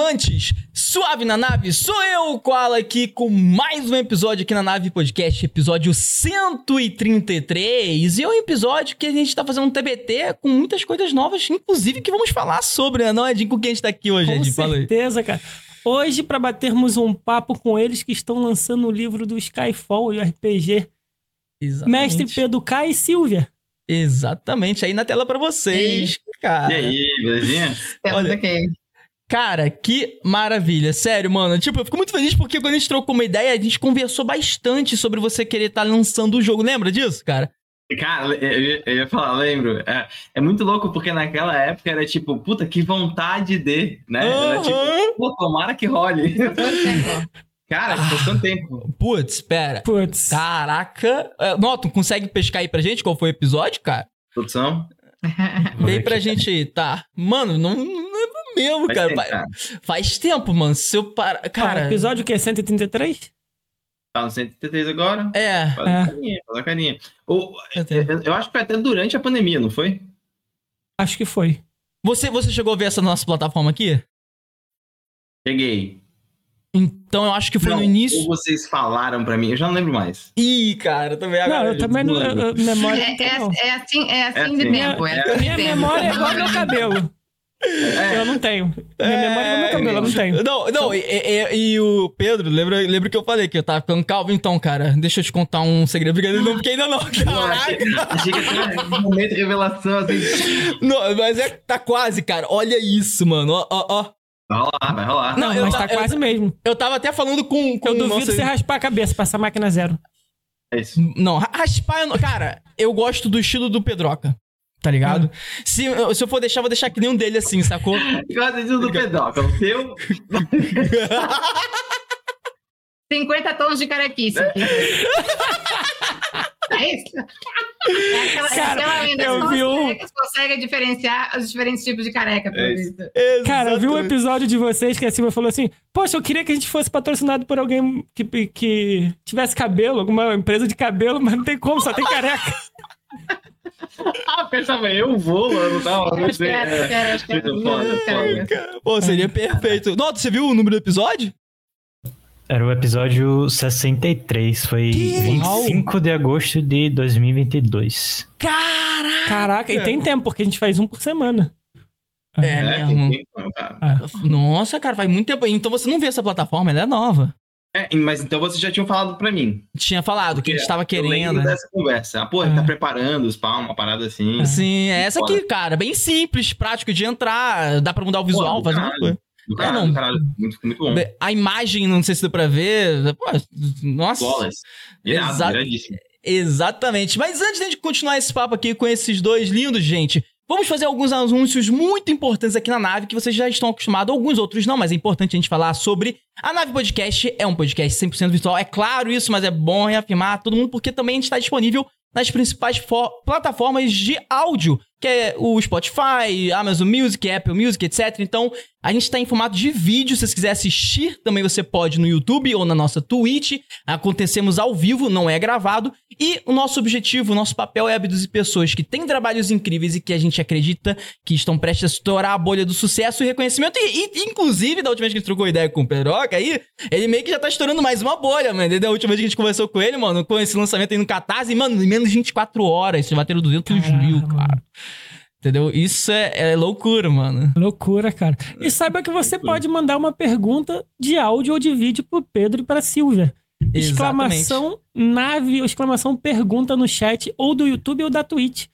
Tripulantes! Suave na nave, sou eu, Koala, aqui com mais um episódio aqui na Nave Podcast, episódio 133. E é um episódio que a gente tá fazendo um TBT com muitas coisas novas, inclusive que vamos falar sobre, né? Não, Edinho, com quem a gente tá aqui hoje, Com Edinho? Aí. certeza, cara. Hoje, pra batermos um papo com eles que estão lançando o livro do Skyfall e o RPG. Exatamente. Mestre Pedro K e Silvia. Exatamente, aí na tela pra vocês, cara. E aí, belezinha? Olha, aqui. Cara, que maravilha. Sério, mano. Tipo, eu fico muito feliz porque quando a gente trocou uma ideia, a gente conversou bastante sobre você querer estar lançando o jogo. Lembra disso, cara? Cara, eu, ia- eu ia falar, lembro. É, é muito louco porque naquela época era tipo, puta, que vontade de, né? Era tipo, pô, tomara que role. Cara, faz quanto tempo? Putz, pera. Putz. Caraca. É, Noto, consegue pescar aí pra gente qual foi o episódio, cara? Produção? Vem pra gente aí, tá? Mano, não, não mesmo, Faz cara. tempo, Fa- cara. Faz tempo, mano. Se eu parar. Cara, Cara. episódio que é 133? Tá no 133 agora? É. Faz É. a carinha, faz a carinha. Ou, eu eu, acho que foi até durante a pandemia, não foi? Acho que foi. Você, você chegou a ver essa nossa plataforma aqui? Cheguei. Então eu acho que foi Não, no início. Ou vocês falaram pra mim, eu já não lembro mais. Ih, cara, também agora. não, eu também não. eu- eu- memória É, é, é assim, é assim É de assim. tempo. É, assim de Minha memória é igual meu cabelo. É, Eu não tenho. Minha memória é igual ao meu cabelo, eu não tenho. Não, não, e, e- e o Pedro, lembra, lembra que eu falei que eu tava ficando calvo? Então, cara, deixa eu te contar um segredo, porque não, porque ainda não. Caraca! achei que era um momento de revelação, assim. Não, mas é tá quase, cara. Olha isso, mano. Ó, ó, ó. Vai rolar, vai rolar. Não, Não, eu mas ta- tá quase mesmo. Eu tava até falando com. com Eu duvido nossa- você raspar a cabeça, passar a máquina zero. É isso. Não, ra- raspar, eu não... cara, eu gosto do estilo do Pedroca. Tá ligado? Se, eu- se eu for deixar, eu vou deixar que nem um dele assim, sacou? Gosta disso do Pedroca. O seu 50 tons de carequice. aqui. É isso? É aquela, é Cara, aquela lenda. eu vi um- carecas conseguem diferenciar os diferentes tipos de careca, pelo É isso. visto. Cara, eu vi um episódio de vocês que a Silvia falou assim: Poxa, eu queria que a gente fosse patrocinado por alguém que, que tivesse cabelo, alguma empresa de cabelo, mas não tem como, só tem careca. Ah, pensava, eu vou, mano, tá? Não que sei. era, acho que era, acho que era. Muito foda, Muito careca. foda. Pô, seria perfeito. Nota, você viu o número do episódio? Era o episódio 63, foi Que 25 de agosto de 2022. Caraca! Caraca, e tem tempo, porque a gente faz um por semana. É, É, mesmo. tem tempo, cara. Nossa, cara, faz muito tempo. Então você não vê essa plataforma, ela é nova. É, mas então vocês já tinham falado pra mim. Tinha falado que a gente tava Eu querendo. lembro né? dessa conversa. Ah, pô, ele tá preparando os pau, uma parada assim. Sim, é essa aqui, cara. Bem simples, prático de entrar. Dá pra mudar o visual, do fazer uma coisa. Do caralho, É, não. do caralho. Muito, muito bom. A imagem, não sei se deu pra ver. Pô, nossa. Bolas. Irado, Exato. iradíssimo. Exatamente. Mas antes de a gente continuar esse papo aqui com esses dois lindos, gente, vamos fazer alguns anúncios muito importantes aqui na nave que vocês já estão acostumados, alguns outros não, mas é importante a gente falar sobre. A Nave Podcast é um podcast 100% virtual, é claro isso, mas é bom reafirmar todo mundo porque também a gente está disponível nas principais fo- plataformas de áudio, que é o Spotify, Amazon Music, Apple Music, etc. Então, a gente está em formato de vídeo. Se você quiser assistir, também você pode no YouTube ou na nossa Twitch. Acontecemos ao vivo, não é gravado. E o nosso objetivo, o nosso papel é abduzir pessoas que têm trabalhos incríveis e que a gente acredita que estão prestes a estourar a bolha do sucesso e reconhecimento. E, e, inclusive, da última vez que a gente trocou ideia com o Pedroca aí, ele meio que já tá estourando mais uma bolha, mano. Desde a última vez que a gente conversou com ele, mano, com esse lançamento aí no Catarse, e, mano, em menos de 24 horas, você vai ter 200 mil, cara. Entendeu? Isso é, é loucura, mano. Loucura, cara. E saiba que você pode mandar uma pergunta de áudio ou de vídeo pro Pedro e pra Silvia. Exclamação nave exclamação pergunta no chat ou do YouTube ou da Twitch.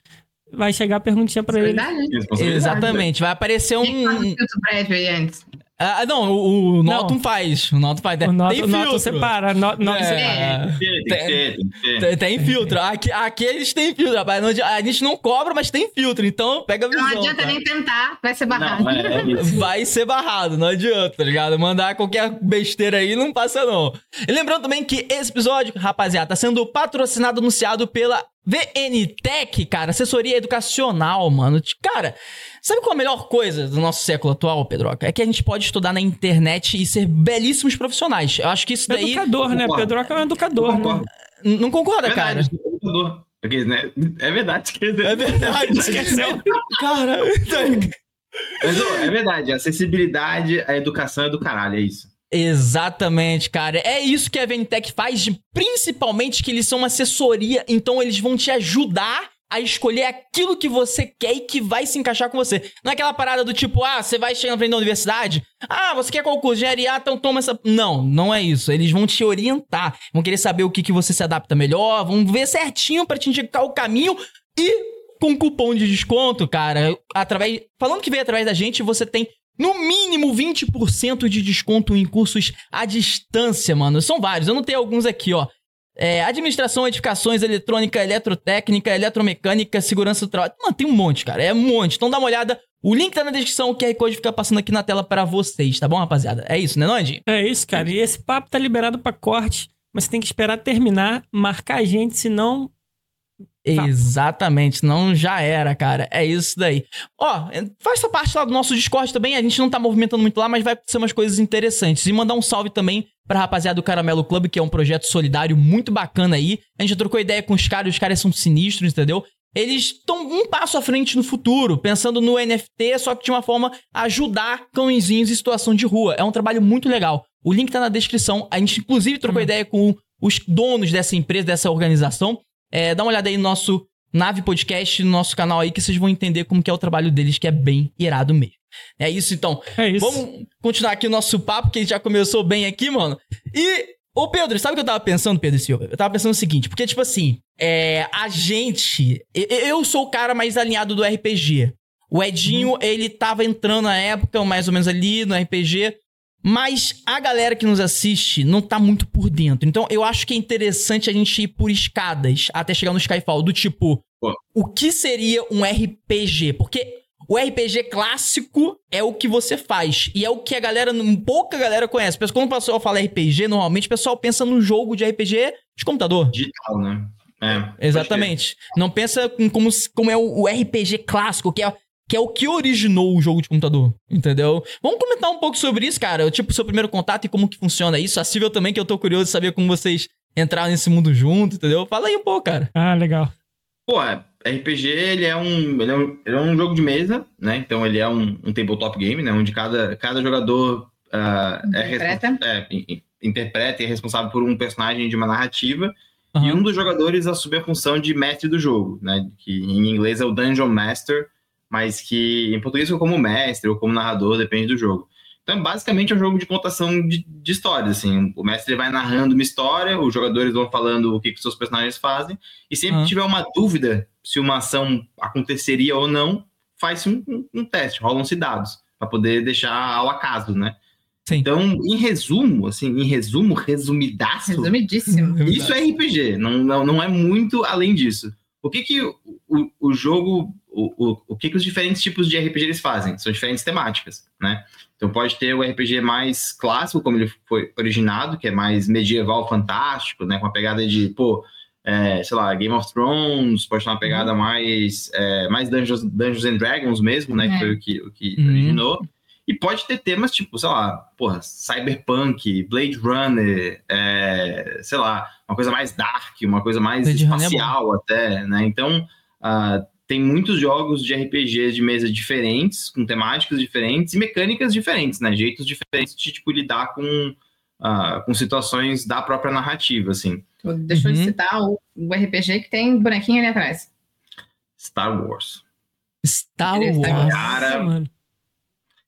Vai chegar a perguntinha pra ele. Verdade. Responsabilidade. Exatamente. Vai aparecer Quem faz o um. filtro prévio aí antes? Ah, não, o, o. Norton faz. O Norton faz. O Noto, tem filtro. separa. No, Noto É. separa. Tem tem tem. Tem, tem filtro. Aqui, aqui eles têm filtro, rapaz. A gente não cobra, mas tem filtro. Então pega a visão. Não adianta cara. nem tentar, vai ser barrado. Não, é. Vai ser barrado, não adianta, tá ligado? Mandar qualquer besteira aí não passa, não. E lembrando também que esse episódio, rapaziada, tá sendo patrocinado, anunciado pela VNTech, cara, assessoria educacional, mano. Cara, sabe qual é a melhor coisa do nosso século atual, Pedroca? É que a gente pode estudar na internet e ser belíssimos profissionais. Eu acho que isso daí. Educador, né? Pedroca é um educador, né? Concordo. N- Não concorda, cara? Verdade, computador. Porque, né? É verdade. É verdade. Esqueceu. Cara, Mas, ô, é verdade, a acessibilidade, a educação é do caralho, é isso. Exatamente, cara. É isso que a Ventec faz, principalmente que eles são uma assessoria, então eles vão te ajudar a escolher aquilo que você quer e que vai se encaixar com você. Não é aquela parada do tipo, ah, você vai chegar na frente da universidade, ah, você quer qual curso? Engenharia, ah, então toma essa... Não, não é isso. Eles vão te orientar, vão querer saber o que, que você se adapta melhor, vão ver certinho pra te indicar o caminho e com cupom de desconto, cara, através... Falando que veio através da gente, você tem no mínimo 20% de desconto em cursos à distância, mano. São vários, eu não tenho alguns aqui, ó. É, administração, edificações, eletrônica, eletrotécnica, eletromecânica, segurança do trabalho. Mano, tem um monte, cara. É um monte. Então dá uma olhada. O link tá na descrição, o QR Code fica passando aqui na tela pra vocês, tá bom, rapaziada? É isso, né, Nandi? É isso, cara. E esse papo tá liberado pra corte, mas você tem que esperar terminar, marcar a gente, senão. Exatamente, não já era, cara. É isso daí. Ó, faça parte lá do nosso Discord também. A gente não tá movimentando muito lá, mas vai ser umas coisas interessantes. E mandar um salve também pra rapaziada do Caramelo Club, que é um projeto solidário muito bacana aí. A gente já trocou ideia com os caras, os caras são sinistros, entendeu? Eles estão um passo à frente no futuro, pensando no NFT, só que de uma forma ajudar cãezinhos em situação de rua. É um trabalho muito legal. O link tá na descrição. A gente, inclusive, trocou Uhum. ideia com os donos dessa empresa, dessa organização. É, dá uma olhada aí no nosso Nave Podcast, no nosso canal aí, que vocês vão entender como que é o trabalho deles, que é bem irado mesmo. É isso, então. É isso. Vamos continuar aqui o nosso papo, que já começou bem aqui, mano. E, ô Pedro, sabe o que eu tava pensando, Pedro Silva? Eu tava pensando o seguinte, porque, tipo assim, é, a gente... Eu sou o cara mais alinhado do RPG. O Edinho, ele tava entrando na época, mais ou menos ali, no RPG... Mas a galera que nos assiste não tá muito por dentro. Então eu acho que é interessante a gente ir por escadas até chegar no Skyfall. Do tipo, Pô. o que seria um RPG? Porque o RPG clássico é o que você faz. E é o que a galera, pouca galera conhece. Quando o pessoal fala RPG, normalmente o pessoal pensa no jogo de RPG de computador. Digital, né? É, Exatamente. Não pensa como, como é o RPG clássico, que é, que é o que originou o jogo de computador. Entendeu? Vamos comentar um pouco sobre isso, cara. Tipo, seu primeiro contato e como que funciona isso. A Cível também, que eu tô curioso de saber como vocês entraram nesse mundo junto, entendeu? Fala aí um pouco, cara. Ah, legal. Pô, é, RPG, ele é um, ele é um, ele é um jogo de mesa, né? Então ele é um, um tabletop game, né? Onde cada, cada jogador é, Interpreta. é, in- interpreta e é responsável por um personagem de uma narrativa. E Aham. um dos jogadores assume a função de mestre do jogo, né? Que em inglês é o Dungeon Master, mas que em português é como mestre ou como narrador, depende do jogo. Então, basicamente, é um jogo de contação de, de histórias, assim. O mestre vai narrando uma história, os jogadores vão falando o que, que seus personagens fazem, e sempre Aham. que tiver uma dúvida se uma ação aconteceria ou não, faz-se um, um- um teste, rolam-se dados, para poder deixar ao acaso, né? Sim. Então, em resumo, assim, em resumo, resumidaço, Resumidíssimo. isso é RPG, não, não, não é muito além disso. O que que o, o, o jogo, o, o, o que que os diferentes tipos de RPG eles fazem? São diferentes temáticas, né? Então pode ter o RPG mais clássico, como ele foi originado, que é mais medieval fantástico, né? Com a pegada de, pô, é, sei lá, Game of Thrones, pode ter uma pegada mais, é, mais Dungeons, Dungeons and Dragons mesmo, né? Que É. foi o que, o que Uhum. originou. E pode ter temas tipo, sei lá, porra, Cyberpunk, Blade Runner, é, sei lá, uma coisa mais dark, uma coisa mais Blade é espacial até, né? Então, ah, tem muitos jogos de RPGs de mesa diferentes, com temáticas diferentes e mecânicas diferentes, né? Jeitos diferentes de, tipo, lidar com, ah, com situações da própria narrativa, assim. Tu Deixou de Uhum. citar o, o RPG que tem bonequinho ali atrás. Star Wars. Star. Wars. Cara, mano.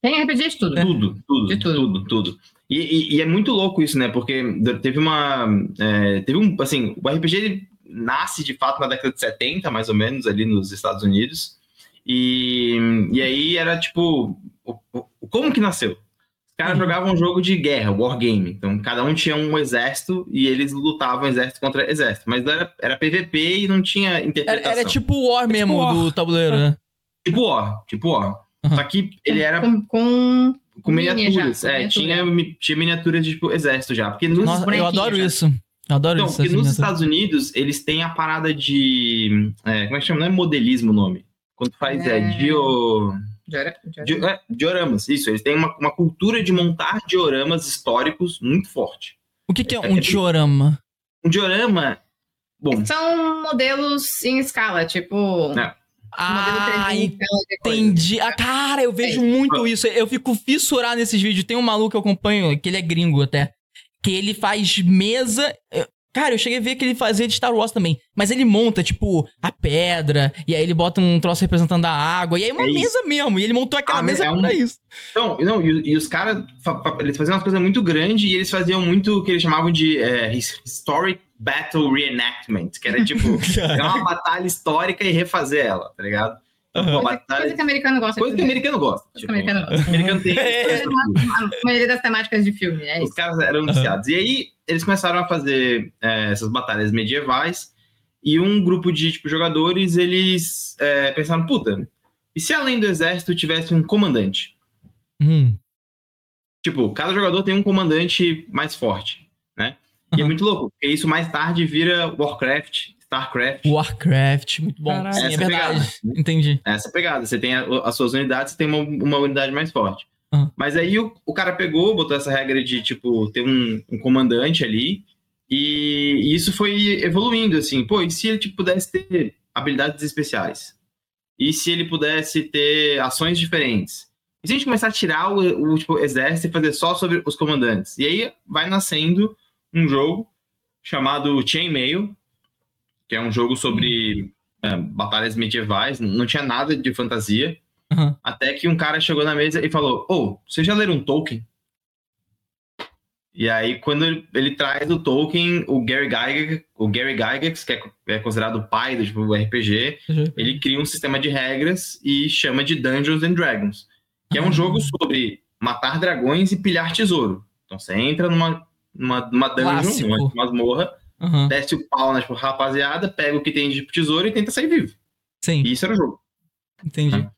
Tem RPG de tudo. Tudo, tudo, De tudo. tudo, tudo. E, e- e é muito louco isso, né? Porque teve uma. é, teve um. Assim, o RPG ele nasce de fato na década de 70, mais ou menos, ali nos Estados Unidos. E, e aí era tipo. o- o- como que nasceu? Os caras Uhum. jogavam um jogo de guerra, wargame. Então, cada um tinha um exército e eles lutavam exército contra exército. Mas era, era PVP e não tinha Era, interpretação. era tipo War mesmo War. do tabuleiro, né? Tipo War, tipo War. Uhum. Só que ele era Com, com com Mini miniaturas. já, é, miniatura. tinha, tinha miniaturas de tipo, exército já. Porque nos, Nossa, eu adoro já. isso. Eu adoro então, isso. porque nos. Estados Unidos, eles têm a parada de. é, como é que chama? Não é modelismo o nome. Quando faz é, É. dio, Diora- diora- dio- é, dioramas. Isso, eles têm uma, uma cultura de montar dioramas históricos muito forte. O que, que é um diorama? Um diorama. Bom, São modelos em escala, tipo. É. Ah, modelo 3D, tela de coisa. entendi. Ah, cara, eu vejo muito isso. Eu fico fissurado nesses vídeos. Tem um maluco que eu acompanho, que ele é gringo até, que ele faz mesa. Cara, eu cheguei a ver que ele fazia de Star Wars também. Mas ele monta, tipo, a pedra, e aí ele bota um troço representando a água, e aí é uma É mesa mesmo. E ele montou aquela Ah, mesa é um- pra isso. Então, não, e, e os caras, eles faziam umas coisas muito grandes e eles faziam muito o que eles chamavam de é, his- Historic Battle Reenactment, que era tipo, é uma batalha histórica e refazer ela, tá ligado? Então, pô, Coisa, batalha- coisa que americano gosta. Coisa que americano gosta. Coisa que tipo, americano gosta. o americano tem É. A maioria das temáticas de filme, é Os isso. caras eram viciados. E aí, eles começaram a fazer é, essas batalhas medievais. E um grupo de tipo, jogadores, eles é, pensaram, puta, e se além do exército tivesse um comandante? Hum. Tipo, cada jogador tem um comandante mais forte, né? E é Aham. muito louco, porque isso mais tarde vira Warcraft, Starcraft. Warcraft, muito bom. Sim, é Essa verdade. pegada. Entendi. Essa pegada. Você tem a- as suas unidades, você tem uma, uma unidade mais forte. Aham. Mas aí o, o cara pegou, botou essa regra de, tipo, ter um, um comandante ali. E, e isso foi evoluindo, assim. Pô, e se ele tipo, pudesse ter habilidades especiais? E se ele pudesse ter ações diferentes? E se a gente começar a tirar o, o, tipo, exército e fazer só sobre os comandantes? E aí vai nascendo um jogo chamado Chainmail, que é um jogo sobre é, batalhas medievais, não tinha nada de fantasia. Aham. Até que um cara chegou na mesa e falou: Ô, você já leram Tolkien? E aí, quando ele, ele traz o Tolkien, o Gary Gygax, o Gary Gygax, que é, é considerado o pai do tipo, RPG, ele cria um sistema de regras e chama de Dungeons and Dragons, que é um Ah. jogo sobre matar dragões e pilhar tesouro. Então você entra numa, numa, numa dungeon, Clássico. numa masmorra, Aham. desce o pau na tipo, rapaziada, pega o que tem de tesouro e tenta sair vivo. Sim, E isso era o jogo. entendi.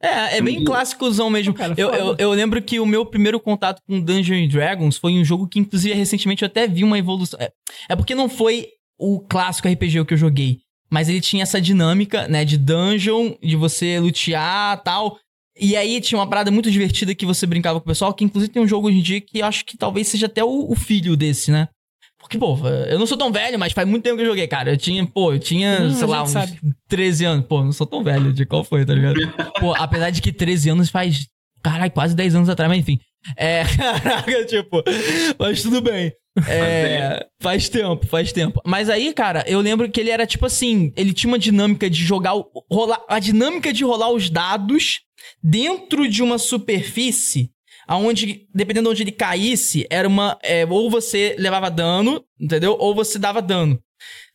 É, é bem clássicozão mesmo. Cara, Eu, eu, eu lembro que o meu primeiro contato com Dungeons and Dragons foi um jogo que, inclusive, recentemente eu até vi uma evolução. É, é porque não foi o clássico RPG que eu joguei. Mas ele tinha essa dinâmica, né, de dungeon, de você lutear tal. E aí tinha uma parada muito divertida que você brincava com o pessoal, que inclusive tem um jogo hoje em dia que eu acho que talvez seja até o, o filho desse, né? Porque, pô, eu não sou tão velho, mas faz muito tempo que eu joguei, cara. Eu tinha, pô, eu tinha, Hum, sei lá, uns sabe. 13 anos. Pô, não sou tão velho de qual foi, tá ligado? Pô, apesar de que 13 anos faz. Caralho, quase 10 anos atrás, mas enfim. É. Caraca, tipo. Mas tudo bem. É. Faz tempo, faz tempo. Mas aí, cara, eu lembro que ele era tipo assim: ele tinha uma dinâmica de jogar. Rolar, a dinâmica de rolar os dados dentro de uma superfície. Aonde, dependendo de onde ele caísse, era uma. é, ou você levava dano, entendeu? Ou você dava dano.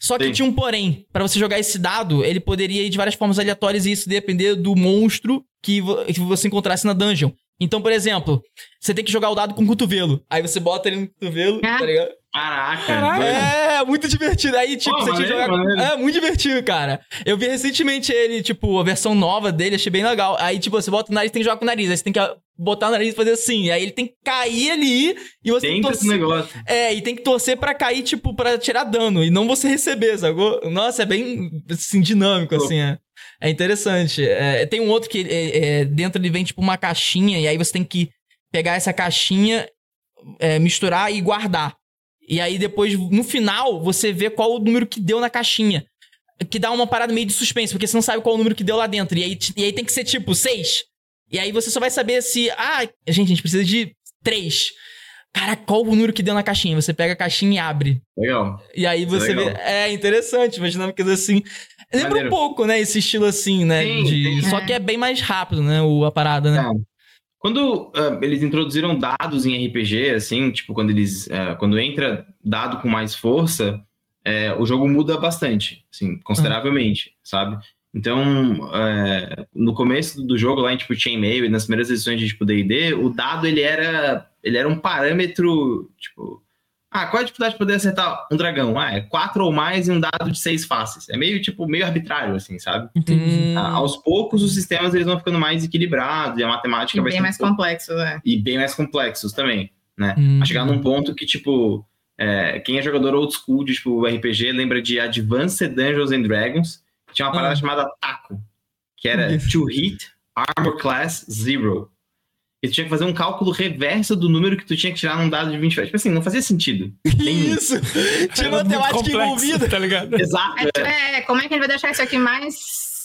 Só que Sim. tinha um porém. Pra você jogar esse dado, ele poderia ir de várias formas aleatórias e isso depender do monstro que, vo- que você encontrasse na dungeon. Então, por exemplo, você tem que jogar o dado com o cotovelo. Aí você bota ele no cotovelo, Ah. tá ligado? Caraca! Doido. É, muito divertido. Aí, tipo, Pô, você tinha que jogar. É, muito divertido, cara. Eu vi recentemente ele, tipo, a versão nova dele, achei bem legal. Aí, tipo, você bota o nariz, tem que jogar com o nariz. Aí você tem que botar o nariz e fazer assim. Aí ele tem que cair ali e você tem que Dentro desse torcer. negócio. É, e tem que torcer pra cair, tipo, pra tirar dano. E não você receber, sacou? Nossa, é bem, assim, dinâmico, assim, é. É interessante. É, tem um outro que é, é, dentro ele vem, tipo, uma caixinha. E aí você tem que pegar essa caixinha, é, misturar e guardar. E aí depois, no final, você vê qual o número que deu na caixinha. Que dá uma parada meio de suspense, porque você não sabe qual o número que deu lá dentro. E aí, e aí tem que ser, tipo, seis. E aí você só vai saber se... Ah, gente, a gente precisa de três. Cara, qual o número que deu na caixinha? Você pega a caixinha e abre. Legal. E aí é você vê. legal. É interessante, mas dinâmicas assim. Lembra Maneiro. um pouco, né? Esse estilo assim, né? Sim, de... sim. Só que é bem mais rápido, né? O, a parada, né? É. Quando ah, eles introduziram dados em RPG, assim, tipo, quando eles. ah, quando entra dado com mais força, é, o jogo muda bastante, assim, consideravelmente, sabe? Então, é, no começo do jogo, lá em tipo Chainmail e nas primeiras edições de tipo D&D, o dado ele era, ele era um parâmetro, tipo, ah, qual é a dificuldade de poder acertar um dragão? Ah, é quatro ou mais e um dado de seis faces. É meio, tipo, meio arbitrário, assim, sabe? Hum, Ah, Aos poucos, os sistemas eles vão ficando mais equilibrados e a matemática E vai bem mais um pouco- complexo, né? e bem mais complexos também, né? Hum. A chegar num ponto que, tipo, é, quem é jogador old school de tipo, RPG lembra de Advanced Dungeons and Dragons, que tinha uma parada Ah. chamada TACO, que era Isso. To Hit Armor Class Zero. E tu tinha que fazer um cálculo reverso do número que tu tinha que tirar num dado de 20. Tipo assim, não fazia sentido. que Nenhum. isso? Tinha matemática complexo, envolvida. Tá ligado? Exato. É, tipo, é, como é que a gente vai deixar isso aqui mais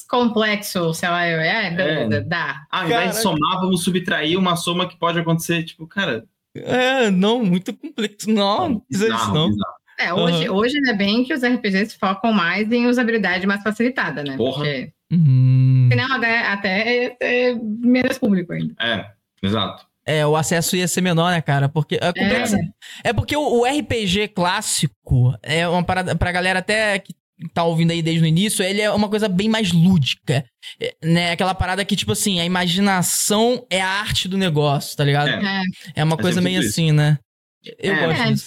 complexo, sei lá, é, É. dá. Ah, ao invés de somar, vamos subtrair uma soma que pode acontecer. Tipo, cara, É, não, muito complexo. Não, não precisa disso, bizarro, não. bizarro. É, hoje, hoje ainda bem que os RPGs focam mais em usabilidade mais facilitada, né? Porra. Porque Hum. senão até, até é, é menos público ainda. É, exato. É, o acesso ia ser menor, né, cara? Porque é, complexo. é porque o, o RPG clássico é uma parada pra galera até que tá ouvindo aí desde o início, ele é uma coisa bem mais lúdica. É, né? Aquela parada que, tipo assim, a imaginação é a arte do negócio, tá ligado? É. É, É uma É coisa meio isso. assim, né? Eu É, gosto é, disso.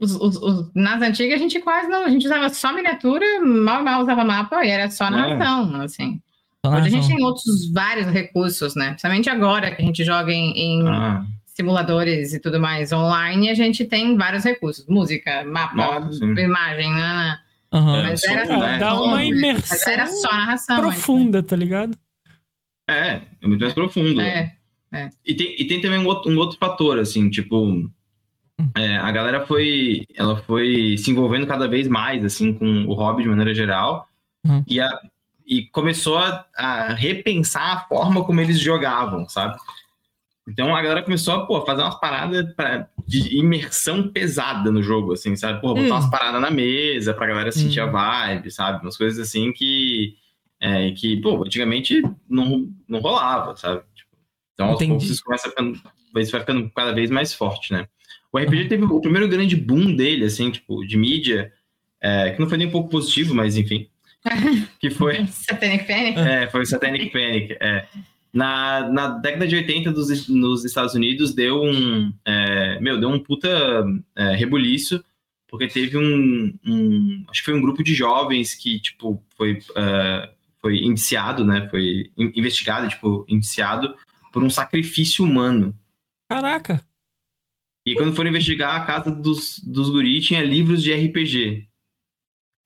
os- os- os- nas antigas a gente quase não, a gente usava só miniatura, mal mal usava mapa e era só narração, assim. Hoje a gente tem outros vários recursos, né? Principalmente agora que a gente joga em, em Ah, simuladores e tudo mais online, a gente tem vários recursos. Música, mapa, Nossa, imagem, né? Aham. Mas É, era só- né? Dá uma mas imersão era só narração. né? profunda, tá ligado? é, é muito mais profundo. É, E tem, e tem também um outro, um outro fator, assim, tipo, é, a galera foi, ela foi se envolvendo cada vez mais, assim, com o hobby de maneira geral, Uhum. e, a, e começou a, a repensar a forma como eles jogavam, sabe? Então a galera começou a pô, fazer umas paradas pra, de imersão pesada no jogo, assim, sabe? Pô, botar Hum. umas paradas na mesa pra galera sentir Hum. a vibe, sabe? Umas coisas assim que, é, que pô, antigamente não, não rolava, sabe? Tipo, então aos Entendi. poucos isso começa ficando, isso vai ficando cada vez mais forte, né? O RPG teve o primeiro grande boom dele, assim, tipo, de mídia, é, que não foi nem um pouco positivo, mas enfim. Que foi Satanic Panic. é, foi o Satanic Panic. É. Na, na década de 80 dos, nos Estados Unidos deu um. é, meu, deu um puta é, rebuliço, porque teve um, um- Acho que foi um grupo de jovens que, tipo, foi, é, foi indiciado, né? Foi in- investigado, tipo, indiciado por um sacrifício humano. Caraca. E quando foram investigar, a casa dos, dos guri tinha livros de RPG.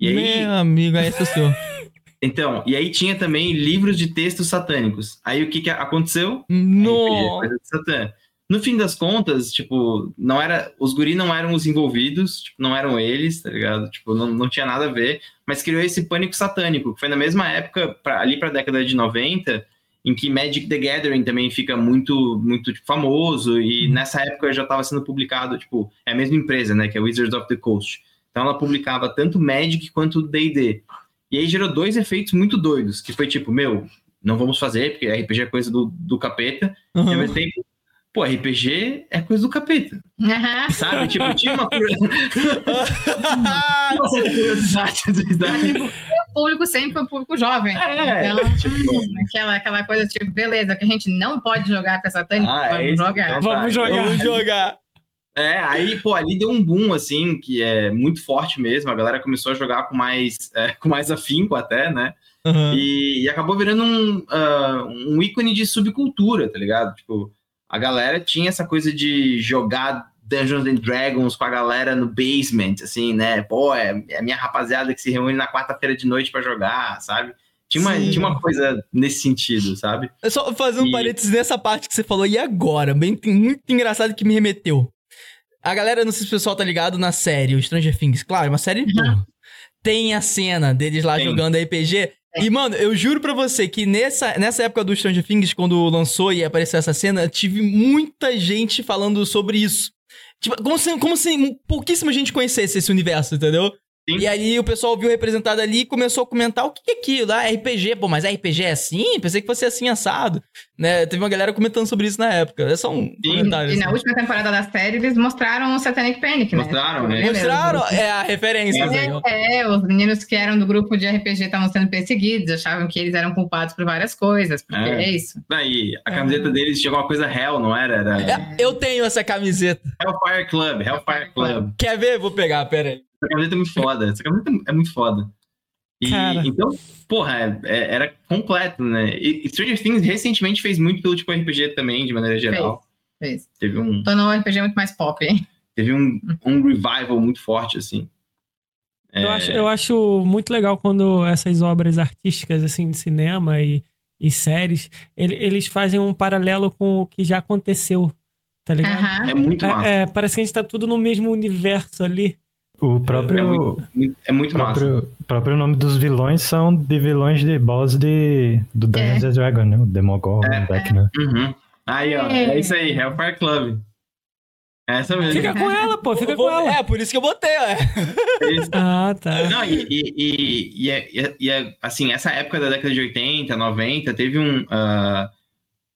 E aí, Meu amigo, aí associou. então, e aí tinha também livros de textos satânicos. Aí o que, que aconteceu? De Satã. No fim das contas, tipo, não era. Os guri não eram os envolvidos, tipo, não eram eles, tá ligado? Tipo, não, não tinha nada a ver, mas criou esse pânico satânico, que foi na mesma época, pra, ali pra década de 90, em que Magic the Gathering também fica muito, muito tipo, famoso, e nessa época já estava sendo publicado, tipo, é a mesma empresa, né, que é Wizards of the Coast. Então ela publicava tanto Magic quanto D&D. E aí gerou dois efeitos muito doidos, que foi tipo, meu, não vamos fazer, porque RPG é coisa do, do capeta, e ao Aham. mesmo tempo, pô, RPG é coisa do capeta, Aham. sabe? tipo, tinha uma curiosidade, curiosidade. O público sempre foi o público jovem. É, Então, tipo, aquela, aquela coisa tipo, beleza, que a gente não pode jogar com essa Satanic, Ah, é vamos isso, jogar. então Vamos jogar. Vamos jogar. É, aí, pô, ali deu um boom, assim, que é muito forte mesmo. A galera começou a jogar com mais, é, com mais afinco até, né? Aham. E, e acabou virando um, ah, um ícone de subcultura, tá ligado? Tipo, a galera tinha essa coisa de jogar Dungeons and Dragons com a galera no basement, assim, né? Pô, é, é a minha rapaziada que se reúne na quarta-feira de noite pra jogar, sabe? Tinha uma, Sim. tinha uma coisa nesse sentido, sabe? É só fazer um E- parênteses nessa parte que você falou, e agora? Bem, muito engraçado que me remeteu. A galera, não sei se o pessoal tá ligado na série, o Stranger Things, claro, é uma série. pô, tem a cena deles lá Tem. jogando RPG. E, mano, eu juro pra você que nessa, nessa época do Stranger Things, quando lançou e apareceu essa cena, tive muita gente falando sobre isso. Tipo, como se, como se pouquíssima gente conhecesse esse universo, entendeu? Sim. E aí o pessoal viu representado ali e começou a comentar o que é aquilo, ah, RPG, pô, mas RPG é assim? Pensei que fosse assim assado. Né? Teve uma galera comentando sobre isso na época. É só um comentário. E na assim. última temporada da série, eles mostraram o Satanic Panic, né? Mostraram, né? Mostraram é, a referência. É, assim, ó. É, os meninos que eram do grupo de RPG estavam sendo perseguidos, achavam que eles eram culpados por várias coisas, porque É. é, isso. Daí, a camiseta deles tinha alguma coisa Hell, não era? Era É, Eu tenho essa camiseta. Hellfire Club, Hellfire Club. Quer ver? Vou pegar, pera aí. Essa camiseta é muito foda. Essa camiseta é muito foda. E, Cara. então, porra, é- é- era completo, né? E, e Stranger Things recentemente fez muito pelo tipo RPG também, de maneira geral. Fez. Teve um, Tornou o RPG muito mais pop, hein? teve um, um revival muito forte, assim. Eu, É, acho, eu acho muito legal quando essas obras artísticas, assim, de cinema e, e séries, ele- eles fazem um paralelo com o que já aconteceu, tá ligado? É muito massa. É, é, parece que a gente tá tudo no mesmo universo ali. O próprio. É muito, é muito próprio, massa. O próprio nome dos vilões são de vilões de boss de, do Dungeons é. Dragons, né? O Demogorgon, é. Vecna. Uhum. Aí, ó. É. é isso aí, Hellfire Club. É essa mesmo. Fica com ela, pô, fica com ela. É, por isso que eu botei, é. ah, tá. Não, e, e, e, é, e, é, assim, essa época da década de 80, 90, teve um. Uh,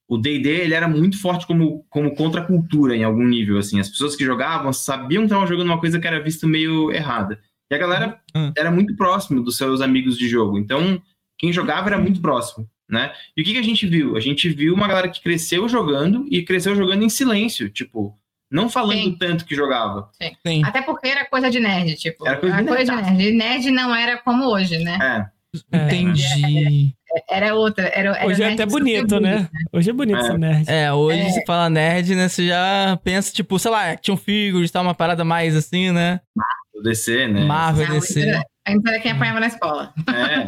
o DD ele era muito forte como, como contracultura em algum nível. assim As pessoas que jogavam sabiam que estavam jogando uma coisa que era visto meio errada. E a galera uhum. era muito próximo dos seus amigos de jogo. Então, quem jogava era muito próximo. Né? E o que, que a gente viu? A gente viu uma galera que cresceu jogando e cresceu jogando em silêncio. Tipo, não falando Sim. tanto que jogava. Sim. Sim. Até porque era coisa de nerd, tipo. Era coisa, de, coisa de nerd. Nerd não era como hoje, né? É. Entendi. Era, outra. Era, era hoje é até bonito, né? né? Hoje é bonito é. ser nerd. É, hoje é. você fala nerd, né? Você já pensa, tipo, sei lá, action figures, tá uma parada mais assim, né? Marvel, DC, né? Marvel, não, DC. Ainda era quem apanhava na escola. É.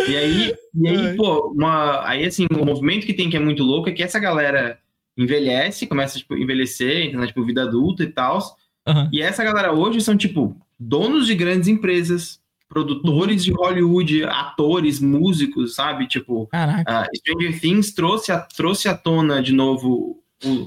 e aí, e aí pô, uma, aí assim, o movimento que tem que é muito louco é que essa galera envelhece, começa tipo, a envelhecer, entra na tipo, vida adulta e tal. Uhum. E essa galera hoje são, tipo, donos de grandes empresas, produtores de Hollywood, atores, músicos, sabe? Tipo, uh, Stranger Things trouxe, a, trouxe à tona de novo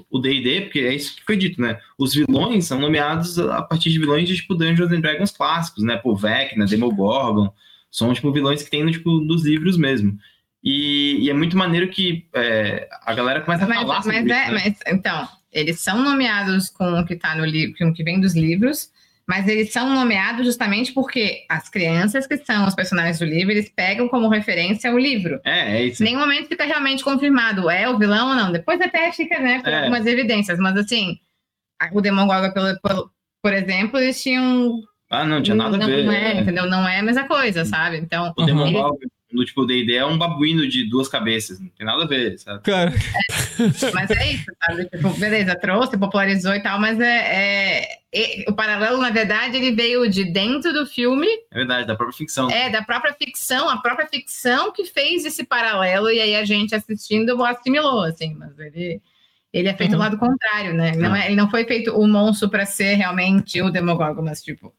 o D&D, porque é isso que foi dito, né? Os vilões são nomeados a partir de vilões de, tipo, Dungeons and Dragons clássicos, né? Pô, Vecna, Demogorgon, são, tipo, vilões que tem, no, tipo, dos livros mesmo. E, e é muito maneiro que é, a galera começa a mas, falar mas sobre é, isso, né? mas, Então, eles são nomeados com o que tá no livro, com o que vem dos livros, mas eles são nomeados justamente porque as crianças que são os personagens do livro, eles pegam como referência o livro. É, é isso. Nenhum momento fica realmente confirmado é o vilão ou não. Depois até fica, né, com é. algumas evidências, mas assim, o Demogorgon, por, por, por exemplo, eles tinham ah, não, tinha nada não, a ver. Não é, é, entendeu? Não é a mesma coisa, sabe? Então. O Demogorgon, no tipo D&D é um babuíno de duas cabeças, não tem nada a ver, sabe? Cara. É, mas é isso, sabe? Tipo, beleza, trouxe, popularizou e tal, mas é, é, é, o paralelo, na verdade, ele veio de dentro do filme. É verdade, da própria ficção. É, da própria ficção, a própria ficção que fez esse paralelo e aí a gente assistindo assimilou, assim, mas ele ele é feito uhum. do lado contrário, né? Não é, ele não foi feito o monstro para ser realmente o Demogorgon, mas tipo,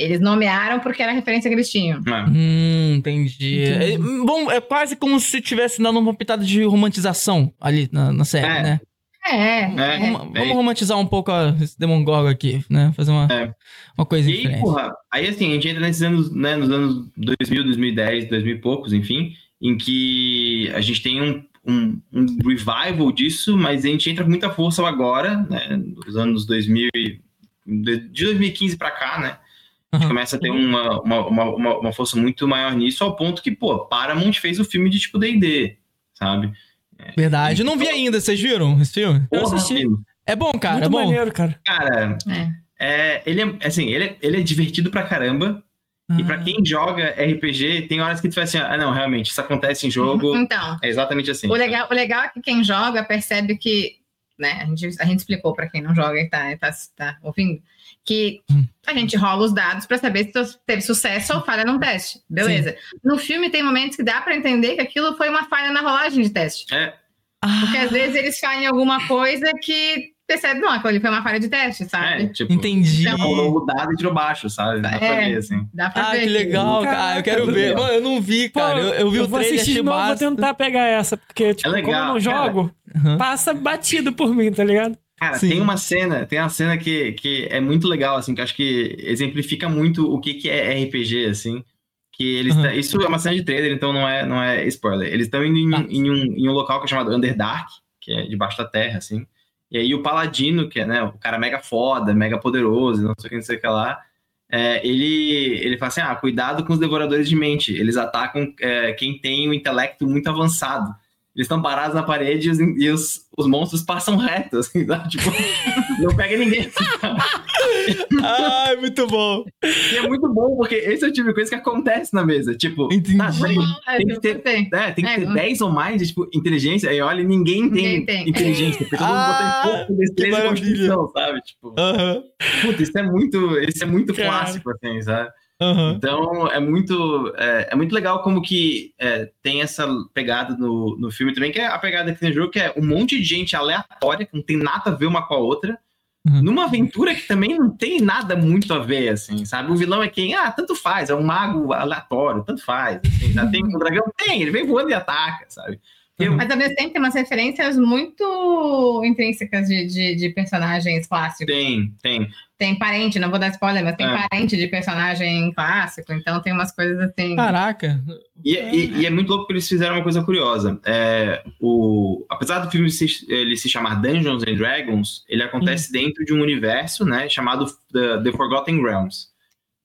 eles nomearam porque era a referência que eles tinham. É. Hum, entendi. entendi. É, bom, é quase como se tivesse dando uma pitada de romantização ali na, na série, é. né? É, é. Vamos, vamos, romantizar um pouco esse Demogorgon aqui, né? Fazer uma, é. uma coisa e diferente. Aí, porra, aí assim, a gente entra nesses anos, né, nos anos 2000, 2010, 2000 e poucos, enfim, em que a gente tem um, um, um revival disso, mas a gente entra com muita força agora, né, nos anos 2000, de 2015 para cá, né? A gente começa a ter uma, uma, uma, uma, força muito maior nisso, ao ponto que, pô, Paramount fez o filme de tipo DD, sabe? É, Verdade. Eu não vi ainda, vocês viram esse filme? Eu assisti. É bom, cara. Muito é bom. maneiro, cara. Cara, é. É, ele é assim, ele é, ele é divertido pra caramba. E pra quem joga RPG, tem horas que tu fala assim, ah, não, realmente, isso acontece em jogo. Então. É exatamente assim. O legal, o legal é que quem joga percebe que, né, a gente, a gente explicou pra quem não joga e tá, tá, tá ouvindo, que hum. a gente rola os dados para saber se teve sucesso ou falha num teste. Beleza. Sim. No filme tem momentos que dá para entender que aquilo foi uma falha na rolagem de teste. É. Porque às vezes eles falham em alguma coisa que percebe, não, aquilo ali foi uma falha de teste, sabe? É, tipo, Entendi. Então, rolou o dado e tirou baixo, sabe? Dá é, pra ver, assim. Dá pra ah, ver. que legal, cara. cara. Eu quero ver. Mano, eu não vi, cara. Pô, eu, eu vi eu o trailer, assistir de novo, vou tentar pegar essa, porque, tipo, é legal, como eu não jogo, cara. passa batido por mim, tá ligado? Cara, Sim. tem uma cena, tem uma cena que, que é muito legal, assim, que acho que exemplifica muito o que, que é RPG, assim. Que eles uhum. Isso é uma cena de trailer, então não é, não é spoiler. Eles estão indo em, ah. em, um, em um local que é chamado Underdark, que é debaixo da terra, assim. E aí o Paladino, que é né, o cara mega foda, mega poderoso, não sei o que, não sei o que lá, é, ele, ele fala assim: ah, cuidado com os devoradores de mente. Eles atacam é, quem tem o intelecto muito avançado. Eles estão parados na parede e os, e os, os monstros passam reto, assim, sabe? Tipo, não pega ninguém. Assim, Ai, muito bom. E é muito bom, porque esse é o tipo de coisa que acontece na mesa. Tipo, Entendi. Tá, tem, que ter, é, tem que ter 10 ou mais de tipo, inteligência, e olha, ninguém tem, ninguém tem. inteligência, porque todo mundo ah, bota pouco destreza e construção, sabe? Tipo, uh -huh. puta, isso é muito, isso é muito clássico, assim, sabe? Uhum. Então é muito, é, é, muito legal como que é, tem essa pegada no, no filme também, que é a pegada que tem no jogo, que é um monte de gente aleatória, que não tem nada a ver uma com a outra, Uhum. Numa aventura que também não tem nada muito a ver, assim, sabe? O vilão é quem? Ah, tanto faz, é um mago aleatório, tanto faz. Assim, já tem um dragão? Tem, ele vem voando e ataca, sabe? Eu... Mas ao mesmo tempo tem umas referências muito intrínsecas de, de, de, personagens clássicos. Tem, tem. Tem parente, não vou dar spoiler, mas tem é. parente de personagem clássico, então tem umas coisas assim. Caraca! E, e, e é muito louco que eles fizeram uma coisa curiosa. É, o, apesar do filme se, ele se chamar Dungeons and Dragons, ele acontece hum. dentro de um universo né, chamado The, The Forgotten Realms.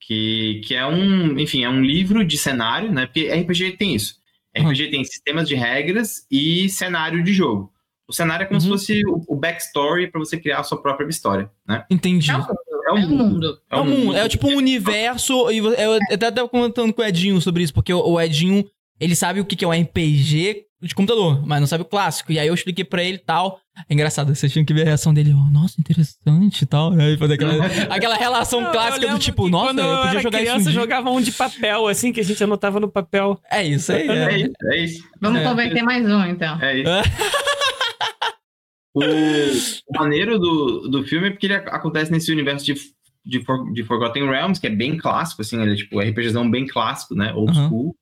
Que, que é um, enfim, é um livro de cenário, né? Porque RPG tem isso RPG tem sistemas de regras e cenário de jogo. O cenário é como uhum. se fosse o, o backstory para você criar a sua própria história, né? Entendi. É, é o mundo. É o mundo. É, tipo um universo. E eu até tava comentando com o Edinho sobre isso, porque o Edinho, ele sabe o que é um RPG de computador, mas não sabe o clássico. E aí eu expliquei pra ele e tal. É engraçado, vocês tinham que ver a reação dele. Oh, nossa, interessante e tal. Aí fazer aquela, aquela relação não, clássica do tipo, nossa, quando eu podia jogar criança, isso. Um jogava um de papel, assim, que a gente anotava no papel. É isso aí. É, é isso, é isso. Vamos é. converter mais um, então. É isso. o, o maneiro do, do filme é porque ele acontece nesse universo de, de, For, de Forgotten Realms, que é bem clássico, assim, ele é tipo RPGzão bem clássico, né? Old uhum. school.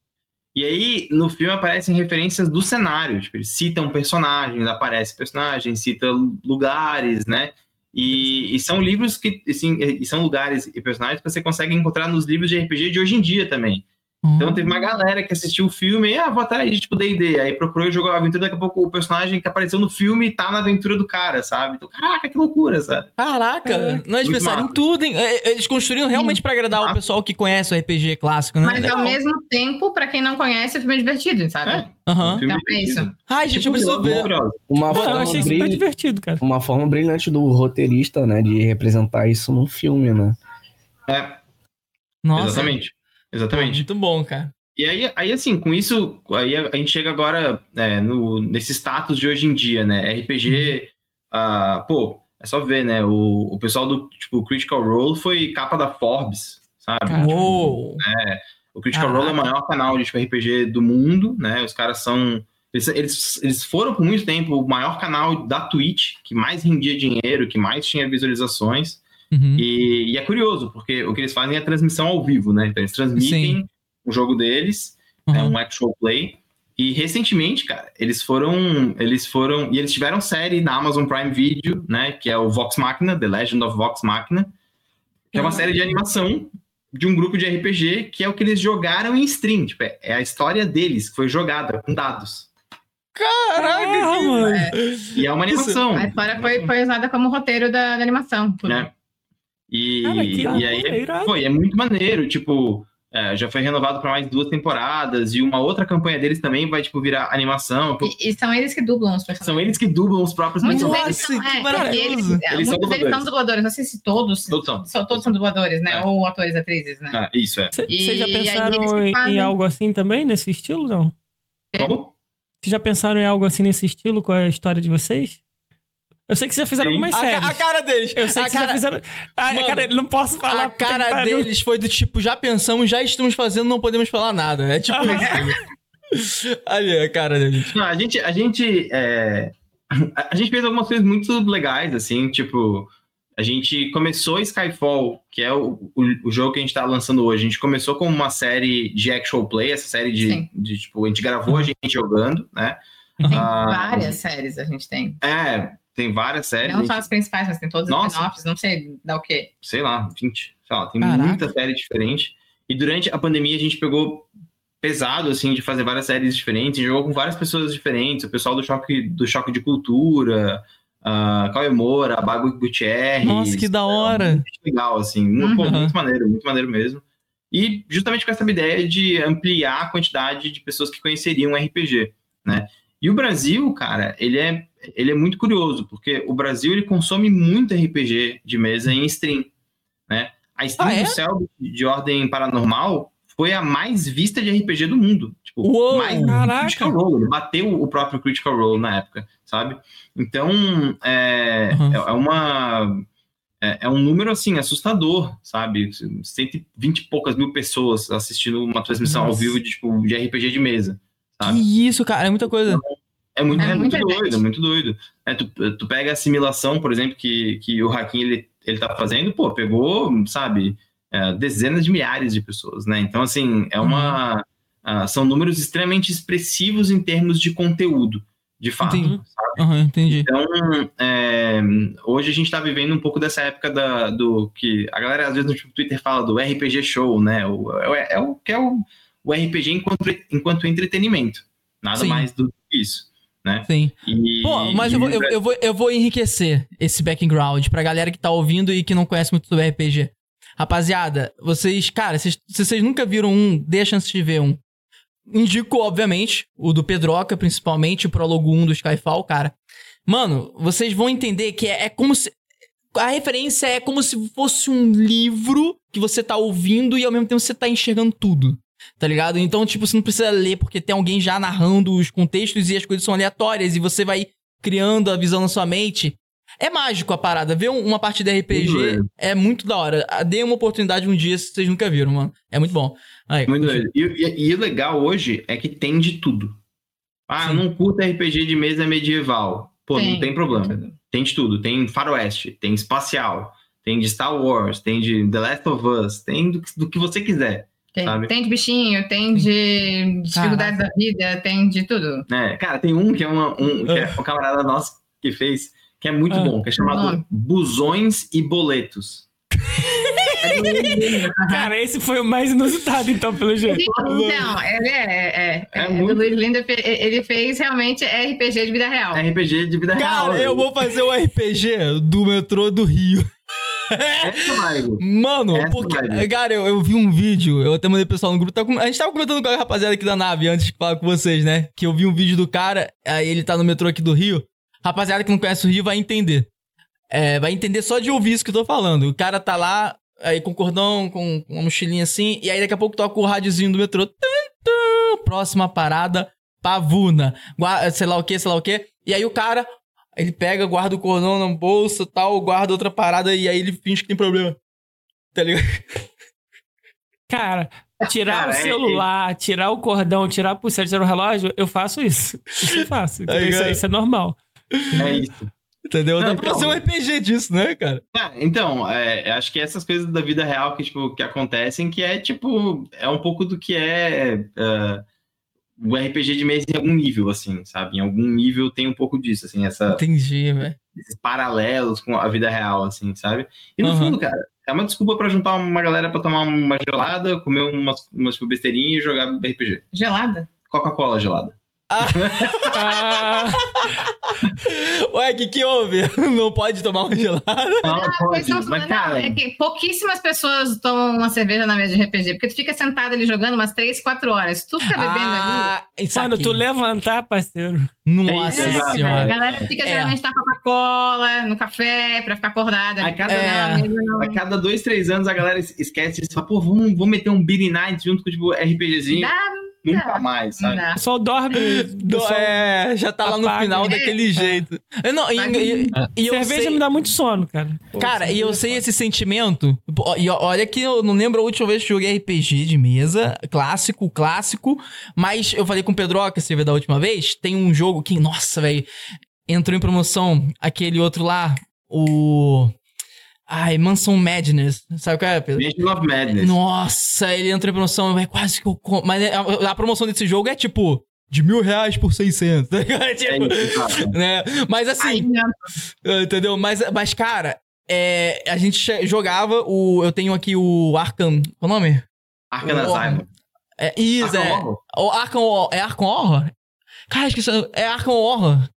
E aí, no filme aparecem referências do cenário, tipo, eles citam personagens, aparece personagens, cita lugares, né? E, e, são livros que, assim, e são lugares e personagens que você consegue encontrar nos livros de RPG de hoje em dia também. Então teve uma galera que assistiu o filme e, ah, vou atrás, tipo, D&D. Aí procurou e jogou a aventura, daqui a pouco o personagem que apareceu no filme tá na aventura do cara, sabe? Então, caraca, que loucura, sabe? Caraca, é. nós pensaram em tudo, hein? É, eles construíram realmente para agradar o pessoal que conhece o RPG clássico, né? Mas ao mesmo tempo, para quem não conhece, é filme divertido, sabe? É. Uhum. Então é isso. Ai, gente, tipo, eu preciso ver. Uma forma eu achei super divertido, cara. Uma forma brilhante do roteirista, né, de representar isso num filme, né? É. Nossa. Exatamente. Exatamente. Muito bom, cara. E aí, aí, assim, com isso, aí a gente chega agora é, no, nesse status de hoje em dia, né? RPG, uh, pô, é só ver, né? O, o pessoal do tipo, Critical Role foi capa da Forbes, sabe? Uou. É, o Critical Role é o maior canal de tipo, RPG do mundo, né? Os caras são. Eles, eles, eles foram por muito tempo o maior canal da Twitch, que mais rendia dinheiro, que mais tinha visualizações. Uhum. E, e, é curioso, porque o que eles fazem é a transmissão ao vivo, né? Então eles transmitem. Sim o jogo deles, uhum. é um actual play. E recentemente, cara, eles foram, eles foram, e eles tiveram série na Amazon Prime Video, né, que é o Vox Machina, The Legend of Vox Machina, que é uma uhum. série de animação de um grupo de RPG que é o que eles jogaram em stream, tipo, é, é a história deles, que foi jogada com dados. Caraca, mano! É. E é uma animação. A história foi, foi usada como roteiro da, da animação. Né? E, Cara, e aí, foi, é muito maneiro, tipo, é, já foi renovado para mais duas temporadas e uma outra campanha deles também vai tipo virar animação. E, e são eles que dublam os personagens. São eles que dublam os próprios Muitos personagens. Nossa, que é, maravilhoso. Eles, eles, são dubladores. eles são dubladores. Não sei se todos. Todos são. são todos são dubladores, né? É. Ou atores, atrizes, né? Ah, isso é. Vocês já pensaram em, em algo assim também nesse estilo, não? Como? Vocês já pensaram em algo assim nesse estilo com a história de vocês? Eu sei que vocês já fizeram Sim. algumas séries. A, a, cara deles. Eu sei a que cara... já fizeram. A, Mano, cara, não posso falar. A cara deles foi do tipo, já pensamos, já estamos fazendo, não podemos falar nada. É tipo isso. Ali, a cara deles. Não, a gente. A gente, é... a gente fez algumas coisas muito legais, assim, tipo. A gente começou Skyfall, que é o, o, o, jogo que a gente tá lançando hoje. A gente começou com uma série de actual play, essa série de, de tipo, a gente gravou a gente jogando, né? Tem ah, várias séries a gente tem. É, tem várias séries. Não só as principais, mas tem todas as spin-offs, não sei, dá o quê? Sei lá, 20. Sei lá, tem Caraca. muita série diferente. E durante a pandemia a gente pegou pesado, assim, de fazer várias séries diferentes, jogou com várias pessoas diferentes, o pessoal do Choque, do choque de Cultura, uh, Cauê Moura, Bago Gutierrez. Nossa, que da hora! É, muito legal, assim, muito, uhum. muito maneiro, muito maneiro mesmo. E justamente com essa ideia de ampliar a quantidade de pessoas que conheceriam RPG, né? E o Brasil, cara, ele é ele é muito curioso, porque o Brasil ele consome muito RPG de mesa em stream, né? A stream ah, é? do Cell de ordem paranormal foi a mais vista de RPG do mundo. Tipo, Uou, mais caraca. Critical Role. Bateu o próprio Critical Role na época, sabe? Então, é, uhum. é, uma... É, é, um número, assim, assustador, sabe? 120 e poucas mil pessoas assistindo uma transmissão Nossa. ao vivo de, tipo, de RPG de mesa, sabe? Que isso, cara, é muita coisa. É muito, É é muito doido, gente. é muito doido. É, tu, tu pega a assimilação, por exemplo, que, que o Hakim ele, ele tá fazendo, pô, pegou, sabe, é, dezenas de milhares de pessoas, né? Então, assim, é uma. ah, são números extremamente expressivos em termos de conteúdo, de fato. Entendi. sabe? Aham, entendi. Então, é, hoje a gente tá vivendo um pouco dessa época da, do que a galera às vezes no Twitter fala do RPG show, né? O, é, é o que é o, o RPG enquanto, enquanto entretenimento. Nada Sim. mais do que isso, né? Sim. E, Pô, mas eu vou, eu, eu vou, eu vou enriquecer esse background pra galera que tá ouvindo e que não conhece muito sobre RPG. Rapaziada, vocês, cara, vocês- se vocês nunca viram um, dê a chance de ver um. Indico, obviamente, o do Pedroca, principalmente, o prólogo 1 do Skyfall, cara. Mano, vocês vão entender que é, é como se. A referência é como se fosse um livro que você tá ouvindo e ao mesmo tempo você tá enxergando tudo. Tá ligado? Então, tipo, você não precisa ler porque tem alguém já narrando os contextos e as coisas são aleatórias e você vai criando a visão na sua mente. É mágico a parada. Ver um- uma partida RPG Muito é muito da hora. Ah, Dê uma oportunidade um dia se vocês nunca viram, mano. É muito bom. Aí, Muito doido. E, e- e o legal hoje é que tem de tudo. Ah, Sim. não curta RPG de mesa medieval. Pô, não Tem. tem problema. Tem de tudo. Tem faroeste, tem espacial, tem de Star Wars, tem de The Last of Us, tem do que você quiser. Tem, Sabe? tem de bichinho, tem de dificuldades da vida, tem de tudo. né? Cara, tem um que é, uma, um, que é Ah. um camarada nosso que fez, que é muito Ah. bom, que é chamado Nome. Busões e Boletos. É. Cara, esse foi o mais inusitado, então, pelo jeito. Então, ele é, é, É é, muito- do Luiz Linda, ele fez realmente RPG de vida real. RPG de vida real. Cara, eu vou fazer o RPG do metrô do Rio. Essa, Maigo. Mano, Essa porque. vibe. Cara, eu, eu vi um vídeo, eu até mandei pro pessoal no grupo. tá com- a gente tava comentando com a rapaziada aqui da nave antes de falar com vocês, né? Que eu vi um vídeo do cara, aí ele tá no metrô aqui do Rio. Rapaziada que não conhece o Rio vai entender. É, vai entender só de ouvir isso que eu tô falando. O cara tá lá, aí com cordão, com uma mochilinha assim, e aí daqui a pouco toca o rádiozinho do metrô. Próxima parada, Pavuna. Gua- sei lá o que, sei lá o que. E aí o cara, ele pega, guarda o cordão na bolsa tal, guarda outra parada e aí ele finge que tem problema. Tá ligado? Cara, tirar Cara, o é- celular, tirar o cordão, tirar a pulseira, tirar o relógio, eu faço isso. Isso eu faço. Aí, Isso, cara. isso é normal. É isso. Entendeu? Dá Não, pra então- fazer um RPG disso, né, cara? Ah, então, é, acho que essas coisas da vida real que, tipo, que acontecem, que é, tipo, é um pouco do que é, é, o RPG de mesa em algum nível, assim, sabe? Em algum nível tem um pouco disso, assim, essa, Entendi, velho. esses paralelos com a vida real, assim, sabe? E no Aham. fundo, cara, é uma desculpa pra juntar uma galera pra tomar uma gelada, comer umas, umas besteirinhas e jogar RPG. Gelada? Coca-Cola gelada. Ah, Ué, o que que houve? Não pode tomar uma gelada? Não, pode, estão mas, cara, não, é que pouquíssimas pessoas tomam uma cerveja na mesa de RPG, porque tu fica sentado ali jogando umas 3, 4 horas. Tu fica bebendo ali. Ah, isso quando tu levantar, parceiro. Nossa É, exato. A senhora. galera fica É. geralmente na Coca-Cola, no café, pra ficar acordada. A cada- mesa, não- a cada dois, três anos a galera es- esquece disso. Fala, pô, vamos, vamos meter um Beanie Night junto com, tipo, RPGzinho. Dá, Nunca mais, não sabe? dá. O sol dorme. Do- sol- é, já tá lá no apaga. final É. daquele jeito. Eu Não, e, e- e eu Cerveja sei- me dá muito sono, cara. Cara, e eu sei é esse sentimento. E olha que eu não lembro a última vez que joguei RPG de mesa. Clássico, clássico. Mas eu falei com o Pedroca, você vê da última vez. Tem um jogo que, nossa, velho. Entrou em promoção aquele outro lá. O. Ai, Manson Madness. Sabe qual é, Pedro? Mansion of Madness. Nossa, ele entrou em promoção. É quase que eu. com- Mas a, a promoção desse jogo é tipo. De mil reais por 600. tá? É Tipo, isso, cara. né? Mas assim. Não. Uh, Entendeu? Mas, mas cara, é, a gente jogava o. Eu tenho aqui o Arkham. Qual é o nome? Arkham O- Asylum. É, isso, Arkham é. Horror? O Arkham, é Arkham Horror? Cara, esqueci. É Arkham Horror.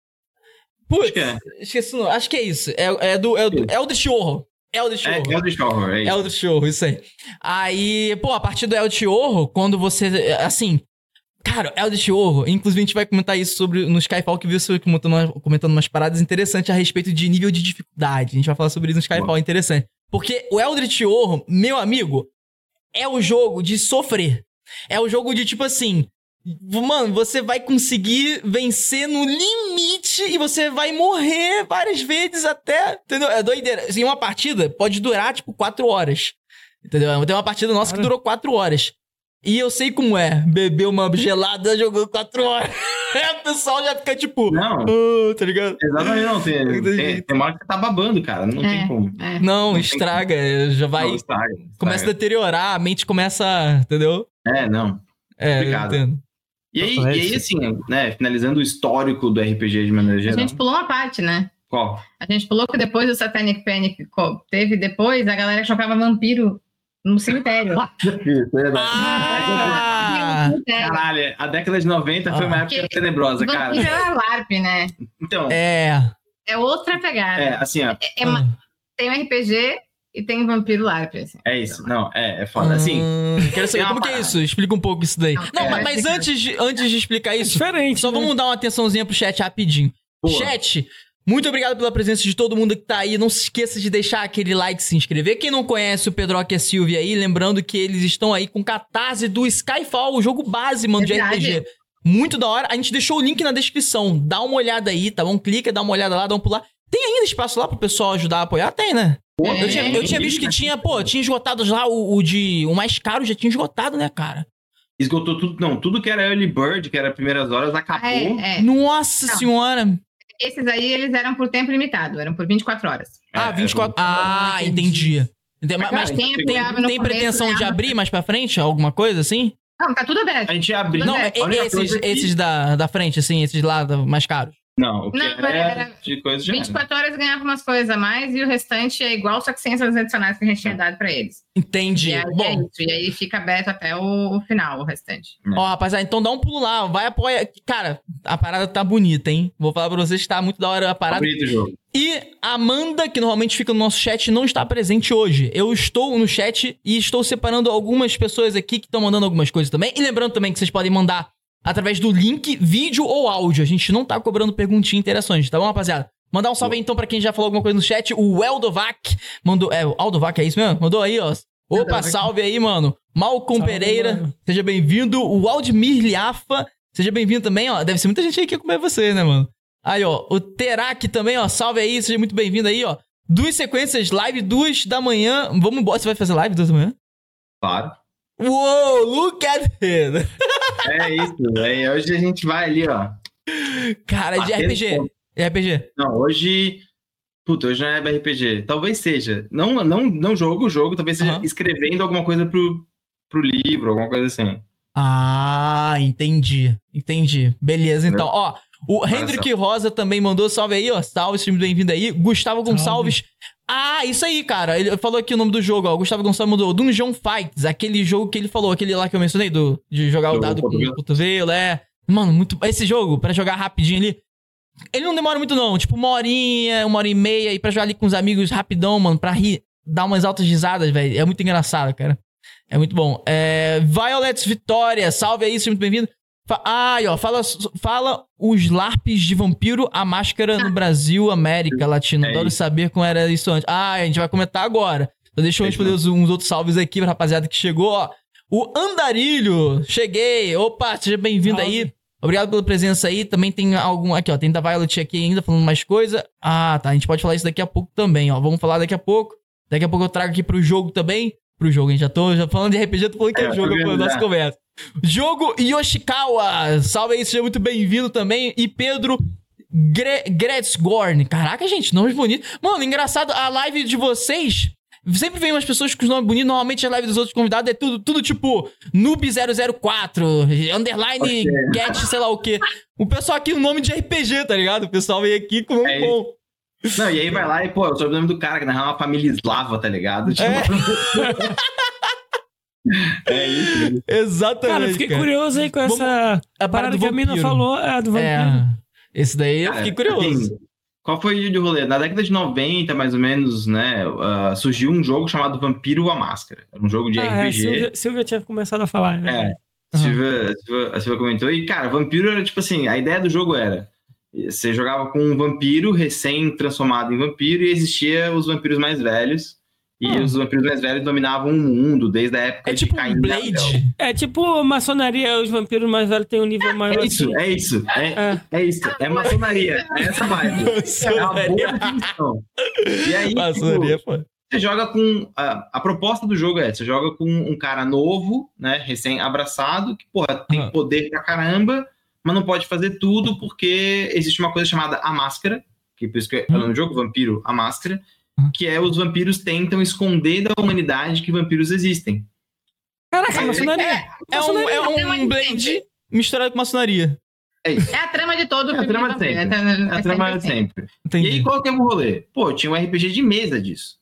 Putz, Acho que é. esqueci. o nome. Acho que é isso. É, é do. É do Eldritch Horror. Eldritch É, Horror. Eldritch Horror, é isso. Eldritch Horror, isso aí. Aí, pô, a partir do Eldritch Horror, quando você. Assim. Cara, Eldritch Horror, inclusive a gente vai comentar isso sobre no Skyfall, que viu você comentando, umas- comentando umas paradas interessantes a respeito de nível de dificuldade. A gente vai falar sobre isso no Skyfall, interessante. Porque o Eldritch Horror, meu amigo, é o jogo de sofrer. É o jogo de tipo assim. Mano, você vai conseguir vencer no limite e você vai morrer várias vezes até. Entendeu? É doideira. Assim, uma partida pode durar, tipo, quatro horas. Entendeu? Tem uma partida nossa que durou quatro horas. E eu sei como é beber uma gelada jogando quatro horas. o pessoal já fica tipo. Não. "Ah", tá ligado? Exatamente, não. Tem, tem, tem uma hora que você tá babando, cara. Não tem É, como. é. Não, tem estraga. Já vai. Não, estraga, estraga. começa a deteriorar, a mente começa. Entendeu? É, não. É, eu Complicado. entendo. E aí, e aí, assim, né, finalizando o histórico do RPG de maneira A geral. gente pulou uma parte, né? Qual? A gente pulou que depois do Satanic Panic teve depois a galera que jogava vampiro no cemitério. Ah! Caralho, a década de 90 foi uma Ah. época Que- tenebrosa, cara. Vampiro era LARP, né? Então, é, É. É outra pegada. assim, ó, É- é ma- tem um RPG e tem um vampiro LARP, assim. é isso. Não, é, é foda. Assim, Hum, quero saber como que é isso. Explica um pouco isso daí. Não, Não, é, mas, mas antes, de, antes de explicar É isso, diferente. só né? vamos dar uma atençãozinha pro chat rapidinho. pô, Chat, muito obrigado pela presença de todo mundo que tá aí. Não se esqueça de deixar aquele like, se inscrever. Quem não conhece o Pedroca e a Silvia aí, lembrando que eles estão aí com catarse do Skyfall, o jogo base, mano, de Verdade. RPG. Muito da hora. A gente deixou o link na descrição. Dá uma olhada aí, tá bom? Clica, dá uma olhada lá, dá um pular. Tem ainda espaço lá pro pessoal ajudar a apoiar? Tem, né? Eu tinha, eu tinha visto que tinha, pô, tinha esgotado já o, o de. O mais caro já tinha esgotado, né, cara? esgotou tudo. Não, tudo que era early bird, que era primeiras horas, acabou. É, é. Nossa Não. senhora! Esses aí, eles eram por tempo limitado, eram por 24 horas. Ah, É, 24. Ah, entendi. Entendi. Mas, mas tem- tem começo pretensão de abrir mais pra frente? Alguma coisa assim? Não, tá tudo aberto. A gente abriu. Não, é, é- esses, esses da, da frente, assim, esses lá mais caros. Não, o que Não, era, era- de coisa já era. 24 horas ganhava umas coisas a mais e o restante é igual, só que sem essas adicionais que a gente tinha dado pra eles. Entendi. E aí, é Bom, isso, e aí fica aberto até o, o final, o restante. ó, rapaziada, então dá um pulo lá, vai apoia. Cara, a parada tá bonita, hein? Vou falar pra vocês que tá muito da hora a Tá parada. bonito o jogo. E a Amanda, que normalmente fica no nosso chat, não está presente hoje. Eu estou no chat e estou separando algumas pessoas aqui que estão mandando algumas coisas também. E lembrando também que vocês podem mandar através do link, vídeo ou áudio. A gente não tá cobrando perguntinha e interações, tá bom, rapaziada? Mandar um salve aí, então pra quem já falou alguma coisa no chat. O Eldovac mandou. É, o Aldovac, é isso mesmo? Mandou aí, ó. Opa, salve aí, mano. Malcolm Salve, Pereira, mano. seja bem-vindo. O Aldmir Liafa, seja bem-vindo também, ó. Deve ser muita gente aí que quer comer você, né, mano? Aí, ó, o Terak também, ó, salve aí, seja muito bem-vindo aí, ó. Duas sequências, live duas da manhã. Vamos embora, você vai fazer live duas da manhã? Claro. Uou, look at it. É isso. Aí hoje a gente vai ali, ó. Cara, de RPG. De RPG. Não, hoje. Puta, hoje não é RPG. Talvez seja. Não, não, não jogo o jogo, talvez seja escrevendo alguma coisa pro, pro livro, alguma coisa assim. Ah, entendi. Entendi. Beleza, então. Ó, o Hendrik Rosa também mandou salve aí, ó. Salve, seja muito bem-vindo aí. Gustavo Gonçalves. Ah, isso aí, cara. Ele falou aqui o nome do jogo, ó. Gustavo Gonçalves mandou Dungeon Fights, aquele jogo que ele falou, aquele lá que eu mencionei, do, de jogar o Do dado com o cotovelo, é. Mano, muito. Esse jogo, pra jogar rapidinho ali. Ele não demora muito, não. Tipo, uma horinha, uma hora e meia, e pra jogar ali com os amigos rapidão, mano, pra rir, dar umas altas risadas, velho. É muito engraçado, cara. É muito bom. É, Violet Vitória, salve aí, seja muito bem-vindo. Fa ah, ó, fala, fala os LARPs de vampiro, a máscara no Brasil, América Latina. É Adoro saber como era isso antes. Ah, a gente vai comentar agora. Então deixa eu responder uns, uns outros salves aqui pra rapaziada que chegou, ó. O Andarilho, cheguei. Opa, seja bem-vindo aí. Obrigado pela presença aí. Também tem algum. Aqui, ó. Tem da Violet aqui ainda falando mais coisa. Ah, tá. A gente pode falar isso daqui a pouco também, ó. Vamos falar daqui a pouco. Daqui a pouco eu trago aqui pro jogo também. Pro jogo, hein? Já tô já falando de RPG, tô falando que é, É, jogo pra vendo nossa conversa. Jogo Yoshikawa. Salve aí, seja muito bem-vindo também. E Pedro Gre Gretzgorn. Caraca, gente, nomes bonitos. Mano, engraçado, a live de vocês. Sempre vem umas pessoas com os nomes bonitos. Normalmente a live dos outros convidados é tudo, tudo tipo Noob004, underline get, sei lá o quê. O pessoal aqui, o nome de RPG, tá ligado? O pessoal veio aqui com um É bom. Não, e aí vai lá e, pô, o sobrenome do cara, que na real é uma família eslava, tá ligado? Tipo, é isso. Exatamente. Cara, eu fiquei cara. curioso aí com Vamos- essa A parada do que a mina falou, é, do vampiro. É. Esse daí eu fiquei curioso. assim, qual foi o rolê? Na década de 90, mais ou menos, né, ah, surgiu um jogo chamado Vampiro a Máscara. Era um jogo de Ah, é, RPG. Silvia, Silvia tinha começado a falar. né? É, a Silvia, Silvia- a Silvia comentou. E, cara, vampiro era tipo assim: a ideia do jogo era. Você jogava com um vampiro recém-transformado em vampiro e existia os vampiros mais velhos. E Ah. os vampiros mais velhos dominavam o mundo desde a época É de tipo Caim um e Abel. Blade. É tipo maçonaria, os vampiros mais velhos têm um nível maior É isso, assim. é isso. É, É. é isso. É maçonaria. É essa vibe. É uma boa definição. E aí, tipo, Maçonaria, pô. você joga com. A, a proposta do jogo é: você joga com um cara novo, né? Recém-abraçado, que, porra, tem Aham. poder pra caramba, mas não pode fazer tudo porque existe uma coisa chamada a máscara, que por isso que é Hum. no jogo, Vampiro, a máscara, Hum. Que é os vampiros tentam esconder da humanidade que vampiros existem. Caraca, É, maçonaria. É um, é Tem uma um blend misturado com maçonaria. É isso. É a trama de todo o É a trama de sempre. É a trama de sempre. E Entendi. aí, qual que é o rolê? Pô, tinha um RPG de mesa disso.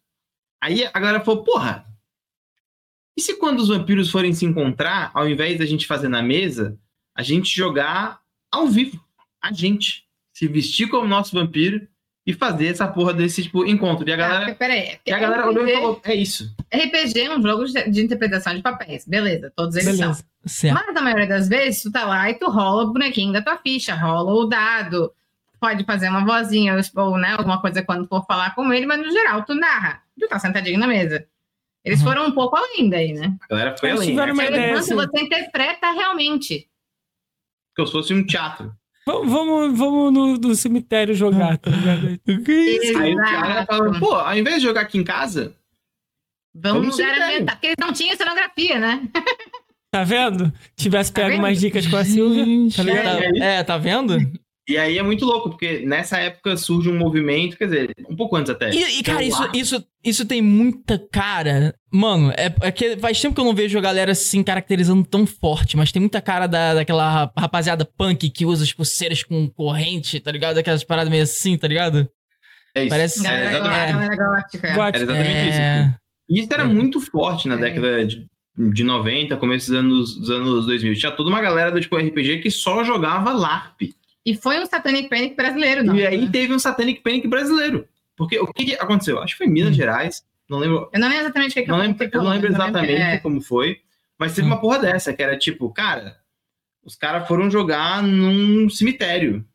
Aí a galera falou, porra, e se quando os vampiros forem se encontrar, ao invés da gente fazer na mesa, a gente jogar ao vivo? A gente. Se vestir como nosso vampiro e fazer essa porra desse, tipo, encontro. E a Tá, galera, peraí. e a galera olhou e falou, é isso. RPG é um jogo de interpretação de papéis. Beleza, todos eles são. Beleza. Certo. Mas na maioria das vezes, tu tá lá e tu rola o bonequinho da tua ficha, rola o dado, pode fazer uma vozinha ou, né, alguma coisa quando for falar com ele, mas no geral tu narra. Tu tá sentadinho na mesa. Eles Uhum. foram um pouco além daí, né? A galera foi além. Né? uma ideia, Enquanto assim. você interpreta realmente. Como se fosse um teatro. Vamos, vamos, vamos no, no cemitério jogar, tá ligado? Aí o cara fala, pô, ao invés de jogar aqui em casa, Vamos Vamos cemitério. ambiental. Porque eles não tinham cenografia, né? Tá vendo? Tivesse Tá pego vendo? mais dicas com a Silvia. Tá ligado? tá- é, tá vendo? E aí é muito louco, porque nessa época surge um movimento, quer dizer, um pouco antes até. E, e, cara, Eu isso, isso, isso tem muita cara. Mano, é, é que faz tempo que eu não vejo a galera assim caracterizando tão forte, mas tem muita cara da, daquela ra- rapaziada punk que usa as pulseiras com corrente, tá ligado? Aquelas paradas meio assim, tá ligado? É isso. Parece- É, Galera, exatamente. galera gótica. Era exatamente isso. É. E isso era É. muito forte na É. década de, de 90, começo dos anos, dos anos 2000. Tinha toda uma galera do tipo RPG que só jogava LARP. E foi um Satanic Panic brasileiro, não. e aí né? teve um Satanic Panic brasileiro. Porque o que, que aconteceu? Acho que foi em Minas Hum. Gerais. Não lembro, Eu não lembro exatamente o que, que não eu lembro, eu não lembro exatamente É. como foi. Mas teve Hum. uma porra dessa, que era tipo, cara, os caras foram jogar num cemitério.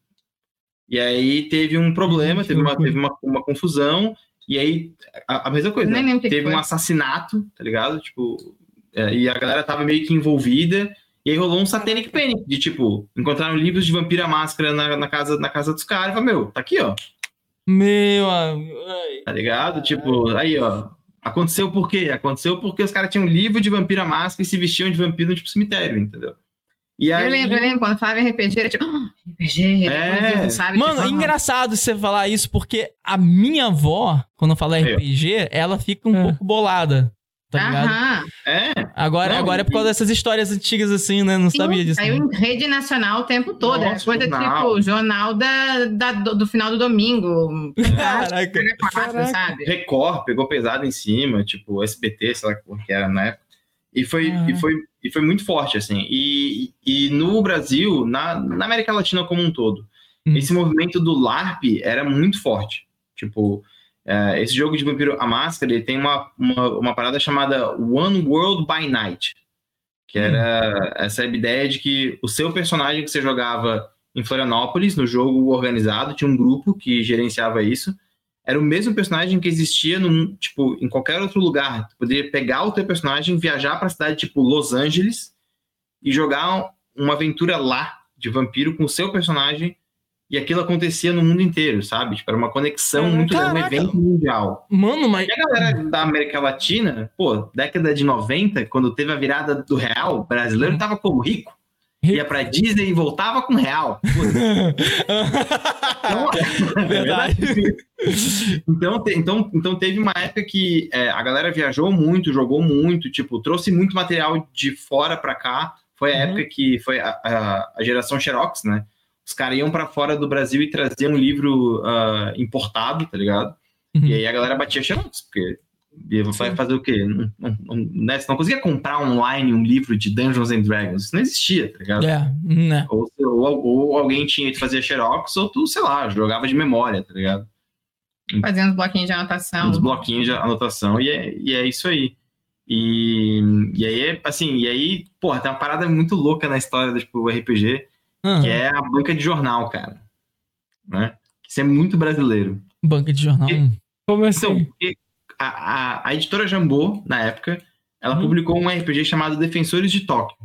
E aí teve um problema, teve, uma, teve uma, uma confusão. E aí, a, a mesma coisa, né? teve um assassinato, tá ligado? Tipo, é, e a galera tava meio que envolvida. E aí rolou um satanic panic, de tipo, encontraram livros de vampira máscara na, na casa, na casa dos caras. e Meu, tá aqui, ó, Meu amigo. ai. tá ligado? Tipo, aí, ó. Aconteceu por quê? Aconteceu porque os caras tinham um livro de vampira máscara e se vestiam de vampiro no tipo cemitério, entendeu? E aí, Eu lembro, eu lembro, quando falava em RPG, era tipo, "Ah, RPG, É. sabe? Mano, tipo, é engraçado você falar isso, porque a minha avó, quando fala. RPG, ela fica um É. pouco bolada. Tá ligado? Aham. é, Agora, Não, agora é por causa dessas histórias antigas assim, né? Não Sim, sabia disso. Saiu em rede nacional o tempo todo. Nossa, coisa jornal. tipo jornal da, da- do, do final do domingo. Caraca. Quatro, Caraca. sabe? Record pegou pesado em cima, tipo, SBT, sei lá o que era na época. E foi, Uhum. e foi, e foi muito forte, assim. E, e no Brasil, na, na América Latina como um todo, Hum. esse movimento do LARP era muito forte. Tipo, é, esse jogo de Vampiro a Máscara, ele tem uma, uma, uma parada chamada One World by Night. Que era essa ideia de que o seu personagem que você jogava em Florianópolis, no jogo organizado, tinha um grupo que gerenciava isso. Era o mesmo personagem que existia no, tipo, em qualquer outro lugar. Tu poderia pegar o teu personagem, viajar para a cidade tipo Los Angeles e jogar uma aventura lá de vampiro com o seu personagem e aquilo acontecia no mundo inteiro, sabe? Tipo, era uma conexão Caraca. muito grande, um evento mundial. Mano, mas. E a galera da América Latina, pô, década de 90, quando teve a virada do real, o brasileiro Uhum. tava como rico. Rico. Ia pra Disney e voltava com real. Então, Verdade. Então, então, então teve uma época que é, a galera viajou muito, jogou muito, tipo, trouxe muito material de fora pra cá. Foi a Uhum. época que foi a, a- a geração Xerox, né? Os caras iam pra fora do Brasil e traziam um livro ah, importado, tá ligado? Uhum. E aí a galera batia Xerox, porque vai fazer o quê? Não, não, não, né? Você não conseguia comprar online um livro de Dungeons and Dragons. Isso não existia, tá ligado? É, né? Ou, ou, ou alguém tinha que fazer Xerox, ou tu, sei lá, jogava de memória, tá ligado? Fazendo uns bloquinhos de anotação. uns bloquinhos de anotação, e é, e é isso aí. E, e aí, assim, e aí, porra, tem uma parada muito louca na história do tipo, RPG, Ah, que é a banca de jornal, cara. Né? Isso é muito brasileiro. Banca de jornal. E- Como Então, assim? porque a, a, a editora Jambô, na época, ela Uhum. publicou um RPG chamado Defensores de Tóquio,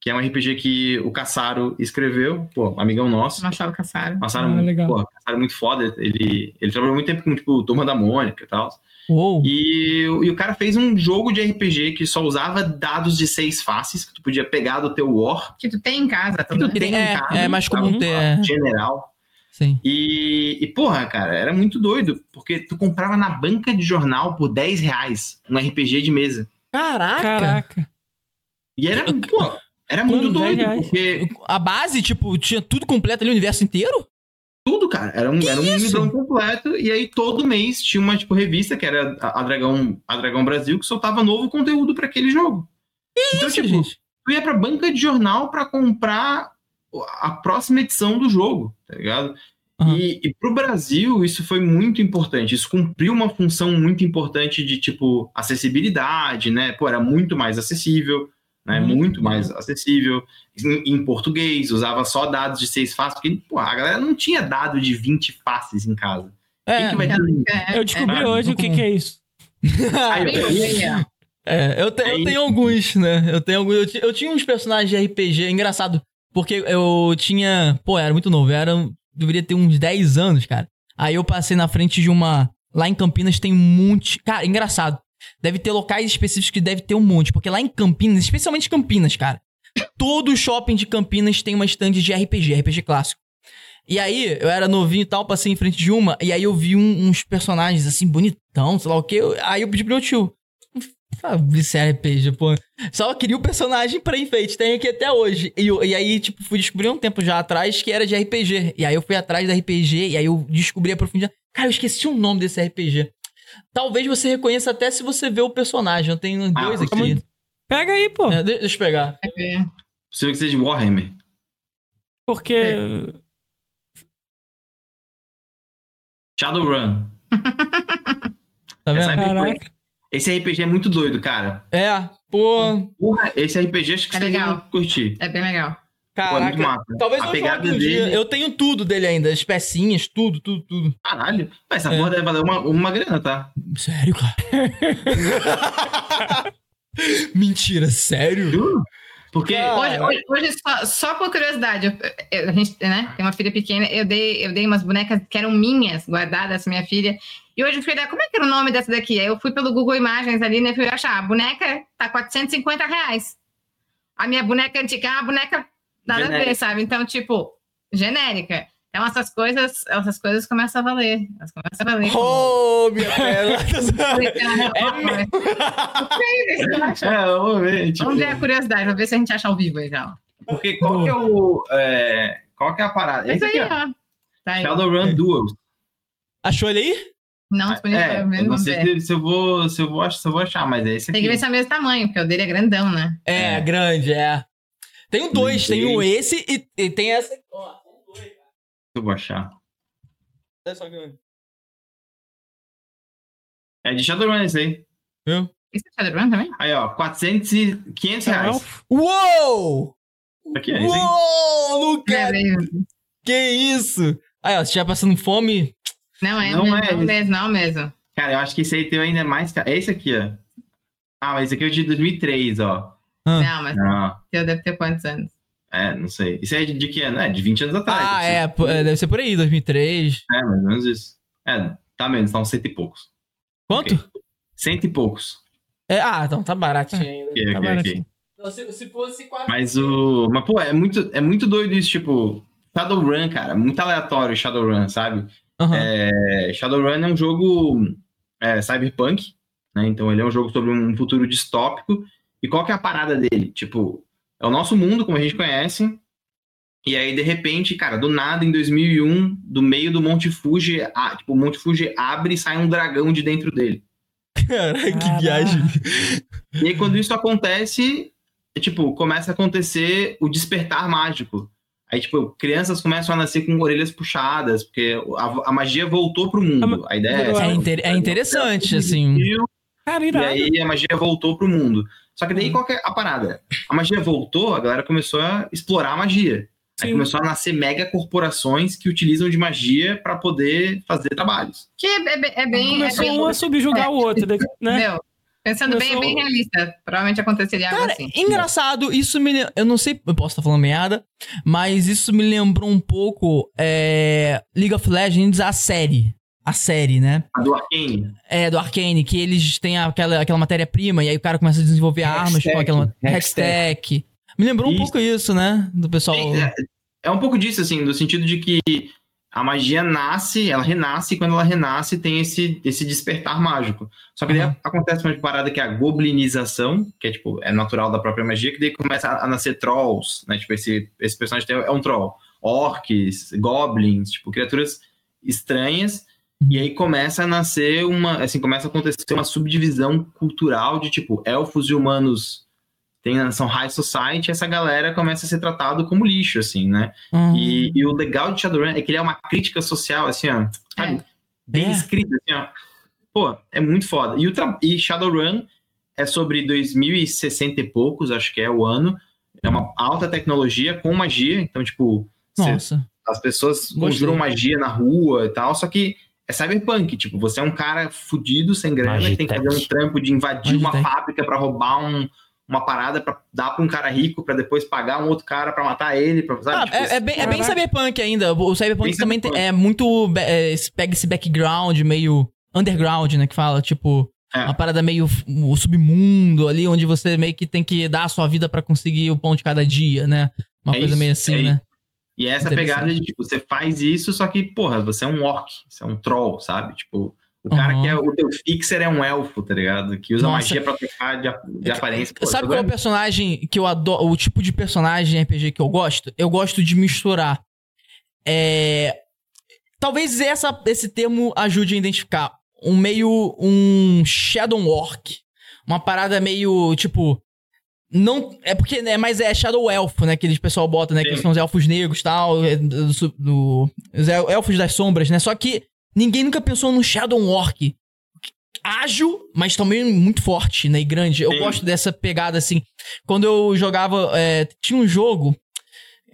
que é um RPG que o Caçaro escreveu, pô, amigão nosso. Machado Caçaro. Passaram, Ah, legal. pô, cara muito foda. Ele, ele trabalhou muito tempo com, tipo, Turma da Mônica e tal. Uou. E, e o cara fez um jogo de RPG que só usava dados de seis faces, que tu podia pegar do teu war, Que tu tem em casa, que tu tem É, em casa. é mais comum sabe? ter, é. General. Sim. E, e, porra, cara, era muito doido, porque tu comprava na banca de jornal por 10 reais um RPG de mesa. Caraca. Caraca. E era, pô, era muito Mano, 10 doido, porque A base, tipo, tinha tudo completo ali, o universo inteiro? Tudo, cara, era um, era um livrão completo, e aí todo mês tinha uma, tipo, revista, que era a, Dragão, a Dragão Brasil, que soltava novo conteúdo pra aquele jogo. então, Isso, tipo, gente. tu ia pra banca de jornal pra comprar a próxima edição do jogo, tá ligado? Aham. E, e pro Brasil, isso foi muito importante. Isso cumpriu uma função muito importante de, tipo, acessibilidade, né? Pô, era muito mais acessível, né? Uhum. Muito mais acessível. Em, em português, usava só dados de seis faces, porque, pô, a galera não tinha dado de 20 faces em casa. Quem É, que vai ter? É, Eu descobri é, hoje o que, que é isso. Aí, bem, eu-. É, eu, te- eu Aí- tenho alguns, né? Eu tenho alguns. Eu, ti- eu tinha uns personagens de RPG, engraçado. Porque eu tinha. Pô, eu era muito novo, eu era. Deveria ter uns 10 anos, cara. Aí eu passei na frente de uma. Lá em Campinas tem um monte. Cara, engraçado. Deve ter locais específicos que deve ter um monte. Porque lá em Campinas, especialmente Campinas, cara. Todo shopping de Campinas tem uma stand de RPG, RPG clássico. E aí, eu era novinho e tal, passei em frente de uma, e aí eu vi um- uns personagens assim, bonitão, sei lá o quê. Aí eu pedi pro meu tio. Isso é RPG, pô. Só queria o personagem pra enfeite, tem aqui até hoje. E, e aí, tipo, fui descobrir um tempo já atrás que era de RPG. E aí eu fui atrás da RPG, e aí eu descobri a profundidade. Cara, eu esqueci o nome desse RPG. Talvez você reconheça até se você ver o personagem. Eu tenho Ah, dois aqui. Pega aí, pô. É, de- deixa eu pegar. É. Possível que seja de Warhammer. Porque. Shadowrun. Tá vendo? é- Caraca. Esse RPG é muito doido, cara. É, pô. Porra, esse RPG acho que É vocês legal. curtir. É bem legal. Caraca. massa. Talvez a eu pegada um dia. dele. Eu tenho tudo dele ainda. As pecinhas, tudo, tudo, tudo. Caralho. Essa É. porra deve valer uma, uma grana, tá? Sério, cara? Mentira, sério? Juro. Porque. Cara, Hoje, hoje, hoje, só, só por curiosidade, eu- eu- a gente né, tem uma filha pequena, eu dei, eu dei umas bonecas que eram minhas, guardadas, minha filha. E hoje eu fui olhar, como é que era o nome dessa daqui? Aí eu fui pelo Google Imagens ali, né? Fui achar, a boneca tá 450 reais. A minha boneca antiga é uma boneca nada a ver, Genérica. sabe? Então, tipo, genérica. Então, essas coisas, essas coisas começam a valer. Elas começam a valer. Oh, minha bela. É É, vamos ver. Tipo, Vamos ver a curiosidade, vamos ver se a gente acha ao vivo aí já. porque qual que é o. é, qual que é a parada? Isso Esse aí, aqui, ó. Tá aí. Shadowrun É. Duels. Achou ele aí? Não disponível É, para eu ver, não sei ver. se, se eu vou, se, eu vou, se eu vou achar, mas é esse Tem aqui. que ver se é o mesmo tamanho, porque o dele é grandão, né? É, É. grande, é. Tem um dois, tem um Grande. esse e, e tem essa. Ó, tem dois, cara. Eu vou achar. Olha só que- É de Shadowrun esse aí. Viu? Isso é Shadowrun também? Aí, ó, 400 e 500 reais. Uou! Aqui, é esse. Uou, Não é, mesmo. Que isso? Aí, ó, você já passando fome. não é, Não não, é não esse. mesmo, não mesmo. Cara, eu acho que esse aí tem ainda mais. É esse aqui, ó. Ah, mas esse aqui é o de 2003, ó. Ah. Não, mas Não, eu deve ter quantos anos? é, não sei. Isso aí é de, de que ano? É, de 20 anos atrás. Ah, assim. é, é, deve ser por aí, 2003. É, mais ou menos isso. É, tá menos, tá uns cento e poucos. Quanto? Ok. Cento e poucos. É, ah, então tá baratinho ainda. Ok, Tá ok, ok. baratinho. Então, se, se fosse quase. Mas o. Mas, pô, é muito, é muito doido isso, tipo. Shadowrun, cara. Muito aleatório Shadowrun, sabe? Aham. É, Shadowrun é um jogo é, cyberpunk, né? Então ele é um jogo sobre um futuro distópico. E qual que é a parada dele? Tipo, é o nosso mundo, como a gente conhece. E aí, de repente, cara, do nada, em 2001, do meio do Monte Fuji, a- tipo, o Monte Fuji abre e sai um dragão de dentro dele. Caraca, que viagem. E aí, quando isso acontece, é, tipo, começa a acontecer o despertar mágico. Aí, tipo, crianças começam a nascer com orelhas puxadas, porque a, a magia voltou pro mundo. A ideia é essa. É, inter- é interessante, assim. Cara, E aí a magia voltou pro mundo. Só que daí Hum. qual que é a parada? A magia voltou, a galera começou a explorar a magia. Aí começou a nascer mega corporações que utilizam de magia para poder fazer trabalhos. Que é, é bem- é bem. Começou é bem um a subjugar o outro, né? Meu, Pensando bem, é bem realista. Provavelmente aconteceria algo Cara, assim. engraçado, isso me. Eu não sei, eu posso estar falando merda, mas isso me lembrou um pouco é, League of Legends, a série. A série, né? A do Arcane. É, do Arcane, que eles têm aquela, aquela matéria-prima e aí o cara começa a desenvolver armas com aquela. Hextech. Me lembrou um Isso. pouco isso, né? Do pessoal. É, é um pouco disso, assim, no sentido de que a magia nasce, ela renasce, e quando ela renasce tem esse, esse despertar mágico. Só que daí Uhum. acontece uma parada que é a goblinização, que é, tipo, é natural da própria magia, que daí começa a, a nascer trolls, né? Tipo, esse, esse personagem tem- é um troll. Orcs, goblins, tipo, criaturas estranhas. E aí começa a nascer uma, assim, começa a acontecer uma subdivisão cultural de, tipo, elfos e humanos tem, são high society, essa galera começa a ser tratado como lixo, assim, né? Hum. E, e o legal de Shadowrun é que ele é uma crítica social, assim, ó, sabe? Bem É. escrita, assim, ó. Pô, é muito foda. E, o e Shadowrun é sobre 2060 e poucos, acho que é o ano. É uma alta tecnologia com magia, então, tipo, cê- Nossa. as pessoas Gostei. conjuram magia na rua e tal, só que é cyberpunk, tipo, você é um cara fudido, sem grana, que tem que fazer um trampo de invadir uma fábrica pra roubar um- uma parada pra dar pra um cara rico, pra depois pagar um outro cara pra matar ele, pra, sabe? Ah, Tipo, é, é bem, é bem cyberpunk ainda. O cyberpunk Bem também cyberpunk. tem- é muito. é, pega esse background meio underground, né? Que fala, tipo. É. Uma parada meio o submundo ali, onde você meio que tem que dar a sua vida pra conseguir o pão de cada dia, né? Uma É coisa isso, meio assim, é né? E essa Interessante. pegada de, tipo, você faz isso, só que, porra, você é um orc, você é um troll, sabe? Tipo, o cara Uhum. que é o teu fixer é um elfo, tá ligado? Que usa Nossa. magia pra trocar de, de aparência. Pô, Sabe qual é o personagem que eu adoro? O tipo de personagem RPG que eu gosto? Eu gosto de misturar. É. Talvez essa, esse termo ajude a identificar. Um meio. Um Shadow Orc. Uma parada meio, tipo. Não. É porque, né? Mas é Shadow Elfo, né? Que eles pessoal bota, né? Que Sim. são os elfos negros e tal. é, Do, do- os el- elfos das sombras, né? Só que ninguém nunca pensou num Shadow Orc ágil, mas também muito forte, né? E grande. Eu Sim. gosto dessa pegada, assim. Quando eu jogava. é, tinha um jogo.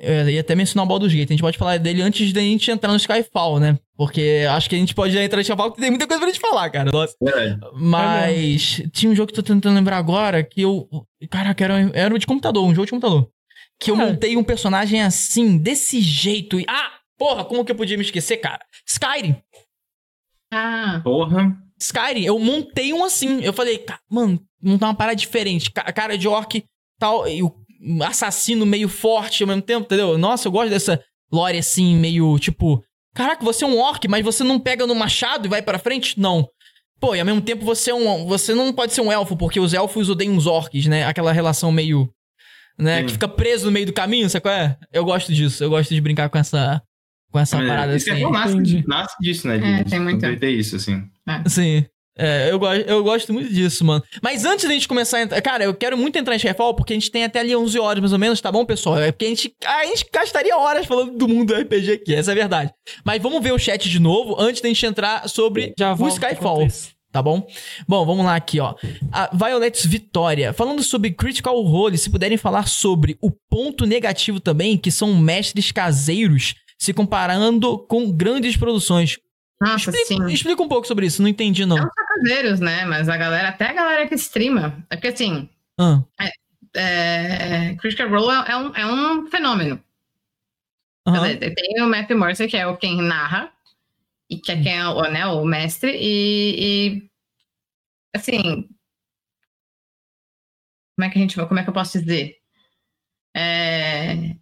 Eu ia até mencionar o Baldur's Gate. A gente pode falar dele antes da gente entrar no Skyfall, né? Porque acho que a gente pode já entrar no Skyfall, porque tem muita coisa pra gente falar, cara. Nossa. Verdade. Mas tinha um jogo que eu tô tentando lembrar agora que eu. Caraca, era, era de computador, um jogo de computador. Que eu Ah. montei um personagem assim, desse jeito. e- Ah! Porra, como que eu podia me esquecer, cara? Skyrim. Ah, Porra. Skyrim, eu montei um assim. Eu falei, "Ca- mano, montar uma parada diferente. Ca- Cara de orc, tal, e o assassino meio forte ao mesmo tempo, entendeu? Nossa, eu gosto dessa lore assim, meio tipo, caraca, você é um orc, mas você não pega no machado e vai pra frente? Não. Pô, e ao mesmo tempo você é um. Você não pode ser um elfo, porque os elfos odeiam os orcs, né? Aquela relação meio. Né? Sim. Que fica preso no meio do caminho, sabe qual é? Eu gosto disso. Eu gosto de brincar com essa. Com essa parada Isso assim. que é bom, nasce, nasce disso, né? É, de- tem muito. de ter isso, assim. Sim. É, eu, go eu gosto muito disso, mano. Mas antes da gente começar a entrar. Cara, eu quero muito entrar em Skyfall porque a gente tem até ali 11 horas mais ou menos, tá bom, pessoal? É porque a gente, a gente gastaria horas falando do mundo do RPG aqui, essa é a verdade. Mas vamos ver o chat de novo antes da gente entrar sobre Já o Skyfall. Tá bom? Bom, vamos lá aqui, ó. A Violet Vitória. Falando sobre Critical Role, se puderem falar sobre o ponto negativo também, que são mestres caseiros se comparando com grandes produções. Nossa, Explica, sim. explica um pouco sobre isso, não entendi não. Não só caseiros, né? Mas a galera, até a galera que streama. É porque assim, Ah, é, Critical Role é, é um, é um fenômeno. dizer, tem o Matthew Mercer, que é o quem narra, e que é quem é o, né, o mestre, e, e, assim. Como é que a gente como é que eu posso dizer? É,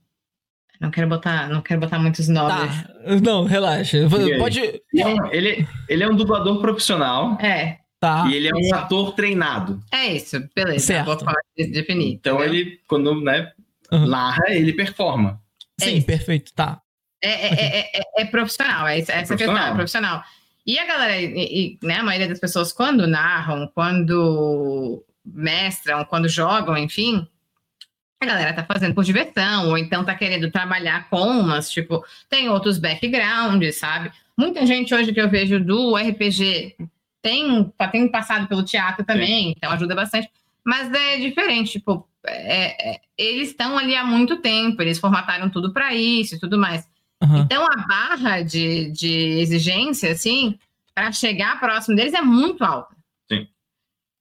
não quero botar, não quero botar muitos nomes. Tá. Não, relaxa. Pode. Ele é um- ele, ele é um dublador profissional É, Tá. e ele é um ator treinado. é isso, beleza. Certo. Vou falar de definir. Então entendeu? ele, quando né, Uhum. narra, ele performa. Sim, é perfeito. Tá. É, é, é, é- é profissional, é essa essa a questão, Profissional. é profissional. E a galera, e, e, né, a maioria das pessoas, quando narram, quando mestram, quando jogam, enfim, a galera tá fazendo por diversão, ou então tá querendo trabalhar com umas, tipo, tem outros backgrounds, sabe? Muita gente hoje que eu vejo do RPG tem, tem passado pelo teatro também, então ajuda bastante. Mas é diferente, tipo, é- é- eles estão ali há muito tempo, eles formataram tudo para isso e tudo mais. Aham. Então a barra de, de exigência, assim, para chegar próximo deles é muito alta.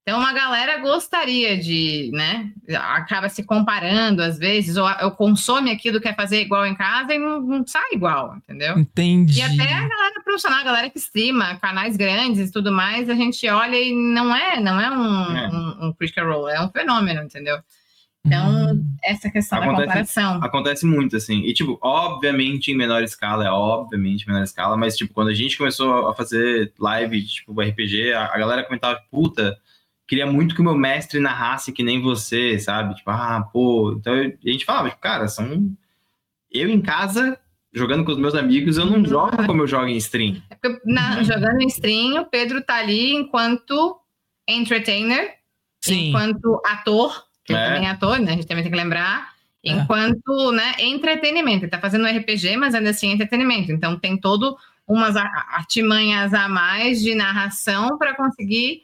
Então, uma galera gostaria de, né? Acaba se comparando às vezes, ou, ou consome aquilo, quer fazer igual em casa e não, não sai igual, entendeu? Entendi. E até a galera profissional, a galera que streama, canais grandes e tudo mais, a gente olha e não é, não é um, É. um, um critical role, é um fenômeno, entendeu? Então, Hum. essa questão da Acontece- comparação. Acontece muito, assim. E, tipo, obviamente em menor escala, é obviamente em menor escala, mas, tipo, quando a gente começou a fazer live, tipo, RPG, a, a galera comentava, puta, queria muito que o meu mestre narrasse que nem você, sabe? Tipo, ah, pô. Então eu- a gente falava, tipo, cara, são. Eu em casa, jogando com os meus amigos, eu não jogo como eu jogo em stream. É porque na- jogando em stream, o Pedro tá ali enquanto entertainer, Sim. enquanto ator, que ele É. também é ator, né? A gente também tem que lembrar. É. Enquanto, né, entretenimento. Ele tá fazendo um RPG, mas ainda assim é entretenimento. Então tem todo umas artimanhas a mais de narração para conseguir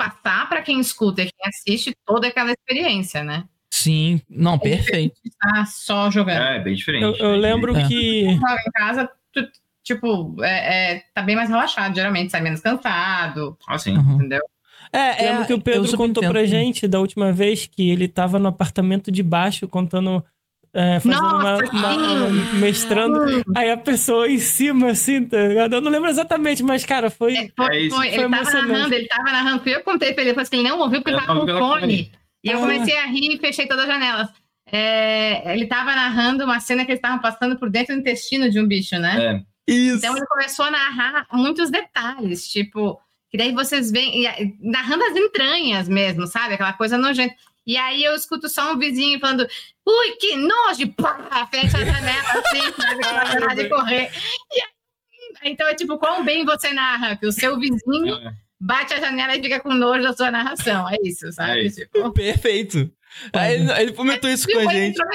passar para quem escuta e quem assiste toda aquela experiência, né? Sim. Não, perfeito. Tá só jogando. É, bem diferente. Eu, eu bem lembro É. que. Em casa, tu- tipo, é, é, tá bem mais relaxado, geralmente, sai menos cansado, Assim. Uhum. entendeu? É, Lembro é, que o eu Pedro contou pra gente da última vez que ele tava no apartamento de baixo contando. É, fazendo uma, Nossa, uma- sim! mestrando, aí a pessoa em cima, assim, tá ligado? Eu não lembro exatamente, mas, cara, foi. É, foi, É isso. foi, Foi ele tava narrando, ele tava narrando, eu contei pra ele, depois que ele não ouviu, porque ele tava com fone. fone. E eu Ah. comecei a rir e fechei todas as janelas. É, ele tava narrando uma cena que eles estavam passando por dentro do intestino de um bicho, né? É. Isso. Então ele começou a narrar muitos detalhes, tipo, que daí vocês veem, e- narrando as entranhas mesmo, sabe? Aquela coisa nojenta. E aí eu escuto só um vizinho falando, ui, que nojo! Pá, fecha a janela assim, sabe? De correr. E então é tipo, quão bem você narra, que o seu vizinho É. bate a janela e fica com nojo da sua narração. É isso, sabe? É isso. Tipo, Perfeito. Aí ele, ele comentou isso com a gente. entrou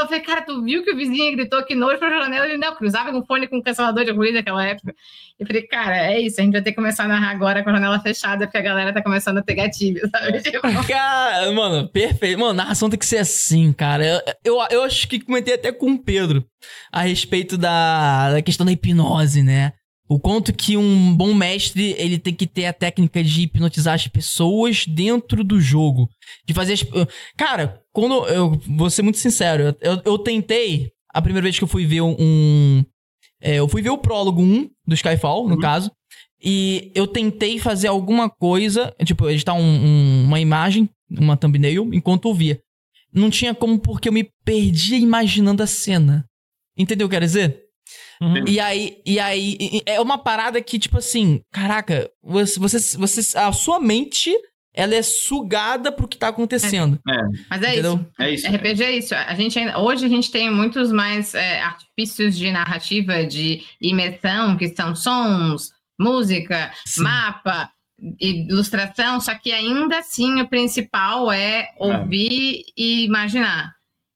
eu falei, cara, tu viu que o vizinho gritou que nojo pra janela? Ele não, cruzava com fone com cancelador de ruído naquela época. Eu falei, cara, é isso, a gente vai ter que começar a narrar agora com a janela fechada, porque a galera tá começando a ter gatilho, sabe? Tipo, Cara, mano, perfeito. Mano, narração tem que ser assim, cara. Eu, eu, eu acho que comentei até com o Pedro a respeito da, da questão da hipnose, né? O quanto que um bom mestre, ele tem que ter a técnica de hipnotizar as pessoas dentro do jogo. De fazer as... Cara, quando... Eu vou ser muito sincero. Eu, eu tentei... A primeira vez que eu fui ver um... é, eu fui ver o prólogo 1 do Skyfall, no Uhum. caso. E eu tentei fazer alguma coisa, tipo, editar um- um- uma imagem, uma thumbnail, enquanto eu via. Não tinha como porque eu me perdia imaginando a cena. Entendeu o que eu quero dizer? Uhum. E aí, e aí, é uma parada que, tipo assim, caraca, você, você, você- a sua mente, ela é sugada pro que tá acontecendo. Mas é entendeu? isso. É isso. RPG é isso. A gente ainda- hoje a gente tem muitos mais é, artifícios de narrativa, de imersão, que são sons, música, Sim. mapa, ilustração, só que ainda assim o principal é ouvir e imaginar.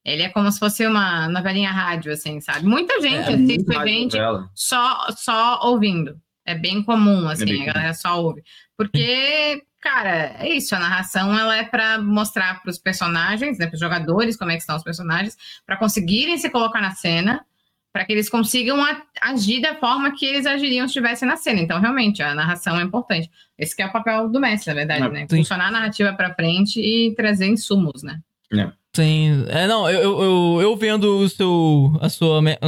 Ele é como se fosse uma novelinha rádio, assim, sabe? Muita gente É, assiste gente novela. só, só ouvindo. É bem comum, assim, bem a galera só ouve. Porque, cara, é isso, a narração ela é para mostrar para os personagens, né, para os jogadores, como é que estão os personagens, para conseguirem se colocar na cena, para que eles consigam agir da forma que eles agiriam se estivessem na cena. Então, realmente, a narração é importante. Esse que é o papel do mestre, na verdade, Não, né? sim. Funcionar a narrativa para frente e trazer insumos, né? Sim. É, não, eu, eu, eu, eu vendo o seu. A sua. me-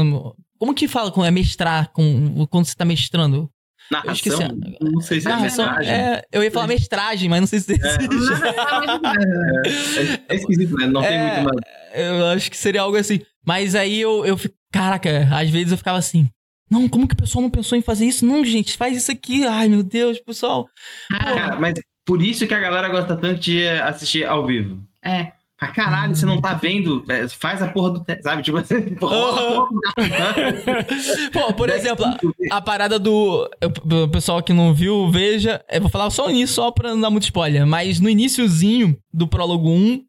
Como que fala com é mestrar? Com, quando você tá mestrando? Eu esqueci Narração, não sei se é Narração, mensagem. é, eu ia falar mestragem, mas não sei se existe. É, é esquisito, né? Não tem É. muito mais. Eu acho que seria algo assim. Mas aí eu, eu fico. Caraca, às vezes eu ficava assim. Não, como que o pessoal não pensou em fazer isso? Não, gente, faz isso aqui. Ai, meu Deus, pessoal. Cara, mas por isso que a galera gosta tanto de assistir ao vivo. É. Ah, caralho, você não tá vendo? É, Faz a porra do. te- Sabe? Tipo assim. porra, Pô, por exemplo, a, a parada do. O pessoal que não viu, veja. Eu vou falar só nisso, só pra não dar muito spoiler. Mas no iniciozinho do prólogo 1,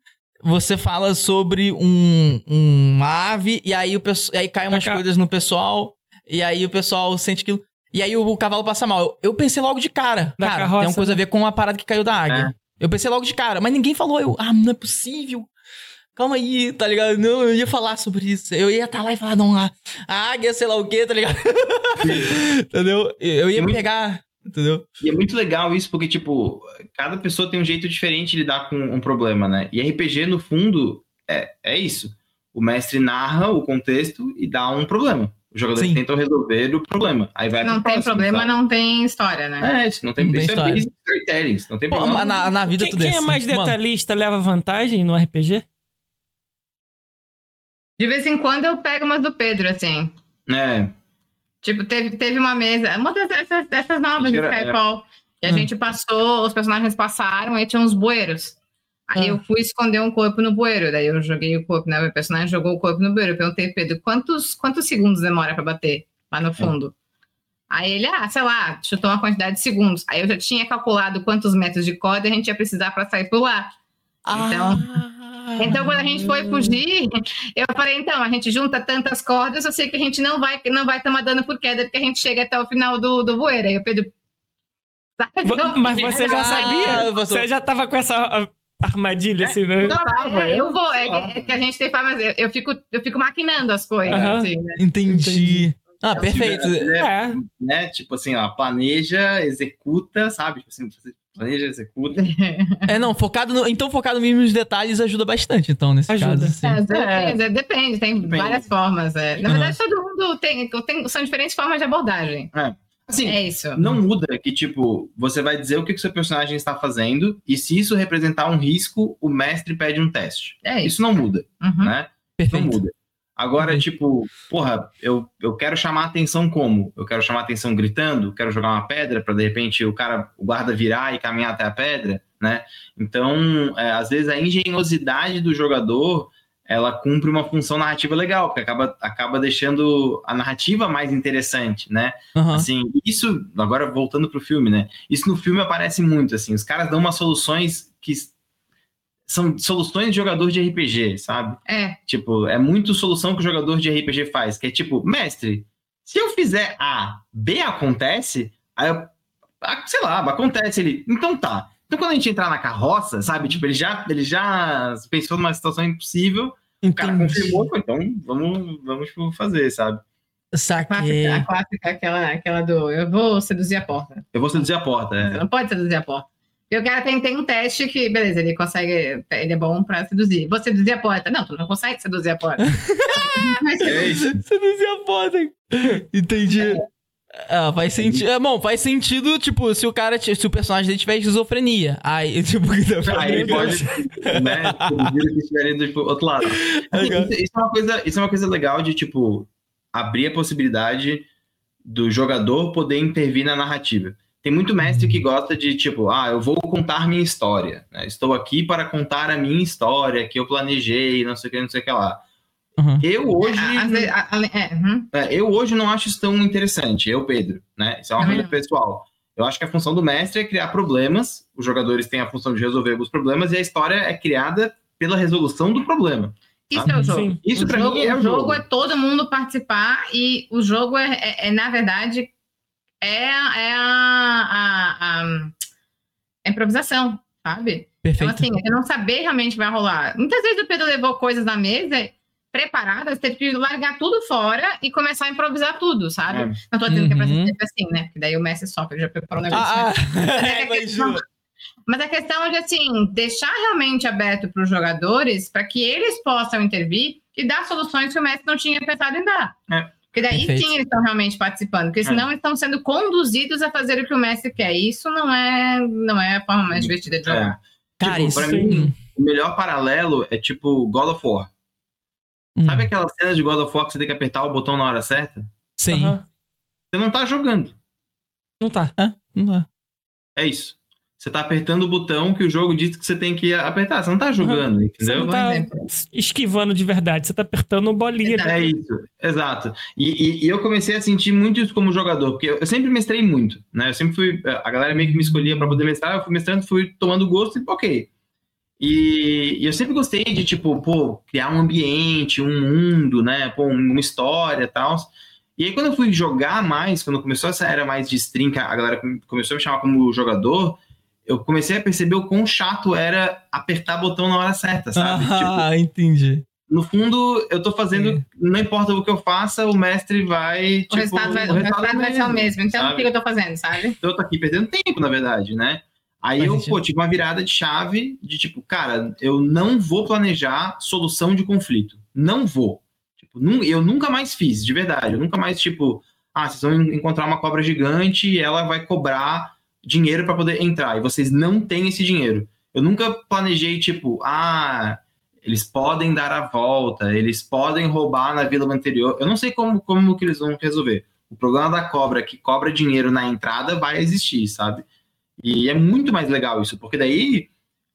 você fala sobre um, um- uma ave, e aí, o e aí cai umas coisas no pessoal, e aí o pessoal sente aquilo. E aí o, o cavalo passa mal. Eu, eu pensei logo de cara. Da cara, carroça, tem uma coisa a ver com a parada que caiu da águia. Eu pensei logo de cara, mas ninguém falou. Eu, ah, não é possível. Calma aí, tá ligado? Não, eu ia falar sobre isso. Eu ia estar lá e falar, não, a, a águia, sei lá o quê, tá ligado? Entendeu? Eu ia pegar. Entendeu? E é muito legal isso, porque, tipo, cada pessoa tem um jeito diferente de lidar com um problema, né? E RPG, no fundo, é, é isso. O mestre narra o contexto e dá um problema. Os jogadores Sim. tentam resolver o problema. Aí vai Não tem próximo, problema, sabe? não tem história, né? É, isso não tem, Não tem isso história. é storytelling. Não tem Pô, problema. na, na vida Quem, tudo quem é assim. mais Mano, detalhista leva vantagem no RPG? De vez em quando eu pego umas do Pedro, assim. É, Tipo, teve, teve uma mesa, uma dessas, dessas novas de Era- é. Skyfall. E a Hum. gente passou, os personagens passaram e tinha uns bueiros. Aí Ah. eu fui esconder um corpo no bueiro. Daí eu joguei o corpo, né? O personagem jogou o corpo no bueiro. Eu perguntei, Pedro, quantos, quantos segundos demora pra bater lá no fundo? Aí ele, ah, sei lá, chutou uma quantidade de segundos. Aí eu já tinha calculado quantos metros de corda a gente ia precisar pra sair por lá. Então, então, quando a gente foi fugir, eu falei, então, a gente junta tantas cordas, eu sei que a gente não vai, não vai tomar dano por queda, porque a gente chega até o final do, do bueiro. Aí o Pedro. Mas você já Ah, sabia? você- Você já tava com essa ah, armadilha, assim, né? Não, é, eu vou, é, que- é que a gente tem mas eu, eu fico, eu fico maquinando as coisas, Aham. assim, né? Entendi. Ah, perfeito. É, É. né? Tipo assim, ó, planeja, executa, sabe? Tipo assim, planeja, executa. É, não, focado no, então focado mesmo nos detalhes ajuda bastante, então, nesse Ajuda. caso. Assim. É, depende, depende, tem Depende. várias formas. é. Na verdade, todo mundo tem, tem. São diferentes formas de abordagem. Assim, É isso. não muda que, tipo, você vai dizer o que o seu personagem está fazendo e se isso representar um risco, o mestre pede um teste. É isso. Isso não muda, Uhum. né? Não Perfeito. muda. Agora, Uhum. tipo, porra, eu, eu quero chamar atenção como? Eu quero chamar atenção gritando? Quero jogar uma pedra para de repente o cara, o guarda virar e caminhar até a pedra, né? Então, é, às vezes a engenhosidade do jogador ela cumpre uma função narrativa legal, porque acaba, acaba deixando a narrativa mais interessante, né? Aham. Assim, isso, agora voltando pro filme, né? Isso no filme aparece muito, assim, os caras dão umas soluções que são soluções de jogador de RPG, sabe? É, Tipo, é muito solução que o jogador de RPG faz, que é tipo, mestre, se eu fizer A, B acontece, aí eu, sei lá, acontece ele. Então tá. Então quando a gente entrar na carroça, sabe? Tipo, ele já, ele já pensou numa situação impossível, o cara Entendi. confirmou, então vamos, vamos tipo, fazer, sabe? a Saquei. clássica, a clássica aquela, aquela do eu vou seduzir a porta. Eu vou seduzir a porta. Você É. não pode seduzir a porta. E o cara tem, tem um teste que, beleza, ele consegue, ele é bom pra seduzir. Vou seduzir a porta. Não, tu não consegue seduzir a porta. Mas, É isso. Seduzir a porta. Entendi. Ah, faz sentido. É bom, faz sentido, tipo, se o cara, se o personagem dele tiver esquizofrenia. Aí, tipo, Aí pode, né, que pro outro lado. Isso, isso é uma coisa, isso é uma coisa legal de, tipo, abrir a possibilidade do jogador poder intervir na narrativa. Tem muito mestre que gosta de, tipo, ah, eu vou contar minha história. né? Estou aqui para contar a minha história, que eu planejei, não sei o que, não sei o que lá. Uhum. Eu hoje, a- às vezes, a- a- é, uhum. é, eu hoje não acho isso tão interessante, eu, Pedro, né? Isso é uma coisa pessoal. Eu acho que a função do mestre é criar problemas, os jogadores têm a função de resolver alguns problemas, e a história é criada pela resolução do problema. Isso é o jogo. Sim. Isso o pra jogo, mim é o jogo. é todo mundo participar e o jogo é, é- é, na verdade, é, é a, a- a- a improvisação, sabe? Perfeito. Então, assim, é não saber realmente o que vai rolar. Muitas vezes o Pedro levou coisas na mesa preparadas, teve que largar tudo fora e começar a improvisar tudo, sabe? É. Não tô dizendo que é pra ser Uhum. sempre assim, né? Porque daí o mestre sofre, ele já preparou o negócio. ah, né? ah, é que- imagina. Mas a questão é de, assim, deixar realmente aberto para os jogadores para que eles possam intervir e dar soluções que o mestre não tinha pensado em dar. É. Porque daí Perfeito. sim eles estão realmente participando, porque senão eles estão sendo conduzidos a fazer o que o mestre quer. E isso não é, não é a forma mais divertida de jogar. Cara, Tipo, isso pra mim, o melhor paralelo é tipo God of War. Hum, Sabe aquelas cenas de God of War que você tem que apertar o botão na hora certa? Sim. Aham. Você não tá jogando. Não tá. Ah, não dá. É isso. Você tá apertando o botão que o jogo diz que você tem que apertar. Você não tá jogando, Você entendeu? não Bom tá esquivando de verdade, você tá apertando bolinha. Exato. É isso, exato. E, e- e eu comecei a sentir muito isso como jogador, porque eu sempre mestrei muito, né? Eu sempre fui. A galera meio que me escolhia para poder mestrar, eu fui mestrando, fui tomando gosto e ok. E, e eu sempre gostei de, tipo, pô, criar um ambiente, um mundo, né? Pô, uma história e tal. E aí, quando eu fui jogar mais, quando começou essa era mais de stream, que a galera come- começou a me chamar como jogador, eu comecei a perceber o quão chato era apertar botão na hora certa, sabe? Tipo, Ah, entendi. no fundo, eu tô fazendo, é. não importa o que eu faça, o mestre vai. Tipo, o resultado vai, o resultado vai ser o mesmo. Então, sabe? o que eu tô fazendo, sabe? Então, eu tô aqui perdendo tempo, na verdade, né? Aí eu, pô, tive uma virada de chave de tipo, cara, eu não vou planejar solução de conflito. Não vou. Tipo, eu nunca mais fiz, de verdade. Eu nunca mais, tipo, ah, vocês vão encontrar uma cobra gigante e ela vai cobrar dinheiro para poder entrar. E vocês não têm esse dinheiro. Eu nunca planejei, tipo, ah, eles podem dar a volta, eles podem roubar na vila anterior. Eu não sei como, como que eles vão resolver. O problema da cobra que cobra dinheiro na entrada vai existir, sabe? E é muito mais legal isso, porque daí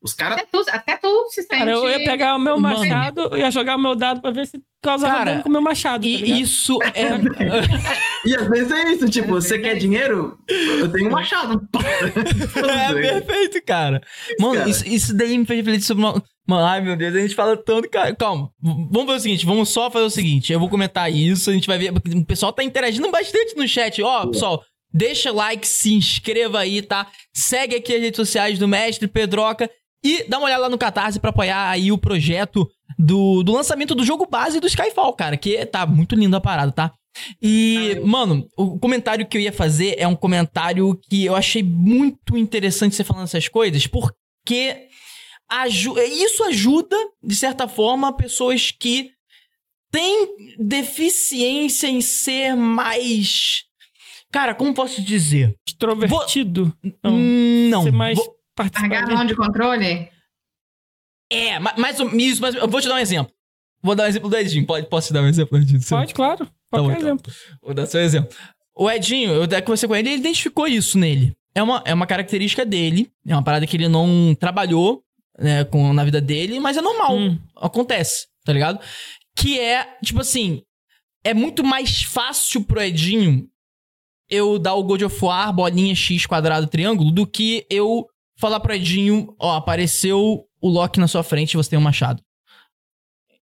os caras. Até, tu, até tu se sente. Cara, eu ia pegar o meu machado, eu ia jogar o meu dado pra ver se causava cara, dano com o meu machado. Tá e isso é. e às vezes é isso, tipo, você quer dinheiro? Eu tenho um machado. é perfeito, cara. Mano, cara. Isso, isso daí me fez refletir sobre uma. Mano, ai meu Deus, a gente fala tanto, cara. Calma, vamos fazer o seguinte, vamos só fazer o seguinte. Eu vou comentar isso, a gente vai ver. O pessoal tá interagindo bastante no chat. Ó, pessoal, Deixa like, se inscreva aí, tá? Segue aqui as redes sociais do Mestre Pedroca e dá uma olhada lá no Catarse pra apoiar aí o projeto do, do lançamento do jogo base do Skyfall, cara, que tá muito lindo a parada, tá? E, mano, o comentário que eu ia fazer é um comentário que eu achei muito interessante você falando essas coisas, porque isso ajuda, de certa forma, pessoas que têm deficiência em ser mais Cara, como posso dizer? Extrovertido? Vou... Não. Não. Ser mais vou... mão de controle? É, mas, isso, mas eu vou te dar um exemplo. Vou dar um exemplo do Edinho. Pode, posso te dar um exemplo, Edinho? Pode, claro. Qualquer tá bom, exemplo. Então. Vou dar seu exemplo. O Edinho, eu até conversei com ele, ele identificou isso nele. É uma, é uma característica dele, é uma parada que ele não trabalhou né, com, na vida dele, mas é normal. Hum. Acontece, tá ligado? Que é, tipo assim, é muito mais fácil pro Edinho eu dar o God of War, bolinha X, quadrado, triângulo, do que eu falar pro Edinho, ó, apareceu o Loki na sua frente e você tem um machado.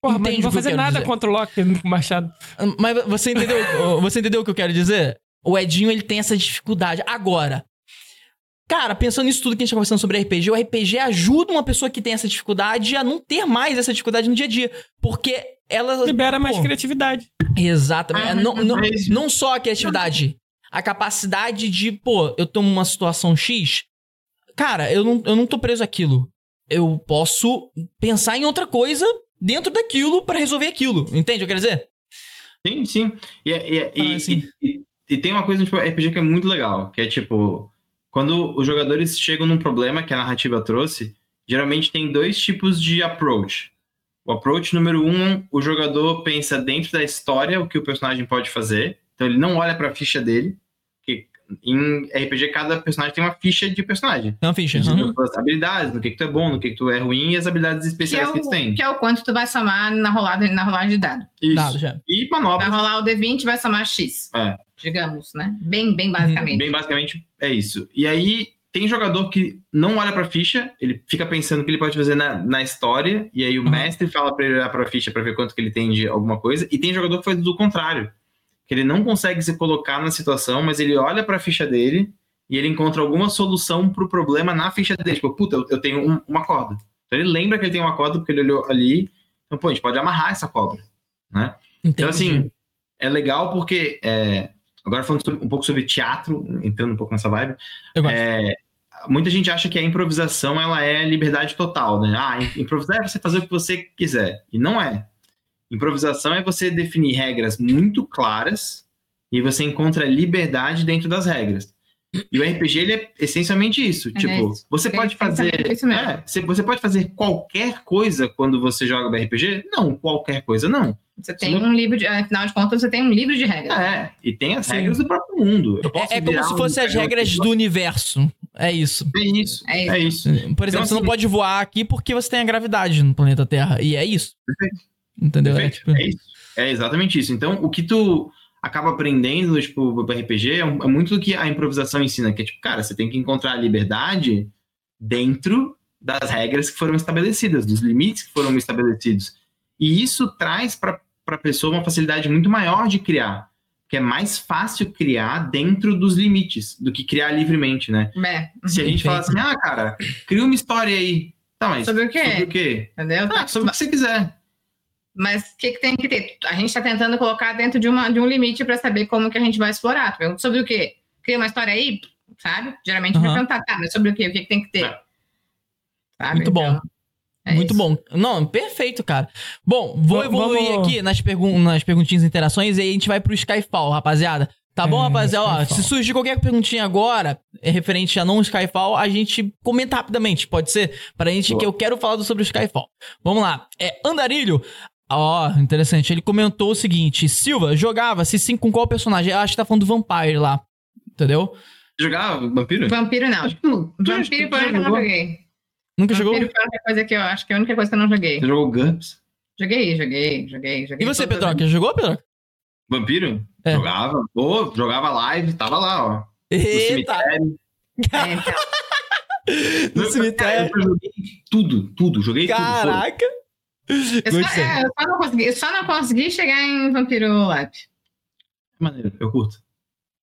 Porra, mas não vou fazer nada dizer. contra o Loki com machado. Mas você entendeu, você entendeu o que eu quero dizer? O Edinho, ele tem essa dificuldade. Agora, cara, pensando nisso tudo que a gente tá conversando sobre RPG, o RPG ajuda uma pessoa que tem essa dificuldade a não ter mais essa dificuldade no dia a dia. Porque ela... Libera pô, mais criatividade. Exatamente. Ah, não, não, não só a criatividade a capacidade de, pô, eu tô numa situação X, cara, eu não, eu não tô preso aquilo. Eu posso pensar em outra coisa dentro daquilo para resolver aquilo. Entende o que eu quero dizer? Sim, sim. E, e, e, assim. e, e tem uma coisa tipo RPG que é muito legal, que é tipo, quando os jogadores chegam num problema que a narrativa trouxe, geralmente tem dois tipos de approach. O approach número um, o jogador pensa dentro da história o que o personagem pode fazer, então ele não olha para a ficha dele, em RPG, cada personagem tem uma ficha de personagem. É uma ficha. Uhum. As habilidades, no que, que tu é bom, no que, que tu é ruim e as habilidades especiais que, é o, que tu tem. Que é o quanto tu vai somar na rolada, na rolagem de dado. Isso. Dado já. E manobra. Vai rolar o D20 vai somar X. É. Digamos, né? Bem, bem basicamente. Bem basicamente é isso. E aí, tem jogador que não olha pra ficha, ele fica pensando o que ele pode fazer na, na história, e aí o uhum. mestre fala pra ele olhar pra ficha pra ver quanto que ele tem de alguma coisa, e tem jogador que faz do contrário que ele não consegue se colocar na situação, mas ele olha para a ficha dele e ele encontra alguma solução para o problema na ficha dele. Tipo, puta, eu, eu tenho um, uma corda. Então ele lembra que ele tem uma corda porque ele olhou ali. Então, pô, a gente pode amarrar essa cobra, né? Entendi. Então, assim, é legal porque... É, agora falando um pouco sobre teatro, entrando um pouco nessa vibe. É, muita gente acha que a improvisação ela é liberdade total, né? Ah, improvisar é você fazer o que você quiser. E não é. Improvisação é você definir regras muito claras e você encontra liberdade dentro das regras. E o RPG ele é essencialmente isso. É tipo, isso. você pode fazer. É, você pode fazer qualquer coisa quando você joga RPG? Não, qualquer coisa não. Você tem um livro de. Afinal de contas, você tem um livro de regras. É, e tem as regras do próprio mundo. É, é, como se fossem um as regras do universo. É isso. É isso. É isso. É isso. Por exemplo, então, você não assim, pode voar aqui porque você tem a gravidade no planeta Terra. E é isso. Perfeito. Entendeu? É, tipo... é, isso. é exatamente isso. Então, o que tu acaba aprendendo, tipo, RPG é, é, muito do que a improvisação ensina, que é tipo, cara, você tem que encontrar a liberdade dentro das regras que foram estabelecidas, dos limites que foram estabelecidos. E isso traz para a pessoa uma facilidade muito maior de criar, que é mais fácil criar dentro dos limites do que criar livremente, né? É. Se a gente fala assim, ah, cara, cria uma história aí. Tá, mas sobre o quê? Sobre o quê? Entendeu? Ah, sobre o que você quiser. Mas o que, que tem que ter? A gente está tentando colocar dentro de, uma, de um limite para saber como que a gente vai explorar. Pergunta sobre o quê? Cria uma história aí, sabe? Geralmente uhum. vai perguntar, tá, mas sobre o quê? O que, que tem que ter? É. Sabe? Muito bom. Então, é Muito isso. bom. Não, perfeito, cara. Bom, vou v evoluir vamos... aqui nas, pergun nas perguntinhas e interações e aí a gente vai pro Skyfall, rapaziada. Tá é, bom, rapaziada? Ó, se surgir qualquer perguntinha agora, é referente a não Skyfall, a gente comenta rapidamente, pode ser? Pra gente Boa. que eu quero falar sobre o Skyfall. Vamos lá. É Andarilho. Ó, oh, interessante. Ele comentou o seguinte: Silva, jogava, se sim, com qual personagem? Eu acho que tá falando do Vampire lá. Entendeu? Jogava Vampiro? Vampiro não. Vampiro foi o que eu não joguei. Nunca Vampiro jogou? Vampiro foi a única coisa que eu acho que é a única coisa que eu não joguei. Você jogou GURPS? Joguei, joguei, joguei, joguei. E você, Pedro? Que jogou, Pedro? Vampiro? É. Jogava. Pô, jogava live, tava lá, ó. Eita! No cemitério. no cemitério. Eu joguei tudo, tudo. Joguei Caraca. tudo. Eu só, é, eu só, não consegui, eu só não consegui chegar em Vampiro Live. Maneiro, eu curto.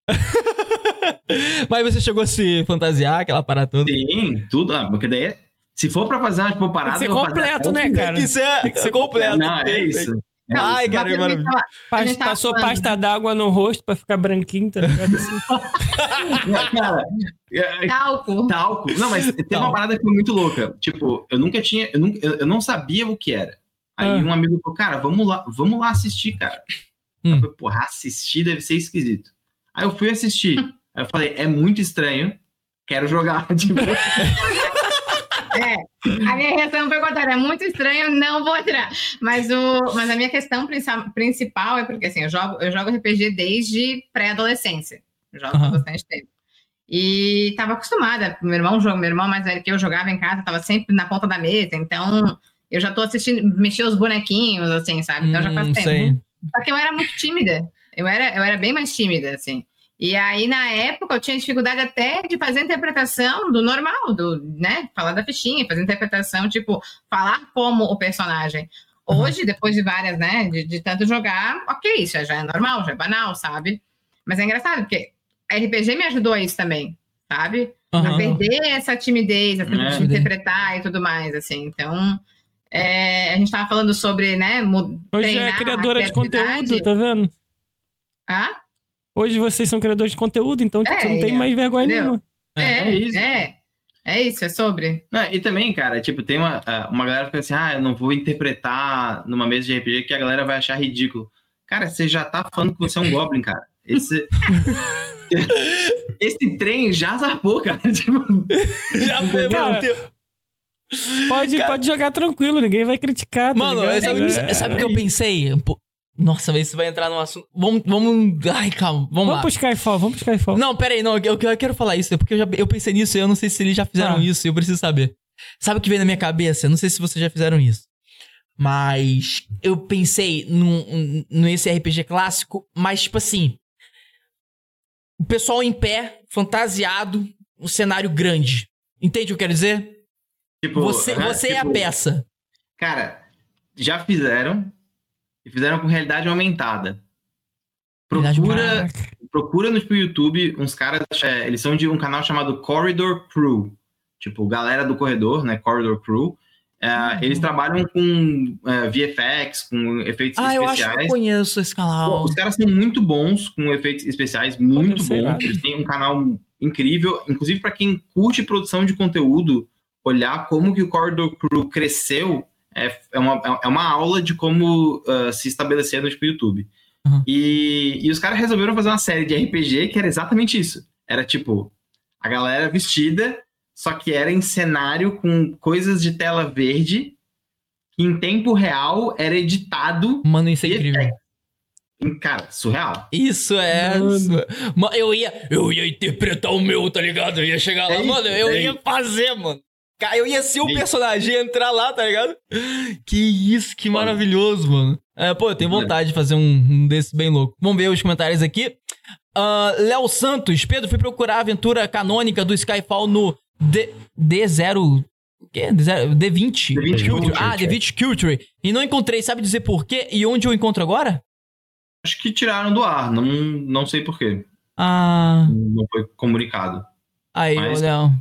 Mas você chegou a se fantasiar, aquela parada toda? Sim, tudo. Ah, porque daí, se for pra fazer uma tipo, parada... Tem que ser completo, né, cara? Tem que ser, tem que ser completo. Não, é isso. Não, Ai, cara, que maravilha. Passou pasta d'água no rosto pra ficar branquinho, tá ligado? Assim. cara, é, é, talco. Talco. Não, mas tem uma parada que foi muito louca. Tipo, eu nunca tinha. Eu, nunca, eu não sabia o que era. Aí ah. um amigo falou, cara, vamos lá, vamos lá assistir, cara. Hum. Eu falei, porra, assistir deve ser esquisito. Aí eu fui assistir. Aí eu falei, é muito estranho, quero jogar. Tipo... É, a minha reação foi contrária. É muito estranho, não vou tirar. Mas, o, mas a minha questão principal é porque assim, eu jogo, eu jogo RPG desde pré-adolescência. Jogo uhum. bastante tempo. E estava acostumada. Meu irmão, meu irmão mais velho que eu jogava em casa, estava sempre na ponta da mesa. Então, eu já estou assistindo, mexer os bonequinhos, assim, sabe? Então, hum, já faz tempo. Sei. Só que eu era muito tímida. Eu era, eu era bem mais tímida, assim. E aí, na época, eu tinha dificuldade até de fazer interpretação do normal, do, né? Falar da fichinha, fazer interpretação, tipo, falar como o personagem. Hoje, uhum. depois de várias, né, de, de, tanto jogar, ok, isso já é normal, já é banal, sabe? Mas é engraçado, porque a RPG me ajudou a isso também, sabe? Uhum. A perder essa timidez, essa é. de interpretar e tudo mais, assim. Então, é, a gente tava falando sobre, né, Hoje é criadora de conteúdo, tá vendo? Ah? Hoje vocês são criadores de conteúdo, então é, você não tem mais vergonha nenhuma. É, é, é isso. É. É isso, é sobre. Não, e também, cara, tipo, tem uma, uma galera que fica assim, ah, eu não vou interpretar numa mesa de RPG que a galera vai achar ridículo. Cara, você já tá falando que você é um Goblin, cara. Esse. Esse trem já zarpou, cara. Tipo, já foi, cara, Pode, cara, pode jogar tranquilo, ninguém vai criticar. Tá mano, sabe, sabe o que eu pensei? Nossa, isso vai entrar no assunto. Vamos, vamos. Ai, calma, vamos, vamos lá. Vamos pro Skyfall, vamos pro Skyfall. Não, pera aí, não, eu, eu quero falar isso, porque eu, já, eu pensei nisso e eu não sei se eles já fizeram ah. isso, eu preciso saber. Sabe o que veio na minha cabeça? Eu não sei se vocês já fizeram isso. Mas eu pensei num, nesse RPG clássico, mas tipo assim. O pessoal em pé, fantasiado, um cenário grande. Entende o que eu quero dizer? Tipo, você, você tipo, é a peça. Cara, já fizeram, e fizeram com realidade aumentada. Procura, procura no YouTube uns caras, é, eles são de um canal chamado Corridor Crew, tipo, galera do corredor, né, Corridor Crew. É, uhum. Eles trabalham com é, VFX, com efeitos ah, especiais. Ah, eu acho que eu conheço esse canal. Os caras são muito bons com efeitos especiais, muito bons. Eles têm um canal incrível, inclusive para quem curte produção de conteúdo, olhar como que o Corridor Crew cresceu é, é, uma, é uma aula de como uh, se estabelecer no tipo, YouTube. Uhum. E, e os caras resolveram fazer uma série de RPG que era exatamente isso. Era tipo, a galera vestida, só que era em cenário com coisas de tela verde, que em tempo real era editado. Mano, isso é incrível. Cara, surreal. Isso é. Mano. Eu ia, eu ia interpretar o meu, tá ligado? Eu ia chegar lá, é mano, eu é ia fazer, mano. Eu ia ser o personagem, entrar lá, tá ligado? Que isso, que maravilhoso, mano. É, pô, eu tenho vontade de fazer um, um desse bem louco. Vamos ver os comentários aqui. Uh, Léo Santos, Pedro, fui procurar a aventura canônica do Skyfall no D, D0. O quê? D20. D20 Culture. Ah, D20 Culture. E não encontrei, sabe dizer por quê? E onde eu encontro agora? Acho que tiraram do ar, não, não sei por quê. Ah. Não foi comunicado. Aí, Mas... Léo.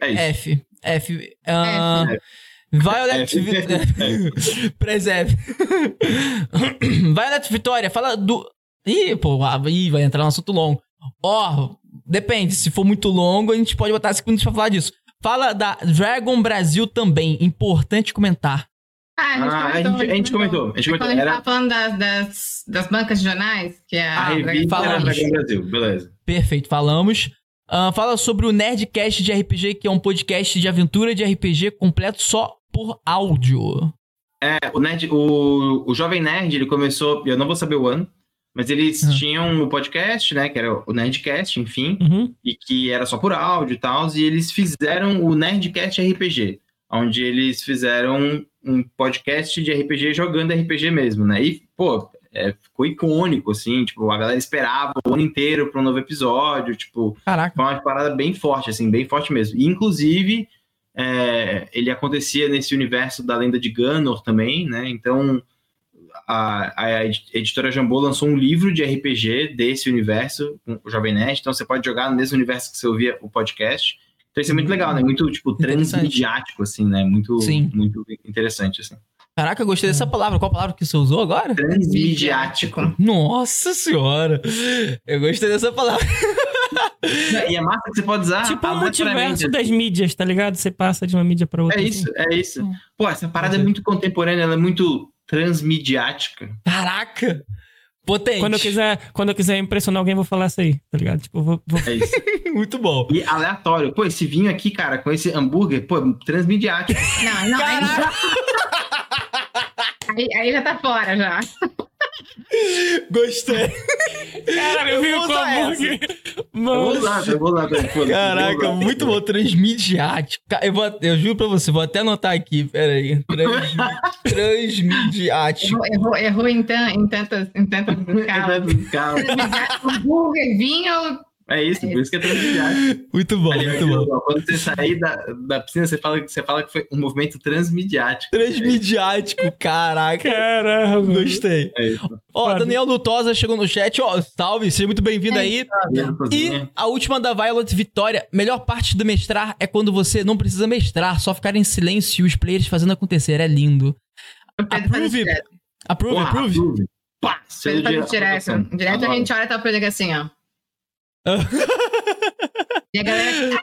É isso. F. F. Uh, Violet. É, Preserve. Violet Vitória, fala do. Ih, pô, ah, ih, vai entrar no assunto longo. Ó, oh, depende. Se for muito longo, a gente pode botar segundos pra falar disso. Fala da Dragon Brasil também. Importante comentar. Ah, a gente, Ah, a comentou, gente- a gente comentou, a gente Quando comentou. a gente Era- tava falando das, das, das bancas de jornais, que é A a, revista. Dragão Brasil, beleza. Perfeito, falamos. Ah, fala sobre o Nerdcast de RPG, que é um podcast de aventura de RPG completo só por áudio. É, o, Nerd, o, o Jovem Nerd, ele começou, eu não vou saber o ano, mas eles Uhum. tinham o podcast, né, que era o Nerdcast, enfim, Uhum. e que era só por áudio e tal, e eles fizeram o Nerdcast RPG, onde eles fizeram um podcast de RPG jogando RPG mesmo, né? E, pô, é, ficou icônico, assim, tipo, a galera esperava o ano inteiro para um novo episódio, tipo, Caraca. foi uma parada bem forte, assim, bem forte mesmo. E, inclusive, é, ele acontecia nesse universo da lenda de Ganor também, né? Então, a, a editora Jambô lançou um livro de RPG desse universo, o Jovem Nerd. Então, você pode jogar no mesmo universo que você ouvia o podcast. Então, isso é muito legal, né? Muito, tipo, transmediático, assim, né? Muito, muito interessante, assim. Caraca, eu gostei dessa palavra. Qual palavra que você usou agora? Transmediático. Nossa senhora! Eu gostei dessa palavra. E é massa que você pode usar tipo o multiverso das mídias, tá ligado? Você passa de uma mídia pra outra. É assim. isso, é isso. Hum. Pô, essa parada é muito contemporânea, ela é muito transmediática. Caraca! Potente. Quando eu, quiser, quando eu quiser impressionar alguém, eu vou falar isso aí, tá ligado? Tipo, vou, vou- É isso. Muito bom. E aleatório. Pô, esse vinho aqui, cara, com esse hambúrguer, pô, transmediático. Não, não. Aí, aí, aí já tá fora já. Gostei. Cara, eu vi usar hambúrguer. Eu vou usar, eu vou usar. vou Caraca, usar. muito bom. Transmediático. Ca- Eu, vou, eu juro pra você, vou até anotar aqui. Pera aí. Trans, transmediático. Errou, errou, errou em, tan, em tantas, em tantas escalas. Hambúrguer, vinho. É isso, por isso que é transmediático. Muito bom, Aliás, muito bom. Quando você sair da, da piscina, você fala, você fala que foi um movimento transmediático. Transmediático, caraca. caramba. Gostei. É isso. Ó, Daniel Lutosa chegou no chat. Ó, salve, seja muito bem-vindo aí. E a última da Violet Vitória. Melhor parte do mestrar é quando você não precisa mestrar, só ficar em silêncio e os players fazendo acontecer. É lindo. Approve. Approve, approve. Pá, direto. aprovação. Direto a gente olha e tá o Pedro assim, ó. E a galera.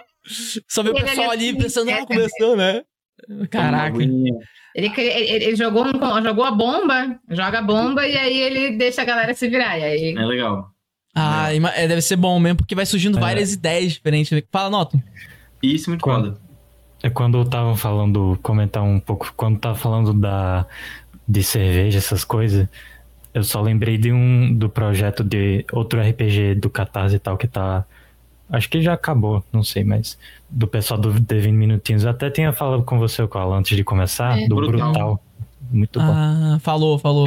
Só vê o pessoal ali pensando, é, ah, começou, né? Caraca. Ele, ele, ele jogou, um- jogou a bomba, joga a bomba e aí ele deixa a galera se virar. E aí. É legal. Ah, é, deve ser bom mesmo, porque vai surgindo É. várias ideias diferentes. Fala, Noto. Isso é muito Quando- foda. É quando estavam falando, comentar um pouco, quando tava falando da de cerveja, essas coisas, eu só lembrei de um do projeto de outro RPG do Catarse e tal que tá acho que já acabou, não sei, mas do pessoal do The 20 Minutinhos. Eu até tinha falado com você, Koala, antes de começar, É. do Brutal. Brutal. Muito bom. Ah, falou, falou.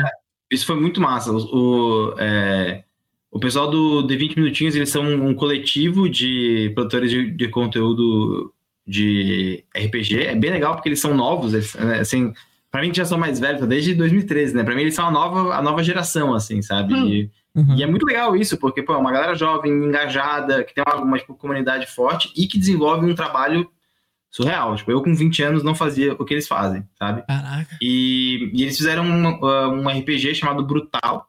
Isso foi muito massa. O, o, é, o pessoal do The 20 Minutinhos, eles são um coletivo de produtores de, de conteúdo de RPG. É bem legal porque eles são novos, eles, né, assim, pra mim que já são mais velhos, desde 2013, né? Pra mim eles são a nova, a nova geração, assim, sabe? Hum. E, Uhum. e é muito legal isso, porque, pô, é uma galera jovem, engajada, que tem uma, uma tipo, comunidade forte e que desenvolve um trabalho surreal. Tipo, eu com 20 anos não fazia o que eles fazem, sabe? Caraca. E, e eles fizeram um, uh, um RPG chamado Brutal,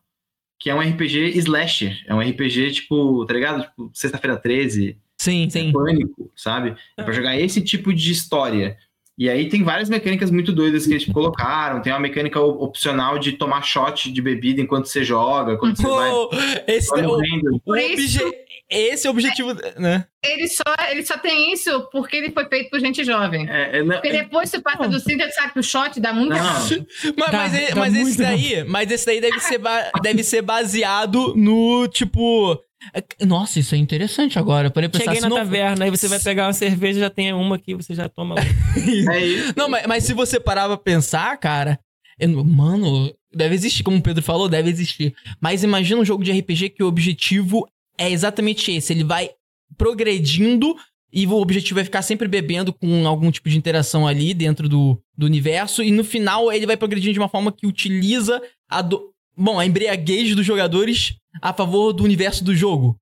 que é um RPG slasher. É um RPG, tipo, tá ligado? Tipo, Sexta-feira 13, Sim, sim. Pânico, sabe? É pra jogar esse tipo de história. E aí tem várias mecânicas muito doidas que eles colocaram. Tem uma mecânica op- opcional de tomar shot de bebida enquanto você joga, quando você vai, Pô, esse vai é o, o obje- Esse é o objetivo, né? Ele só, ele só tem isso porque ele foi feito por gente jovem. É, é, não- Porque depois você passa do 5, você sabe que o shot dá muito não, Mas, Dá- mas, dá mas esse muito daí, mas esse daí deve ser, ba- deve ser baseado no, tipo... é- Nossa, isso é interessante agora. Parei pra pensar, Cheguei na não- taverna, aí você vai pegar uma cerveja, já tem uma aqui, você já toma outra. é isso. Não, mas, mas se você parar pra pensar, cara... eu- mano, deve existir, como o Pedro falou, deve existir. Mas imagina um jogo de RPG que o objetivo é exatamente esse. Ele vai progredindo e o objetivo é ficar sempre bebendo com algum tipo de interação ali dentro do, do universo. E no final ele vai progredindo de uma forma que utiliza a... Do... Bom, a embriaguez dos jogadores a favor do universo do jogo.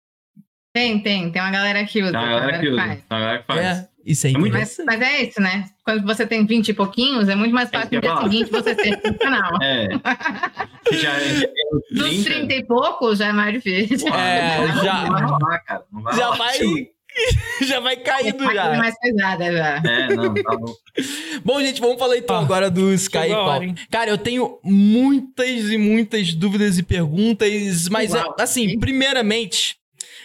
Tem, tem. Tem uma galera que usa. Tem uma galera que usa. faz. Tem uma galera que faz. É. Isso aí. É muito- Mas, mas é isso, né? Quando você tem 20 e pouquinhos, é muito mais fácil que no dia ia falar. seguinte você ser profissional. É. Que já é Dos 30 e poucos já é mais difícil. É, já- Não vai rolar, cara. Não vai Já rolar. vai. já vai caindo coisa já. mais pesada já. É, não, tá bom. Bom, gente, vamos falar então Ah, agora do Sky hein? Cara, eu tenho muitas e muitas dúvidas e perguntas, mas Uau. assim, primeiramente,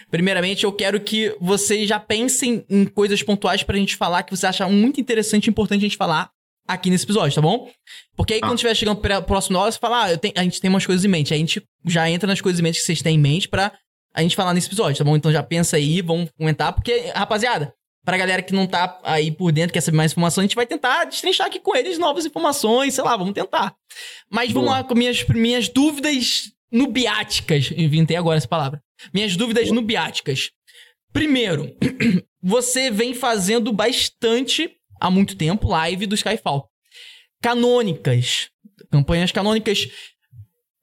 primeiramente eu quero que vocês já pensem em coisas pontuais pra gente falar que você acha muito interessante e importante a gente falar aqui nesse episódio, tá bom? Porque aí Tá. quando estiver chegando pra- próximo da hora, você fala, ah, eu tenho- a gente tem umas coisas em mente. Aí a gente já entra nas coisas em mente que vocês têm em mente pra a gente falar nesse episódio, tá bom? Então já pensa aí, vamos comentar, porque, rapaziada, pra galera que não tá aí por dentro, quer saber mais informação, a gente vai tentar destrinchar aqui com eles novas informações, sei lá, vamos tentar. Mas vamos Boa. lá com minhas, minhas dúvidas nubiáticas. Inventei agora essa palavra. Minhas dúvidas nubiáticas. Primeiro, você vem fazendo bastante há muito tempo live do Skyfall. Canônicas. Campanhas canônicas.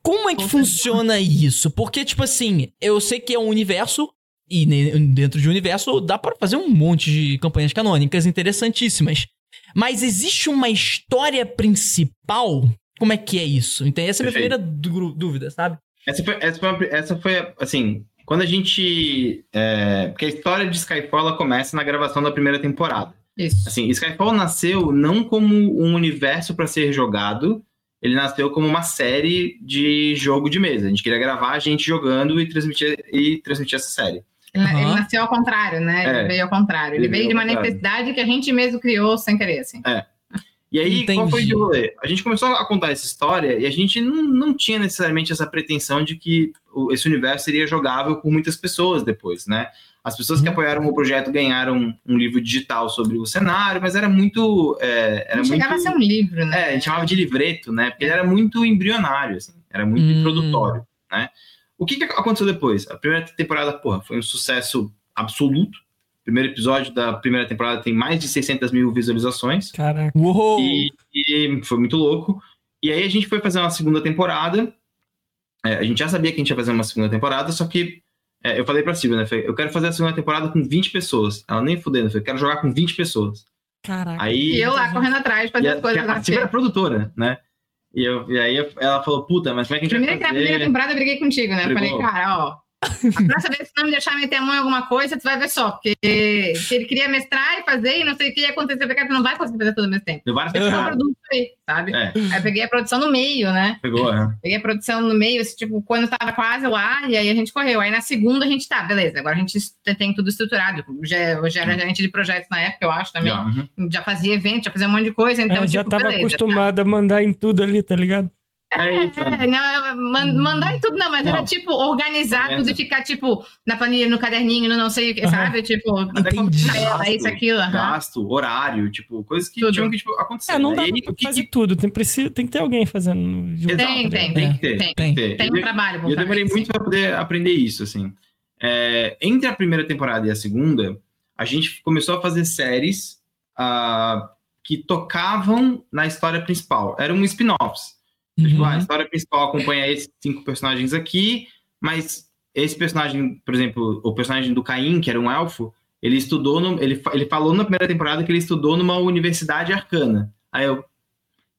Como é que funciona isso? Porque, tipo assim, eu sei que é um universo, e dentro de um universo dá pra fazer um monte de campanhas canônicas interessantíssimas. Mas existe uma história principal? Como é que é isso? Então, essa é a minha Perfeito. primeira dú- dúvida, sabe? Essa foi, essa foi, essa foi, assim, quando a gente. é, porque a história de Skyfall ela começa na gravação da primeira temporada. Isso. Assim, Skyfall nasceu não como um universo para ser jogado, ele nasceu como uma série de jogo de mesa. A gente queria gravar a gente jogando e transmitir, e transmitir essa série. Ele, ele Aham. nasceu ao contrário, né? Ele É. veio ao contrário. Ele, Ele veio de uma necessidade que a gente mesmo criou sem querer, assim. E aí, qual foi Entendi. o rolê? A gente começou a contar essa história e a gente não, não tinha necessariamente essa pretensão de que esse universo seria jogável por muitas pessoas depois, né? As pessoas que Uhum. apoiaram o projeto ganharam um livro digital sobre o cenário, mas era muito. é, era Não chegava muito... a ser um livro, né? É, a gente chamava de livreto, né? Porque ele era muito embrionário, assim, era muito Hum. introdutório, né? O que, que aconteceu depois? A primeira temporada, porra, foi um sucesso absoluto. O primeiro episódio da primeira temporada tem mais de 600 mil visualizações. Caraca. Uou! E, e foi muito louco. E aí a gente foi fazer uma segunda temporada. É, a gente já sabia que a gente ia fazer uma segunda temporada, só que é, eu falei pra Silvia, né? falei, Eu quero fazer a segunda temporada com 20 pessoas. Ela nem fudendo, eu falei, quero jogar com 20 pessoas. Caraca. Aí, E eu lá correndo atrás, fazendo a, as coisas. a na Silvia era produtora, né? E, eu, e aí ela falou, puta, mas como é que a gente Primeiro que vai fazer? primeira temporada eu briguei contigo, né? Eu Brigou. falei, cara, ó. A próxima vez que não me deixar meter a mão em alguma coisa, tu vai ver só. Porque se ele queria mestrar e fazer e não sei o que ia acontecer, porque tu não vai conseguir fazer tudo ao mesmo tempo. Deu várias temporadas. produto aí, sabe? É, Aí eu peguei a produção no meio, né? pegou, é. Peguei a produção no meio, assim, tipo, quando tava quase lá, e aí a gente correu. Aí na segunda a gente tá, beleza, agora a gente tem tudo estruturado. Já, eu já era gerente de projetos na época, eu acho também. Já, uhum. Já fazia evento, já fazia um monte de coisa, então, Ela já tipo, tava beleza. acostumada a mandar em tudo ali, tá ligado? É. É, não, man- mandar em tudo, não, mas era Não. tipo organizar Organiza. tudo e ficar tipo na planilha, no caderninho, no não sei o que, sabe? Tipo, Até como Entendi. ela, isso, aquilo. aham. Gasto, horário, tipo, coisas que Tudo. tinham que tipo, acontecer. É, não né? dá E pra fazer que... tudo. Tem, precisa, tem que ter alguém fazendo. Tem, tem? Tem É, que ter, tem. tem que ter. Tem E um eu- trabalho. E eu demorei muito sim. para poder aprender isso, assim. É, entre a primeira temporada e a segunda, a gente começou a fazer séries ah, que tocavam na história principal. Eram spin-offs. Tipo, Uhum. ah, a história principal acompanha esses cinco personagens aqui, mas esse personagem, por exemplo, o personagem do Caim, que era um elfo, ele estudou, no, ele, ele falou na primeira temporada que ele estudou numa universidade arcana. Aí eu,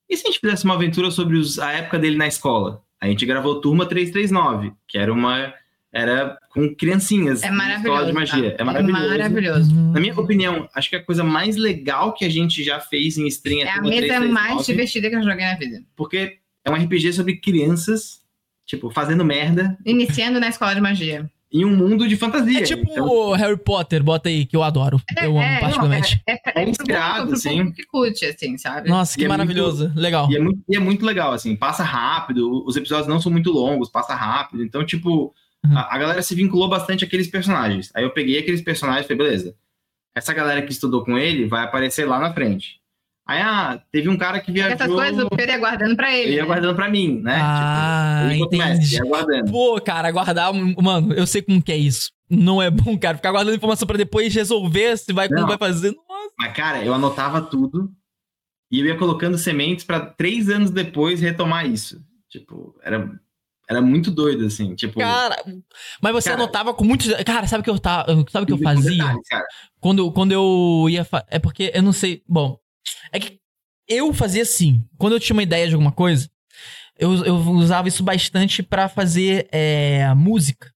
e se a gente fizesse uma aventura sobre os- a época dele na escola? A gente gravou Turma 339, que era uma, era com criancinhas, É na maravilhoso. escola de magia. tá? É maravilhoso. maravilhoso. Uhum. Na minha opinião, acho que a coisa mais legal que a gente já fez em stream É a Turma mesa 339, mais divertida que eu joguei na vida. porque é um RPG sobre crianças, tipo, fazendo merda Iniciando na escola de magia. em um mundo de fantasia. É tipo Então, o Harry Potter, bota aí, que eu adoro. eu amo É, particularmente. não, é, é, É inspirado, assim. que curte, assim, sabe? Nossa, que E é maravilhoso. Legal. e, é muito, e é muito legal, assim, passa rápido, os episódios não são muito longos, passa rápido. Então, tipo, Uhum. a, a galera se vinculou bastante àqueles personagens. Aí eu peguei aqueles personagens e falei, beleza, essa galera que estudou com ele vai aparecer lá na frente. Aí, ah, teve um cara que viajou... Essas coisas o Pedro ia guardando pra ele. Eu ia né? guardando pra mim, né? Ah, tipo, entendi. mestre, ia guardando. Pô, cara, guardar. Mano, eu sei como que é isso. Não é bom, cara. Ficar guardando informação pra depois resolver se vai, como Não. vai fazer. Nossa. Mas, cara, eu anotava tudo e eu ia colocando sementes pra três anos depois retomar isso. Tipo, era, Era muito doido, assim, tipo... Cara, mas você Cara- anotava com muitos... Cara, sabe o que eu tava... Sabe o que eu fazia? detalhes. Quando, quando eu ia... fa- É porque eu não sei... Bom, é que eu fazia assim. Quando eu tinha uma ideia de alguma coisa, eu, eu usava isso bastante pra fazer é, música.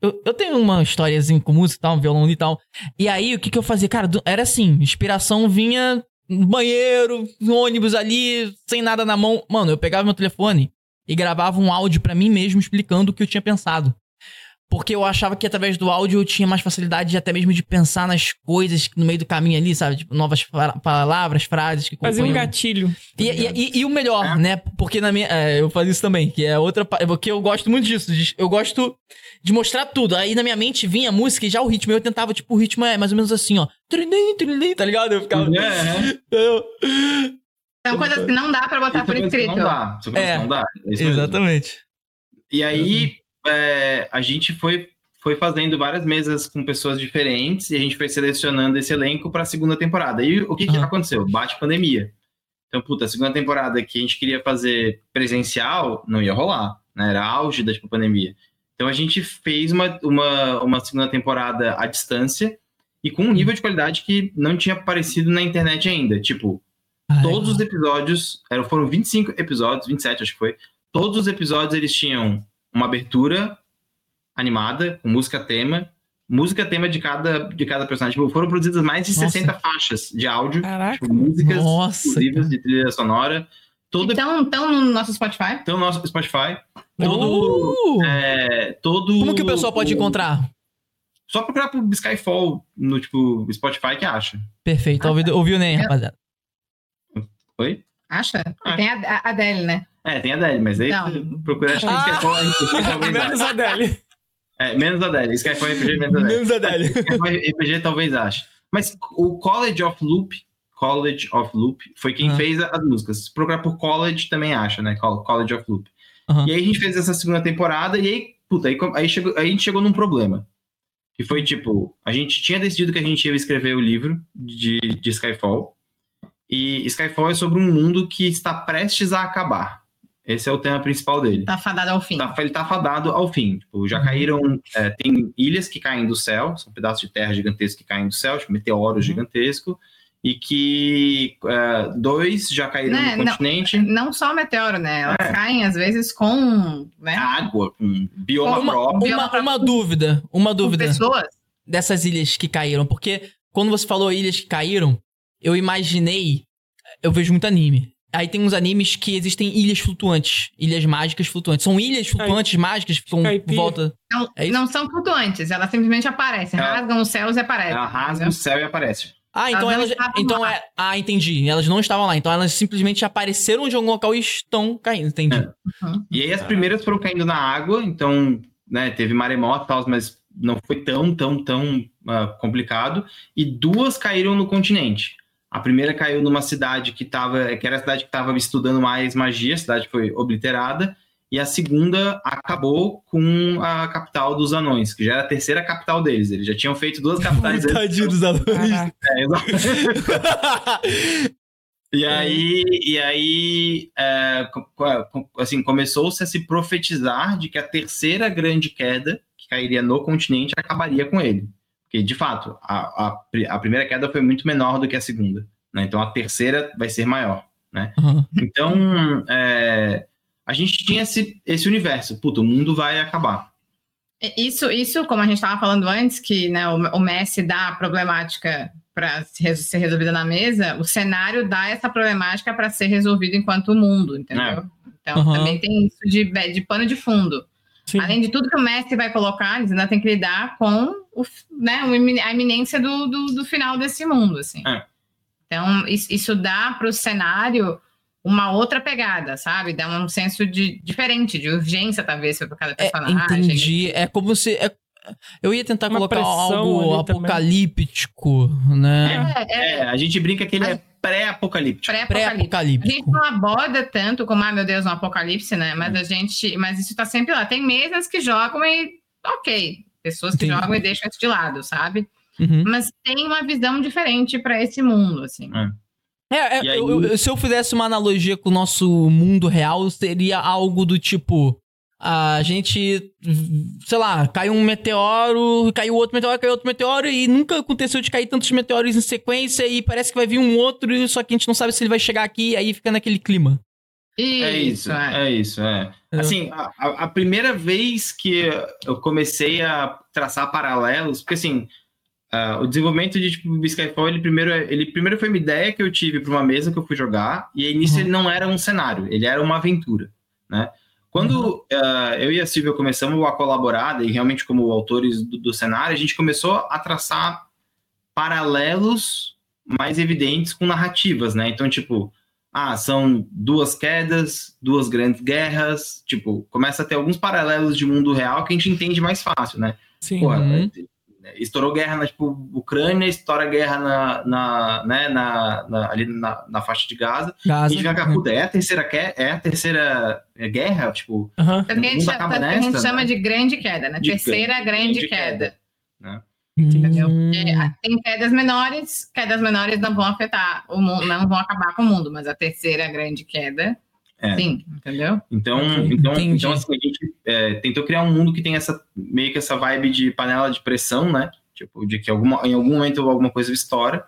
Eu, eu tenho uma historiazinha com música e tal, um violão e tal. E aí, o que que eu fazia? Cara, era assim, inspiração vinha no banheiro, no ônibus ali, sem nada na mão. Mano, eu pegava meu telefone e gravava um áudio pra mim mesmo explicando o que eu tinha pensado. Porque eu achava que através do áudio eu tinha mais facilidade de, até mesmo de pensar nas coisas no meio do caminho ali, sabe? Tipo, novas pa- palavras, frases que Fazer um gatilho. e, e- e- e o melhor, É. né? Porque na minha. é, eu fazia isso também, que é outra. Porque eu gosto muito disso. de- Eu gosto de mostrar tudo. Aí na minha mente vinha a música e já o ritmo. Eu tentava, tipo, o ritmo é mais ou menos assim, ó. Trilim, trilim, tá ligado? Eu ficava. É, Eu- São coisas que não dá pra botar por é que escrito. Não dá. Isso é coisa É. que não dá. É isso mesmo. Exatamente. E aí, é, a gente foi, foi fazendo várias mesas com pessoas diferentes e a gente foi selecionando esse elenco para a segunda temporada. E o que, que aconteceu? Bate pandemia. Então, puta, a segunda temporada que a gente queria fazer presencial não ia rolar, né? Era auge da tipo, pandemia. Então, a gente fez uma, uma, uma segunda temporada à distância e com um nível de qualidade que não tinha aparecido na internet ainda. Tipo, Ai, todos os episódios, eram, foram 25 episódios, 27 acho que foi. Todos os episódios eles tinham uma abertura animada, com música tema, música tema de cada, de cada personagem. Tipo, foram produzidas mais de Nossa. 60 faixas de áudio, Caraca. tipo, músicas Nossa, exclusivas de trilha sonora. Todo Então, então no nosso Spotify. então, nosso Spotify. Todo. Uh! é, todo Como que o pessoal pode encontrar? Só procurar pro Skyfall no tipo Spotify que acha. Perfeito. Ouviu, ouviu nem, rapaziada. Oi? Acha? Ah. Tem a, a Adele, né? É, tem a Adele, mas aí Não. procura acho que Ah! Skyfall é Menos a Adele. É, menos a Adele. Skyfall RPG menos a Adele. Menos a Adele. RPG talvez ache. Mas o College of Loop, College of Loop, foi quem Ah. fez as músicas. Se procurar por College também acha, né? Col- College of Loop. Aham. E aí a gente fez essa segunda temporada e aí, puta, aí, aí, chegou, aí a gente chegou num problema. Que foi tipo, a gente tinha decidido que a gente ia escrever o livro de, de Skyfall. E Skyfall é sobre um mundo que está prestes a acabar. Esse é o tema principal dele. Tá fadado ao fim. Tá- ele tá fadado ao fim. Tipo, já caíram. é, tem ilhas que caem do céu, são pedaços de terra gigantescos que caem do céu, tipo meteoros gigantescos, e que é, dois já caíram Né, no não. continente. Não só meteoro, né? Elas É. caem, às vezes, com, né? Água, com bioma Uma, próprio. uma, uma dúvida, uma com dúvida pessoas. dessas ilhas que caíram. Porque quando você falou ilhas que caíram, eu imaginei. Eu vejo muito anime. Aí tem uns animes que existem ilhas flutuantes, ilhas mágicas flutuantes. São ilhas flutuantes mágicas que ficam por volta. Não, É não são flutuantes, elas simplesmente aparecem, Ela- rasgam os céus e aparecem. Ela rasga o céu e aparece. Ah, então Elas não elas. estavam Então lá. é. Ah, entendi. Elas não estavam lá. Então elas simplesmente apareceram de algum local e estão caindo. Entendi. É. E aí as primeiras foram caindo na água, então, né, teve maremoto e tal, mas não foi tão, tão, tão ah, complicado. E duas caíram no continente. A primeira caiu numa cidade que tava, que era a cidade que estava estudando mais magia, a cidade foi obliterada. E a segunda acabou com a capital dos anões, que já era a terceira capital deles. Eles já tinham feito duas capitais. Tadinho dos. Caraca. É. E aí, e aí é, assim, começou-se a se profetizar de que a terceira grande queda que cairia no continente acabaria com ele. Porque, de fato, a, a, a primeira queda foi muito menor do que a segunda. né? Então, a terceira vai ser maior. Aham. Então, é, a gente tinha esse, esse universo. Puta, o mundo vai acabar. Isso, isso, como a gente estava falando antes, que né, o, o Messi dá a problemática para ser resolvida na mesa, o cenário dá essa problemática para ser resolvida enquanto mundo, entendeu? É. Então Aham. também tem isso de, de pano de fundo. Sim. Além de tudo que o Messi vai colocar, eles ainda tem que lidar com o, né, a iminência do, do, do final desse mundo, assim. É. Então, isso, dá para o cenário uma outra pegada, sabe? Dá um senso de diferente, de urgência, talvez, para cada É, personagem. entendi. É como se. é- eu ia tentar Uma colocar algo ali também. apocalíptico, né? É, é, É, a gente brinca que ele é pré-apocalíptico. pré-apocalipse. A gente Pré-apocalíptico. não aborda tanto como, ah, meu Deus, um apocalipse, né? Mas a gente. Mas isso tá sempre lá. Tem mesas que jogam e. Ok. Pessoas que Entendi. jogam e deixam isso de lado, sabe? Uhum. Mas tem uma visão diferente para esse mundo, assim. É, é, E aí- eu- eu- se eu fizesse uma analogia com o nosso mundo real, seria algo do tipo. A gente, sei lá, caiu um meteoro, caiu outro meteoro, caiu outro meteoro e nunca aconteceu de cair tantos meteoros em sequência e parece que vai vir um outro, só que a gente não sabe se ele vai chegar aqui e aí fica naquele clima. Isso, é isso, é, é isso, é. Assim, a, a, primeira vez que eu comecei a traçar paralelos, porque assim, uh, o desenvolvimento de tipo, Skyfall, ele primeiro, ele primeiro foi uma ideia que eu tive para uma mesa que eu fui jogar, e aí nisso uhum. ele não era um cenário, ele era uma aventura, né? Quando uh, eu e a Silvia começamos a colaborar, e realmente como autores do, do, cenário, a gente começou a traçar paralelos mais evidentes com narrativas, né? Então, tipo, ah, são duas quedas, duas grandes guerras, tipo, começa a ter alguns paralelos de mundo real que a gente entende mais fácil, né? Sim. Porra, uhum. Né, estourou guerra na tipo, Ucrânia, estoura guerra na, na, né, na, na ali na, na, faixa de Gaza. Gaza. E a gente vai puta, é a terceira, é a terceira guerra, tipo. Uhum. Também a gente, a gente chama de grande queda, né? De terceira grande, grande queda. queda né? Entendeu? É, tem quedas menores, quedas menores não vão afetar o mundo, não vão acabar com o mundo, mas a terceira grande queda é. Sim, entendeu? Então, então, então assim, a gente é, tentou criar um mundo que tem essa meio que essa vibe de panela de pressão, né? Tipo, de que alguma, em algum momento alguma coisa estoura.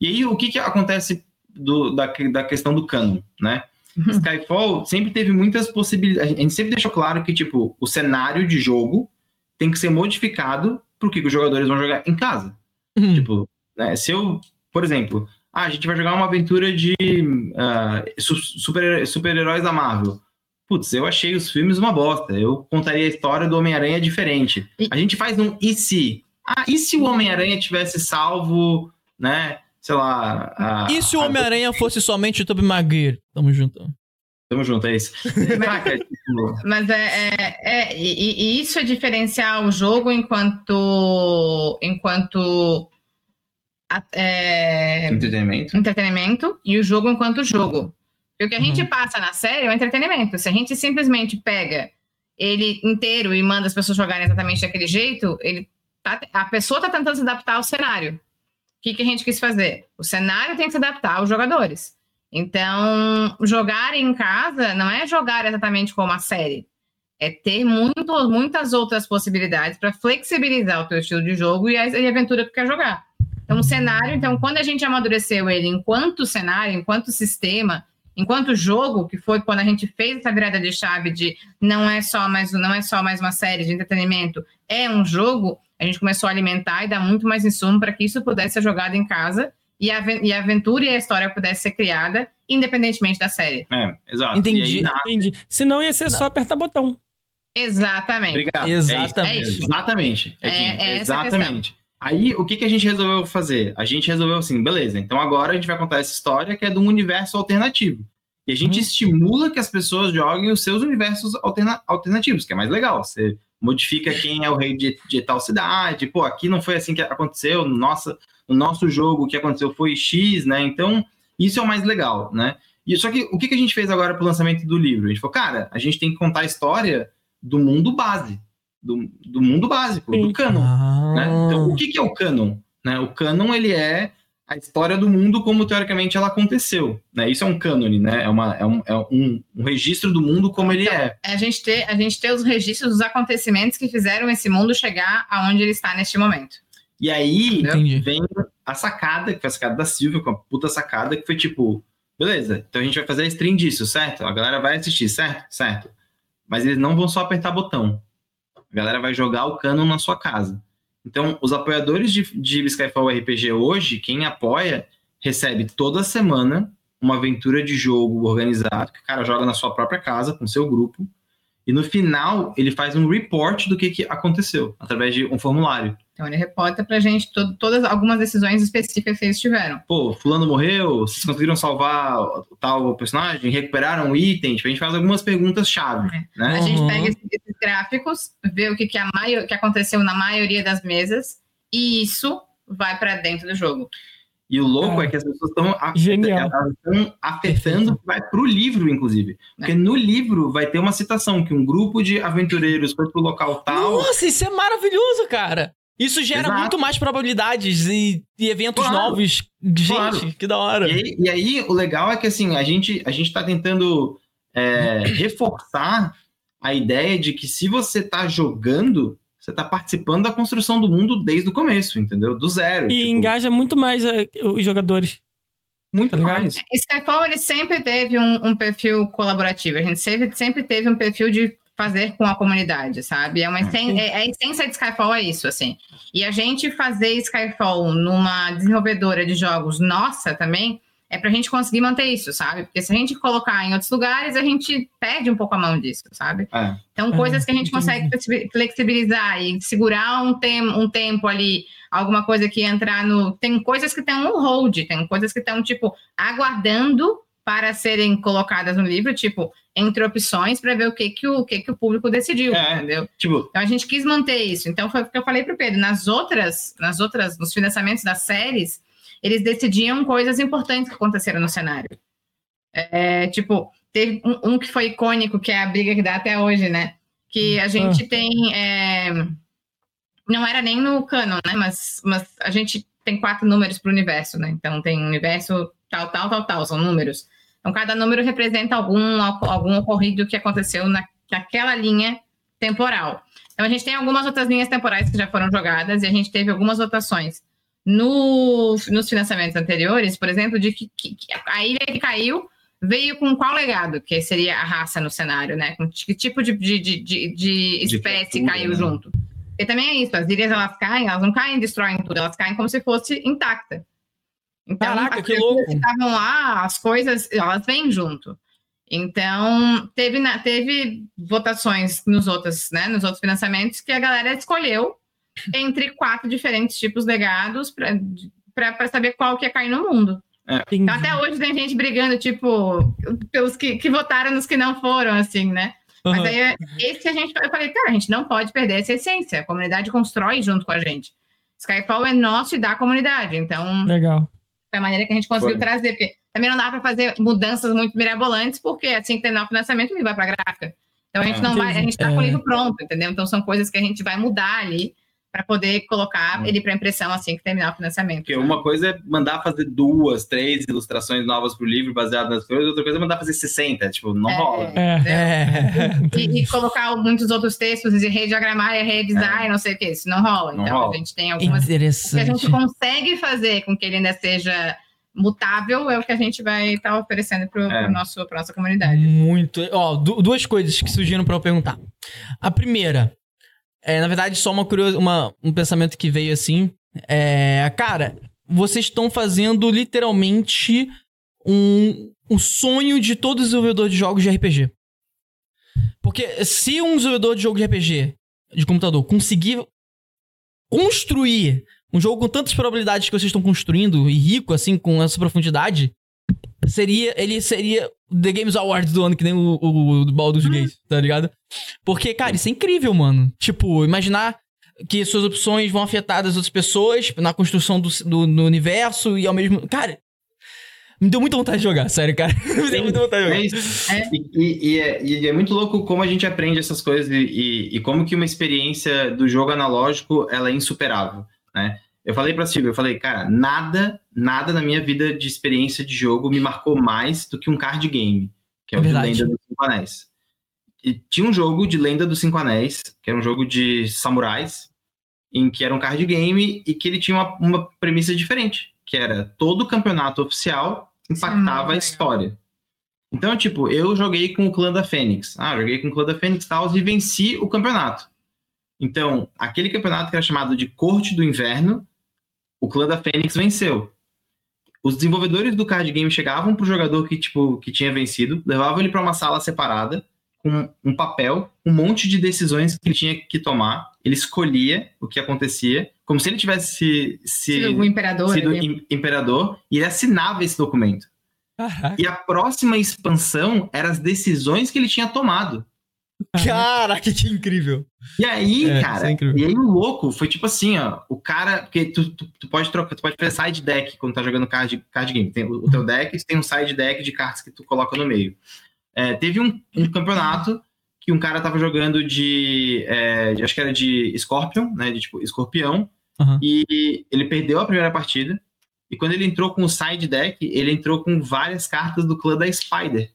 E aí, o que, que acontece do, da, da questão do cano, né? Uhum. Skyfall sempre teve muitas possibilidades. A gente sempre deixou claro que, tipo, o cenário de jogo tem que ser modificado para o que os jogadores vão jogar em casa. Uhum. Tipo, né, se eu, por exemplo, ah, a gente vai jogar uma aventura de uh, super, super-heróis da Marvel. Putz, eu achei os filmes uma bosta. Eu contaria a história do Homem-Aranha diferente. E... A gente faz um e se? Ah, e se o Homem-Aranha tivesse salvo, né? Sei lá. A, e se o Homem-Aranha a... fosse somente o Tobey Maguire? Tamo junto. Tamo junto, é isso. Mas é, é, é e, e, isso é diferenciar o jogo enquanto enquanto é, entretenimento. entretenimento e o jogo enquanto jogo. Porque o que a gente uhum. passa na série é o entretenimento. Se a gente simplesmente pega ele inteiro e manda as pessoas jogarem exatamente daquele jeito, ele tá, a pessoa está tentando se adaptar ao cenário. O que, que a gente quis fazer? O cenário tem que se adaptar aos jogadores. Então, jogar em casa não é jogar exatamente como a série. É ter muito, muitas outras possibilidades para flexibilizar o teu estilo de jogo e a, e a aventura que tu quer jogar. Então, o cenário, então, quando a gente amadureceu ele enquanto cenário, enquanto sistema, enquanto jogo, que foi quando a gente fez essa virada de chave de não é só mais, não é só mais uma série de entretenimento, é um jogo, a gente começou a alimentar e dar muito mais insumo para que isso pudesse ser jogado em casa e a, e a aventura e a história pudesse ser criada independentemente da série. É, exato. Entendi, aí, entendi. Senão ia ser não. só apertar botão. Exatamente. Obrigado. Exatamente. É isso. Exatamente. É, é, é exatamente. Aí, o que, que a gente resolveu fazer? A gente resolveu assim, beleza, então agora a gente vai contar essa história que é de um universo alternativo. E a gente uhum. estimula que as pessoas joguem os seus universos alterna alternativos, que é mais legal. Você modifica quem é o rei de, de, tal cidade. Pô, aqui não foi assim que aconteceu. No nosso, no nosso jogo, o que aconteceu foi X, né? Então, isso é o mais legal, né? E, só que o que, que a gente fez agora para o lançamento do livro? A gente falou, cara, a gente tem que contar a história do mundo base do, do mundo básico, Sim. do canon. Ah. Né? Então, o que, que é o canon? Né? O canon ele é a história do mundo como teoricamente ela aconteceu. Né? Isso é um cânone, né? É, uma, é, um, é um, um registro do mundo como ele então, é. A gente, ter, a gente ter os registros dos acontecimentos que fizeram esse mundo chegar aonde ele está neste momento. E aí Entendi. vem a sacada, que foi a sacada da Silvia, com a puta sacada, que foi tipo, beleza, então a gente vai fazer a stream disso, certo? A galera vai assistir, certo? Certo. Mas eles não vão só apertar botão. A galera vai jogar o canon na sua casa. Então, os apoiadores de, de Skyfall RPG hoje, quem apoia, recebe toda semana uma aventura de jogo organizado, que o cara joga na sua própria casa, com seu grupo, e no final ele faz um report do que, que aconteceu, através de um formulário. Então ele reporta pra gente to todas algumas decisões específicas que eles tiveram. Pô, fulano morreu, vocês conseguiram salvar tal personagem, recuperaram o item, tipo, a gente faz algumas perguntas chave, é. né? A gente uhum. pega esses, esses, gráficos, vê o que, que, a que aconteceu na maioria das mesas e isso vai para dentro do jogo. E o louco é, é que as pessoas estão afetando, vai para o livro, inclusive. Porque é. no livro vai ter uma citação que um grupo de aventureiros foi pro local tal. Nossa, isso é maravilhoso, cara! Isso gera Exato. muito mais probabilidades e, e eventos claro. novos. Gente, claro. que da hora. E aí, e aí, o legal é que assim, a gente, a gente tá tentando é, reforçar a ideia de que se você tá jogando, você tá participando da construção do mundo desde o começo, entendeu? Do zero. E tipo, engaja muito mais uh, os jogadores. Muito tá mais. Skyfall, ele sempre teve um, um, perfil colaborativo. A gente sempre, sempre teve um perfil de fazer com a comunidade, sabe? É uma essência, é, a essência de Skyfall é isso, assim. E a gente fazer Skyfall numa desenvolvedora de jogos nossa também é para a gente conseguir manter isso, sabe? Porque se a gente colocar em outros lugares, a gente perde um pouco a mão disso, sabe? É. Então, coisas é, que a gente consegue flexibilizar e segurar um, tem, um tempo ali, alguma coisa que entrar no. Tem coisas que estão um hold, tem coisas que estão, tipo, aguardando para serem colocadas no livro, tipo, entre opções para ver o que que o, o que que o público decidiu, é, entendeu? Tipo... Então a gente quis manter isso. Então foi o que eu falei para o Pedro. Nas outras, nas outras, nos financiamentos das séries, eles decidiam coisas importantes que aconteceram no cenário. É, tipo, teve um, um, que foi icônico, que é a briga que dá até hoje, né? Que a gente ah. tem. É, não era nem no canon, né? Mas, mas a gente tem quatro números para o universo, né? Então tem universo tal, tal, tal, tal, são números. Então cada número representa algum, algum ocorrido que aconteceu na, naquela linha temporal. Então a gente tem algumas outras linhas temporais que já foram jogadas e a gente teve algumas votações no, nos financiamentos anteriores, por exemplo, de que, que, que, a ilha que caiu veio com qual legado, que seria a raça no cenário, né? Com que tipo de, de, de, de espécie de caiu né? junto. E também é isso, as ilhas elas caem, elas não caem e destroem tudo, elas caem como se fosse intacta. Então, Caraca, que louco! que estavam lá, as coisas, elas vêm junto. Então, teve, teve votações nos outros, né, nos outros financiamentos que a galera escolheu entre quatro diferentes tipos legados para saber qual que ia cair no mundo. É. Então, até hoje tem gente brigando, tipo, pelos que, que votaram nos que não foram, assim, né? Uhum. Mas aí, esse a gente, eu falei, cara, a gente não pode perder essa essência. A comunidade constrói junto com a gente. Skyfall é nosso e da comunidade, então... Legal. Foi a maneira que a gente conseguiu Foi. trazer, porque também não dá para fazer mudanças muito mirabolantes, porque assim que terminar o financiamento, ele vai para a gráfica. Então a gente não vai, a gente está com o é. livro pronto, entendeu? Então são coisas que a gente vai mudar ali para poder colocar hum. ele para impressão assim que terminar o financiamento. Porque uma coisa é mandar fazer duas, três ilustrações novas para o livro baseado nas coisas, outra coisa é mandar fazer 60, tipo, não é, rola. É. é. E, e, colocar muitos outros textos e rediagramar e redesign, é. não sei o que, isso não rola. Não então rola. a gente tem algumas Interessante. que a gente consegue fazer com que ele ainda seja mutável é o que a gente vai estar tá oferecendo para é. nosso pra nossa comunidade. Muito. Ó, duas coisas que surgiram para eu perguntar. A primeira, é, na verdade, só uma curiosa, uma, um pensamento que veio assim. É, cara, vocês estão fazendo literalmente um, um sonho de todo desenvolvedor de jogos de RPG. Porque se um desenvolvedor de jogo de RPG de computador conseguir construir um jogo com tantas probabilidades que vocês estão construindo e rico assim com essa profundidade, seria ele seria The Games Awards do ano, que nem o, o, o Baldur's Gate, tá ligado? Porque, cara, isso é incrível, mano. Tipo, imaginar que suas opções vão afetar as outras pessoas na construção do, do, do universo e ao mesmo. Cara, me deu muita vontade de jogar, sério, cara. me deu muita vontade de jogar. É, e, e, é, e, é, muito louco como a gente aprende essas coisas e, e, como que uma experiência do jogo analógico ela é insuperável, né? Eu falei pra Silvia, eu falei, cara, nada, nada na minha vida de experiência de jogo me marcou mais do que um card game, que é, é o Verdade. de Lenda dos Cinco Anéis. E tinha um jogo de Lenda dos Cinco Anéis, que era um jogo de samurais, em que era um card game e que ele tinha uma, uma premissa diferente, que era todo campeonato oficial impactava Sim, a história. Então, tipo, eu joguei com o clã da Fênix. Ah, joguei com o clã da Fênix tal, e venci o campeonato. Então, aquele campeonato que era chamado de Corte do Inverno o clã da Fênix venceu. Os desenvolvedores do card game chegavam pro jogador que, tipo, que tinha vencido, levavam ele para uma sala separada, com um papel, um monte de decisões que ele tinha que tomar. Ele escolhia o que acontecia, como se ele tivesse se, sido, imperador, sido né? imperador, e ele assinava esse documento. E a próxima expansão eram as decisões que ele tinha tomado. Caraca, que incrível. E aí, é, cara, é e aí o louco foi tipo assim, ó, o cara, porque tu, tu, tu, pode trocar, tu pode fazer side deck quando tá jogando card, card game. Tem o, o teu deck, tem um side deck de cartas que tu coloca no meio. É, teve um, um, campeonato que um cara tava jogando de, é, de, acho que era de Scorpion, né, de tipo escorpião, uhum. e ele perdeu a primeira partida, e quando ele entrou com o side deck, ele entrou com várias cartas do clã da Spider.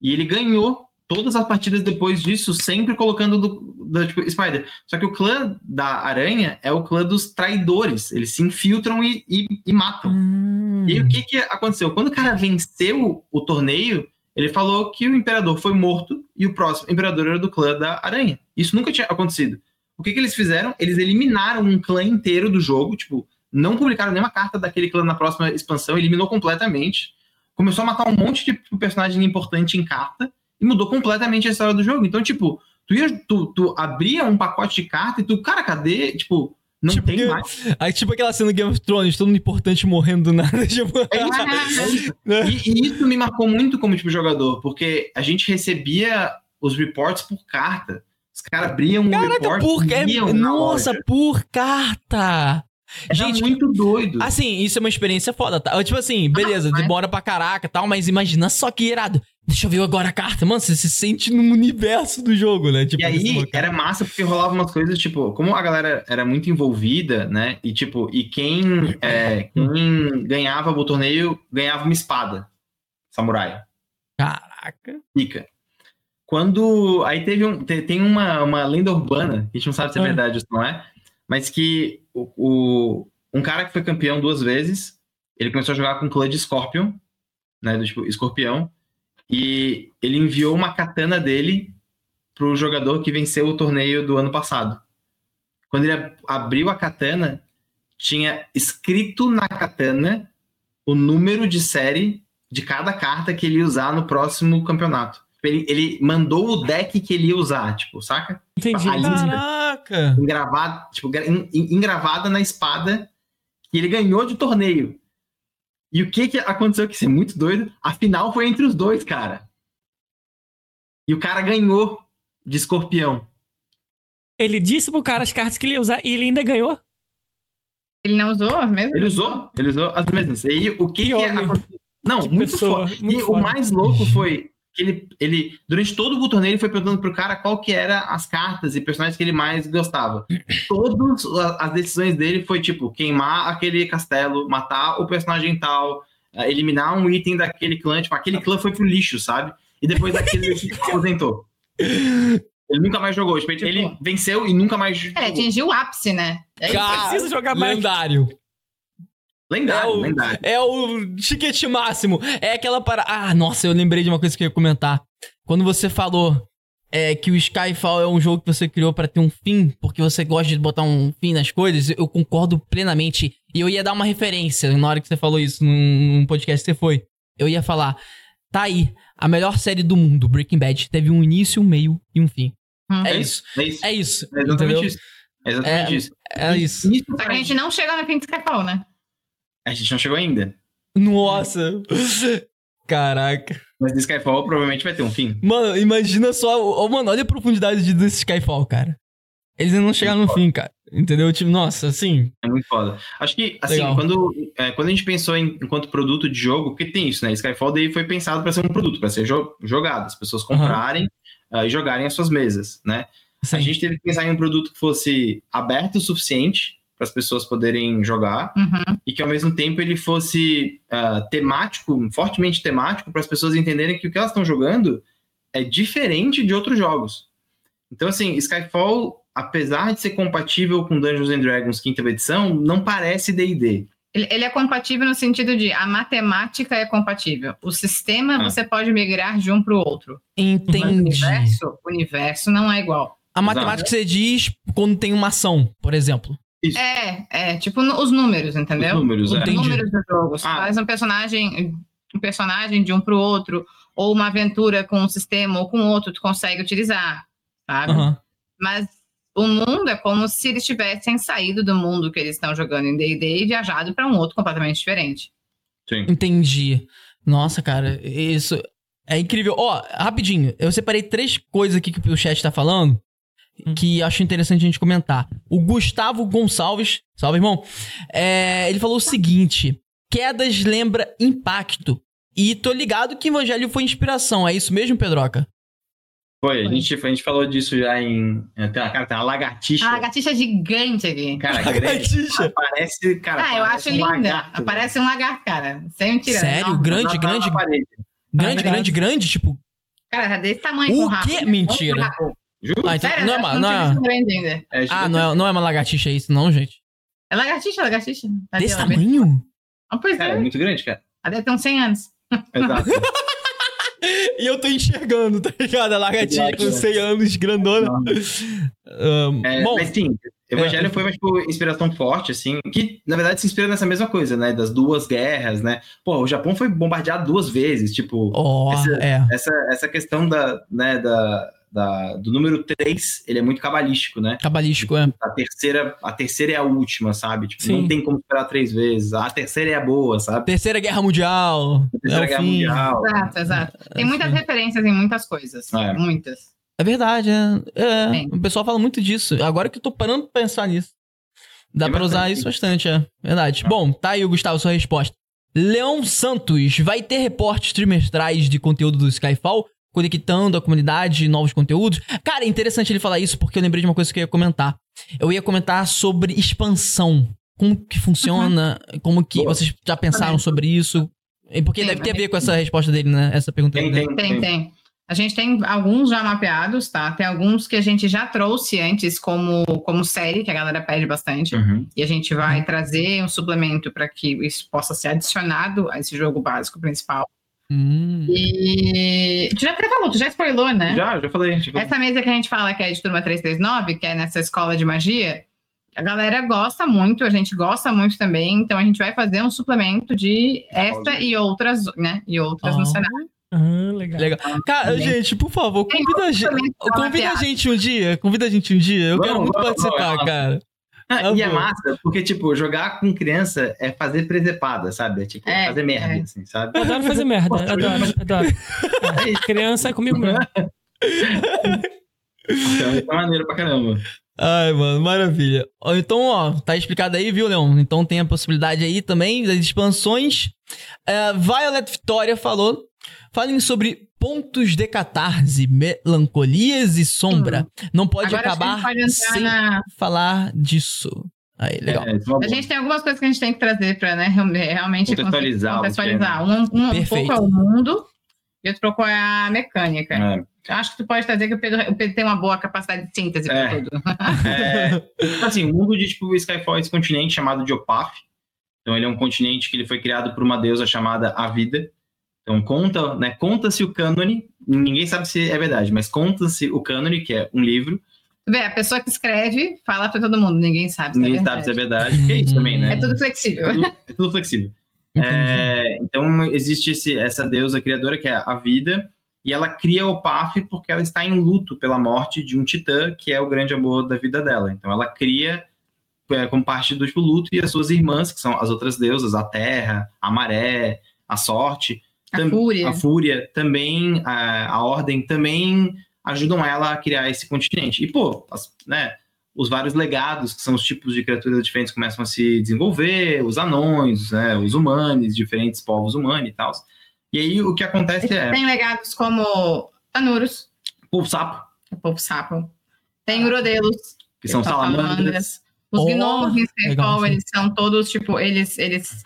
E ele ganhou todas as partidas depois disso, sempre colocando do, do tipo, Spider. Só que o clã da aranha é o clã dos traidores. Eles se infiltram e, e, e matam. Hum. E o que, que aconteceu? Quando o cara venceu o torneio, ele falou que o imperador foi morto e o próximo imperador era do clã da aranha. Isso nunca tinha acontecido. O que, que eles fizeram? Eles eliminaram um clã inteiro do jogo, tipo, não publicaram nenhuma carta daquele clã na próxima expansão, eliminou completamente. Começou a matar um monte de personagem importante em carta e mudou completamente a história do jogo. Então, tipo, tu, ia, tu, tu abria um pacote de carta e tu, cara, cadê? Tipo, não tipo, tem mais. Aí, tipo aquela cena do Game of Thrones, todo mundo importante morrendo do nada. Tipo... É é isso. E, e, isso me marcou muito como tipo jogador, porque a gente recebia os reports por carta. Os caras abriam um Caraca, report por... É... Nossa, por carta! Era Gente, muito doido. Assim, isso é uma experiência foda, tá? Tipo assim, beleza, ah, demora pra caraca e tal, mas imagina só que irado. Deixa eu ver agora a carta. Mano, você se sente no universo do jogo, né? Tipo, e aí, era massa porque rolava umas coisas, tipo, como a galera era muito envolvida, né? E tipo, e quem, é, quem ganhava o torneio ganhava uma espada. Samurai. Caraca. Fica. Quando. Aí teve um. Tem uma, uma lenda urbana, que a gente não sabe se é ah. verdade ou não é, mas que o, o, um cara que foi campeão duas vezes, ele começou a jogar com o clã de Scorpion, né? Do tipo, escorpião. E ele enviou uma katana dele pro jogador que venceu o torneio do ano passado. Quando ele abriu a katana, tinha escrito na katana o número de série de cada carta que ele ia usar no próximo campeonato. Ele, ele mandou o deck que ele ia usar, tipo, saca? Entendi. A lista, Caraca! Engravada, tipo, engravada na espada que ele ganhou de torneio. E o que, que aconteceu que isso é muito doido? A final foi entre os dois, cara. E o cara ganhou de escorpião. Ele disse pro cara as cartas que ele ia usar e ele ainda ganhou? Ele não usou as mesmas? Ele usou, ele usou as mesmas. E aí, o que, que, que aconteceu? Não, que muito pessoa, foda. Muito e foda. o mais louco foi ele, ele, durante todo o torneio, ele foi perguntando pro cara qual que era as cartas e personagens que ele mais gostava. Todas as decisões dele foi, tipo, queimar aquele castelo, matar o personagem tal, eh, eliminar um item daquele clã, tipo, aquele clã foi pro lixo, sabe? E depois daquele ele se aposentou. Ele nunca mais jogou. Tipo, ele tipo, venceu e nunca mais jogou. É, atingiu o ápice, né? É Cara, precisa jogar mais. Lendário. Lendário, é o, lendário. É o chiquete máximo. É aquela para. Ah, nossa, eu lembrei de uma coisa que eu ia comentar. Quando você falou é, que o Skyfall é um jogo que você criou para ter um fim, porque você gosta de botar um fim nas coisas, eu concordo plenamente. E eu ia dar uma referência na hora que você falou isso num, num podcast que você foi. Eu ia falar, tá aí, a melhor série do mundo, Breaking Bad, teve um início, um meio e um fim. Hum. É, isso, é isso. É isso. É exatamente entendeu? isso. É exatamente é, isso. É isso. isso. Só que a gente não chega no fim do Skyfall, né? A gente não chegou ainda. Nossa! Caraca. Mas Skyfall provavelmente vai ter um fim. Mano, imagina só. Oh, mano, olha a profundidade desse Skyfall, cara. Eles ainda não chegaram no foda. fim, cara. Entendeu? Tipo, nossa, assim. É muito foda. Acho que, assim, quando, é, quando a gente pensou em, enquanto produto de jogo, porque tem isso, né? Skyfall daí foi pensado para ser um produto, para ser jo jogado, as pessoas comprarem uhum. uh, e jogarem as suas mesas, né? Sim. A gente teve que pensar em um produto que fosse aberto o suficiente para as pessoas poderem jogar uhum. e que ao mesmo tempo ele fosse uh, temático, fortemente temático, para as pessoas entenderem que o que elas estão jogando é diferente de outros jogos. Então, assim, Skyfall, apesar de ser compatível com Dungeons and Dragons quinta edição, não parece D&D. Ele é compatível no sentido de a matemática é compatível. O sistema ah. você pode migrar de um para o outro. Entendi. o universo, o universo não é igual. A matemática Exato. você diz quando tem uma ação, por exemplo. Isso. É, é, tipo os números, entendeu? Os números, os é. números do jogo. Você ah. faz um personagem, um personagem de um pro outro, ou uma aventura com um sistema ou com outro, tu consegue utilizar, sabe? Uhum. Mas o mundo é como se eles tivessem saído do mundo que eles estão jogando em D&D e viajado para um outro completamente diferente. Sim. Entendi. Nossa, cara, isso é incrível. Ó, oh, rapidinho, eu separei três coisas aqui que o chat tá falando. Que acho interessante a gente comentar. O Gustavo Gonçalves, salve irmão, é, ele falou o seguinte: quedas lembra impacto. E tô ligado que Evangelho foi inspiração, é isso mesmo, Pedroca? Foi, a gente, a gente falou disso já em. Tem uma, cara, tem uma lagartixa. A lagartixa gigante aqui. Cara, lagartixa. Parece, cara. Ah, eu acho um linda. Lagarto, Parece um lagarto, cara. Sem mentira. Sério? Não, grande, grande. Grande, grande, grande, tipo. Cara, é desse tamanho O quê? Mentira. Juro? Ah, então, Sério, não é uma, não é. É, ah, não é, não é uma lagartixa isso, não, gente? É lagartixa, lagartixa. Tá Desse ali, tamanho? Ah, pois Cara, é é. muito grande, cara. Ela deve ter uns 100 anos. Exato. E eu tô enxergando, tá ligado? A lagartixa com 100 anos, grandona. Ahn, É, bom, mas sim, Evangelho foi uma tipo, inspiração forte, assim, que na verdade se inspira nessa mesma coisa, né? Das duas guerras, né? Pô, o Japão foi bombardeado duas vezes, tipo, ó, esse- é. essa, essa questão da, né, da, da- do número 3, ele é muito cabalístico, né? Cabalístico, é. A terceira, a terceira é a última, sabe? Tipo, Sim. não tem como esperar três vezes. A terceira é a boa, sabe? Terceira Guerra Mundial. A terceira é guerra fim. mundial. Exato, exato. Tem muitas Sim. referências em muitas coisas. É. Muitas. É verdade, é. É. O pessoal fala muito disso. Agora que eu tô parando pra pensar nisso. Dá Tem pra usar isso bastante, é. Verdade. Bom, tá aí, Gustavo, sua resposta. Leão Santos, vai ter reportes trimestrais de conteúdo do Skyfall, conectando a comunidade, novos conteúdos? Cara, é interessante ele falar isso, porque eu lembrei de uma coisa que eu ia comentar. Eu ia comentar sobre expansão. Como que funciona, como que Boa. vocês já pensaram sobre isso. E Porque Sim, deve ter a ver com essa resposta dele, né? Essa pergunta Tem, dele. tem, Tem, tem. A gente tem alguns já mapeados, tá? Tem alguns que a gente já trouxe antes como, como série, que a galera pede bastante. Uhum. E a gente vai trazer um suplemento para que isso possa ser adicionado a esse jogo básico principal. Hum. E. Tu já até falou, tu já spoilou, né? Já, já falei. Já falei. Essa mesa que a gente fala que é de turma 339, que é nessa escola de magia, a galera gosta muito, a gente gosta muito também, então a gente vai fazer um suplemento de esta e outras, né? E outras no Ah. cenário. Ah, legal. Legal. Cara, gente, por favor, convida a gente. Convida a gente um dia. Convida a gente um dia. Eu Vamos, quero muito vamos, participar, vamos. cara. Ah, e é massa, porque, tipo, jogar com criança é fazer presepada, sabe? É, tipo, É, fazer merda, é. assim, sabe? Eu adoro fazer merda, Poxa, adoro, adoro. É, criança é comigo mesmo. Então, é maneiro pra caramba. Ai, mano, maravilha. Então, ó, tá explicado aí, viu, Leon? Então tem a possibilidade aí também das expansões. É, Violet Victoria falou. Falem sobre pontos de catarse, melancolias e sombra. Não pode Hum. Agora acabar pode sem na. falar disso. Aí, legal. É, é A gente tem algumas coisas que a gente tem que trazer para né, real- realmente Contextualizar contextualizar. Um, um, um pouco é o mundo e outro pouco é a mecânica. É. Eu acho que tu pode trazer que o Pedro, o Pedro tem uma boa capacidade de síntese para É. tudo. É, assim, o mundo de tipo Skyfall é esse continente chamado de Opaf. Então ele é um continente que ele foi criado por uma deusa chamada A Vida. Então conta, né, conta-se o cânone, ninguém sabe se é verdade, mas conta-se o cânone, que é um livro, vê, a pessoa que escreve fala para todo mundo, ninguém sabe se ninguém é sabe verdade. se é verdade, porque é isso também, né? É tudo flexível. É tudo, é tudo flexível. É, então existe esse- essa deusa criadora que é a vida, e ela cria o Opaf porque ela está em luto pela morte de um titã que é o grande amor da vida dela. Então ela cria é, como parte do tipo, luto e as suas irmãs, que são as outras deusas, a terra, a maré, a sorte, A fúria. a fúria, também a, a ordem, também ajudam ela a criar esse continente. E pô, as- né, os vários legados, que são os tipos de criaturas diferentes, começam a se desenvolver, os anões, né, os humanos, diferentes povos humanos e tal. E aí o que acontece é, Tem legados como Tanuros, pô, o sapo, o povo sapo. Tem Urodelos, que são salamandras. Os Oh, gnomos eles são todos, tipo, eles, eles,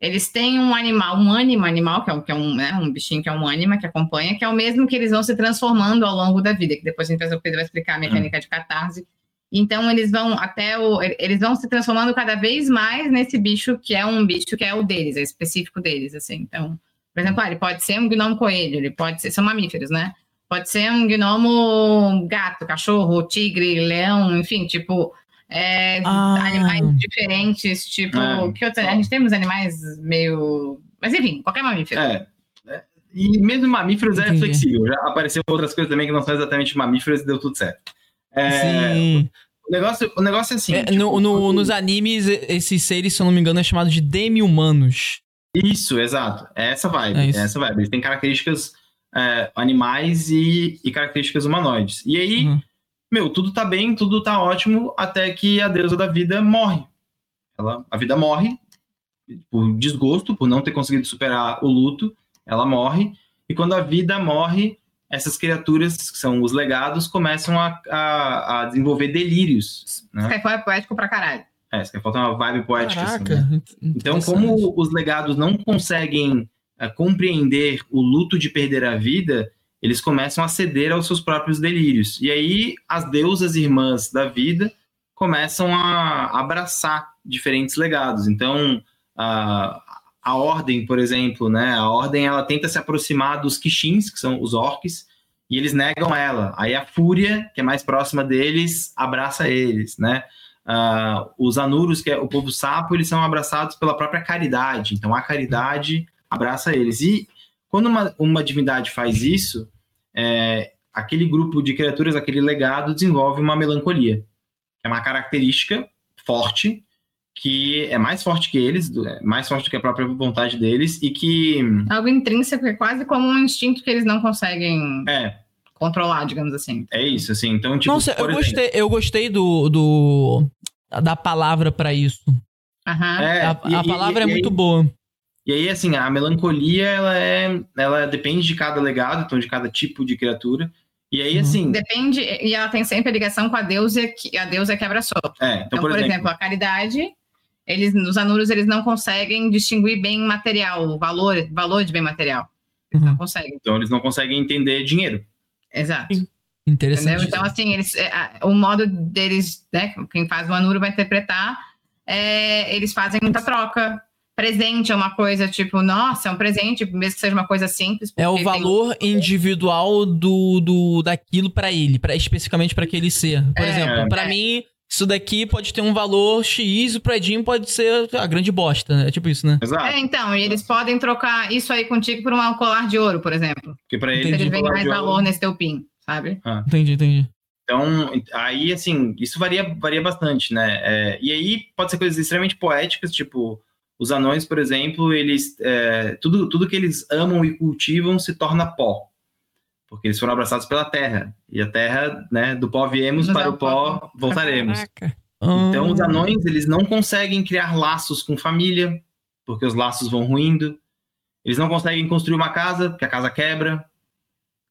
eles têm um animal, um ânima animal, que é, um, que é um, né, um bichinho que é um ânima, que acompanha, que é o mesmo que eles vão se transformando ao longo da vida, que depois a gente o Pedro vai explicar a mecânica de catarse. Então, eles vão até o. Eles vão se transformando cada vez mais nesse bicho que é um bicho que é o deles, é específico deles, assim. Então, por exemplo, ah, ele pode ser um gnomo coelho, ele pode ser. São mamíferos, né? Pode ser um gnomo gato, cachorro, tigre, leão, enfim, tipo. É, Ah. Animais diferentes, tipo. É. Que outra, a gente tem uns animais meio. Mas enfim, qualquer mamífero. É. é. E mesmo mamíferos é Entendi. flexível. Já apareceu outras coisas também que não são exatamente mamíferos e deu tudo certo. É, Sim. o, negócio, o negócio é assim. É, tipo, no- no- nos animes, esses seres, se eu não me engano, é chamado de demi-humanos. Isso, exato. É essa vibe. É É essa vibe. Eles têm características é, animais e, e características humanoides. E aí, Uhum. Meu, tudo tá bem, tudo tá ótimo, até que a deusa da vida morre. Ela, a vida morre por desgosto, por não ter conseguido superar o luto, ela morre. E quando a vida morre, essas criaturas, que são os legados, começam a, a, a desenvolver delírios. Né? Skyfall é poético pra caralho. É, isso que falta uma vibe poética. assim, né? Caraca. Então, interessante. como os legados não conseguem eh, compreender o luto de perder a vida, eles começam a ceder aos seus próprios delírios. E aí as deusas irmãs da vida começam a abraçar diferentes legados. Então, a, a ordem, por exemplo, né? A ordem ela tenta se aproximar dos Kishins, que são os orcs, e eles negam ela. Aí a fúria, que é mais próxima deles, abraça eles, né? Uh, os anuros, que é o povo sapo, eles são abraçados pela própria caridade. Então a caridade abraça eles. E quando uma, uma divindade faz isso, é, aquele grupo de criaturas, aquele legado, desenvolve uma melancolia. É uma característica forte, que é mais forte que eles, é mais forte que a própria vontade deles, e que. Algo intrínseco, é quase como um instinto que eles não conseguem. É, controlar, digamos assim. É isso, assim. Então, tipo. Nossa, eu exemplo... gostei, eu gostei do, do da palavra para isso. Uhum. É, a, a e, palavra e, é e muito aí, boa. E aí, assim, a melancolia, ela é. Ela depende de cada legado, então, de cada tipo de criatura. E aí, uhum. assim. Depende, e ela tem sempre a ligação com a deusa que a deusa que abraçou. É, então, então por, por exemplo, exemplo, a caridade eles nos anuros eles não conseguem distinguir bem material, o valor, valor de bem material. Eles uhum. não conseguem. Então eles não conseguem entender dinheiro. Exato. Interessante. Entendeu? Então, assim, eles, é, o modo deles, né, quem faz o anuro vai interpretar, é, eles fazem muita troca. Presente é uma coisa tipo, nossa, é um presente, mesmo que seja uma coisa simples. É o valor tem... individual do, do daquilo para ele, pra, especificamente para aquele ser. Por é, exemplo, para é. mim, isso daqui pode ter um valor X e o Edinho pode ser a grande bosta. Né? É tipo isso, né? Exato. É, então, e eles podem trocar isso aí contigo por um colar de ouro, por exemplo. Porque para eles. Eles veem mais valor ouro... nesse teu pin sabe? Ah. Entendi, entendi. Então, aí, assim, isso varia, varia bastante, né? É, e aí pode ser coisas extremamente poéticas, tipo, os anões, por exemplo, eles. É, tudo, tudo que eles amam e cultivam se torna pó. Porque eles foram abraçados pela terra. E a terra, né, do pó viemos, para o pó voltaremos. Caraca. Então, os anões, eles não conseguem criar laços com família, porque os laços vão ruindo. Eles não conseguem construir uma casa, porque a casa quebra.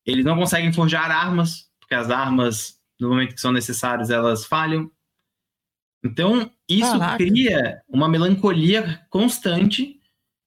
Eles não conseguem forjar armas, porque as armas, no momento que são necessárias, elas falham. Então, isso Caraca. cria uma melancolia constante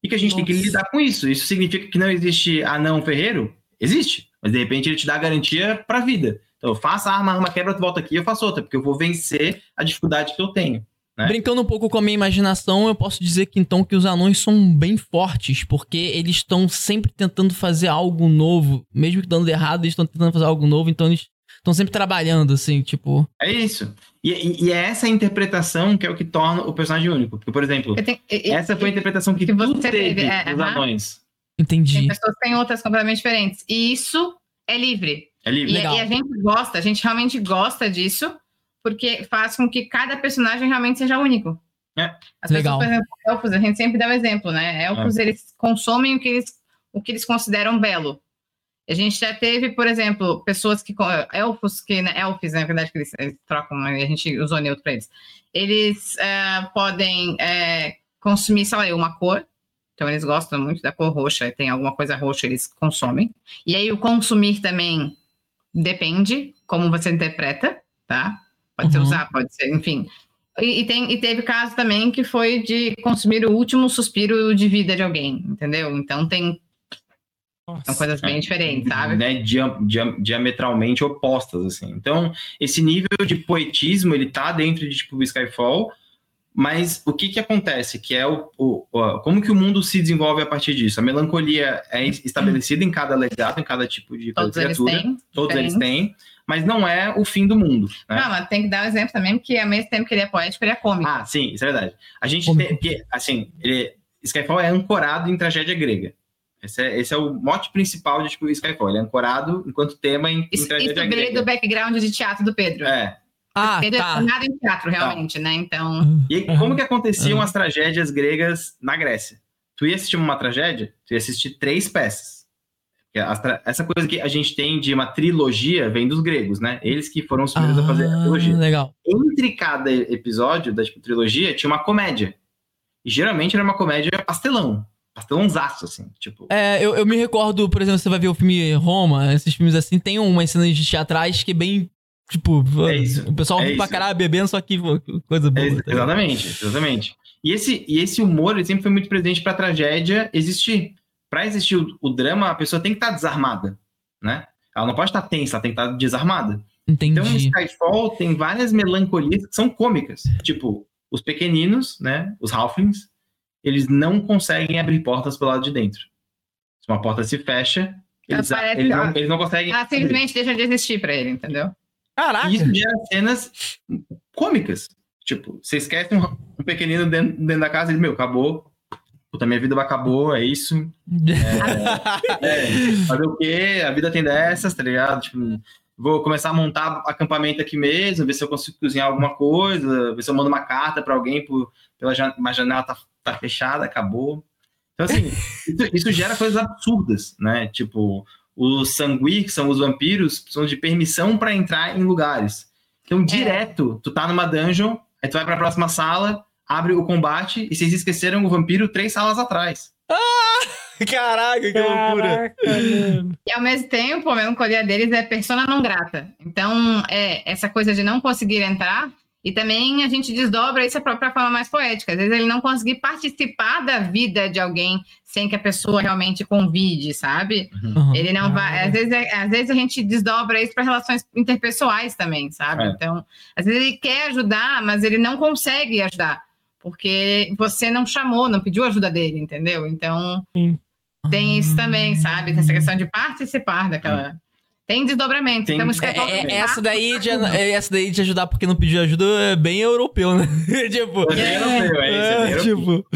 e que a gente Nossa. tem que lidar com isso. Isso significa que não existe anão ferreiro? Existe. Mas de repente ele te dá garantia para a vida. Então, eu faço a arma, a arma quebra, tu volta aqui eu faço outra, porque eu vou vencer a dificuldade que eu tenho. Né? Brincando um pouco com a minha imaginação, eu posso dizer que então que os anões são bem fortes, porque eles estão sempre tentando fazer algo novo, mesmo que dando errado, eles estão tentando fazer algo novo, então eles estão sempre trabalhando, assim, tipo. É isso. E, e, é essa interpretação que é o que torna o personagem único. Porque, por exemplo, tenho, eu, essa foi a interpretação que, que tu teve teve, é, dos anões. Entendi. Tem pessoas têm outras completamente diferentes. E isso é livre. É livre. E, e a gente gosta, a gente realmente gosta disso porque faz com que cada personagem realmente seja único. É. As Legal. pessoas, por exemplo, elfos, a gente sempre dá o um exemplo, né? Elfos, é. eles consomem o que eles, o que eles consideram belo. A gente já teve, por exemplo, pessoas que. Elfos, que. Né, elfos, na verdade, que eles, eles trocam, né, a gente usou neutro para eles. Eles uh, podem uh, consumir, sei lá, uma cor. Então, eles gostam muito da cor roxa, tem alguma coisa roxa, eles consomem. E aí, o consumir também depende como você interpreta, tá? Pode uhum. ser usar, pode ser, enfim. E, e, tem, e teve caso também que foi de consumir o último suspiro de vida de alguém, entendeu? Então tem. Nossa. São coisas bem diferentes, sabe? Né, dia, dia, diametralmente opostas, assim. Então, esse nível de poetismo, ele tá dentro de, tipo, Skyfall, mas o que que acontece? Que é o, o, o, como que o mundo se desenvolve a partir disso? A melancolia é estabelecida em cada legado, em cada tipo de todos criatura. Eles têm, todos eles têm mas não é o fim do mundo. Né? Não, mas tem que dar um exemplo também, porque ao mesmo tempo que ele é poético, ele é cômico. Ah, sim, isso é verdade. A gente tem, que, assim, ele, Skyfall é ancorado em tragédia grega. Esse é, esse é o mote principal de tipo, Skyfall. Ele é ancorado enquanto tema em, isso, em tragédia isso do background de teatro do Pedro. É. Ah, Pedro tá. é nada em teatro, realmente, tá. né? Então... E como que aconteciam as tragédias gregas na Grécia? Tu ia assistir uma tragédia, tu ia assistir três peças essa coisa que a gente tem de uma trilogia vem dos gregos, né? Eles que foram os primeiros ah, a fazer a trilogia. Legal. Entre cada episódio da tipo, trilogia tinha uma comédia. E geralmente era uma comédia pastelão. Pastelãozaço, assim, tipo... É, eu, eu me recordo, por exemplo, você vai ver o filme Roma, esses filmes assim, tem umas cenas de teatrais que é bem Tipo, é isso, o pessoal é pra caralho bebendo, só que coisa boa. É, exatamente, exatamente. E esse, e esse humor ele sempre foi muito presente pra tragédia existir para existir o, o, drama, a pessoa tem que estar tá desarmada, né? Ela não pode estar tensa, ela tem que estar desarmada. Entendi. Então, em Skyfall tem várias melancolias que são cômicas. Tipo, os pequeninos, né? Os halflings, eles não conseguem abrir portas pelo lado de dentro. Se uma porta se fecha, eles, Parece- eles, não, eles não conseguem. Ela abrir. simplesmente deixa de existir pra ele, entendeu? Caraca! E isso gera cenas cômicas. Tipo, você esquece um, um pequenino dentro, dentro da casa e ele, meu, acabou. Puta, minha vida acabou, é isso. É, fazer o quê? A vida tem dessas, tá ligado? Tipo, vou começar a montar acampamento aqui mesmo, ver se eu consigo cozinhar alguma coisa, ver se eu mando uma carta pra alguém por, pela uma janela tá, tá fechada, acabou. Então, assim, isso, isso gera coisas absurdas, né? Tipo, os sanguí, que são os vampiros, precisam de permissão pra entrar em lugares. Então, direto, tu tá numa dungeon, aí tu vai pra próxima sala, abre o combate, e vocês esqueceram o vampiro três salas atrás. Caraca, que loucura! Caraca, mano. E ao mesmo tempo, a melancolia deles é persona não grata. Então, é essa coisa de não conseguir entrar. E também a gente desdobra isso para a forma mais poética. Às vezes ele não conseguir participar da vida de alguém sem que a pessoa realmente convide, sabe? Uhum. Ele não vai. Às vezes, é- às vezes a gente desdobra isso para relações interpessoais também, sabe? É. Então, às vezes ele quer ajudar, mas ele não consegue ajudar. Porque você não chamou, não pediu ajuda dele, entendeu? Então, tem isso também, sabe? Tem essa questão de participar daquela. Tem desdobramento. Tem- então, É, é- tem essa, daí de, é, essa daí de ajudar porque não pediu ajuda é bem europeu, né? tipo. É bem europeu, é isso, é é, europeu. tipo.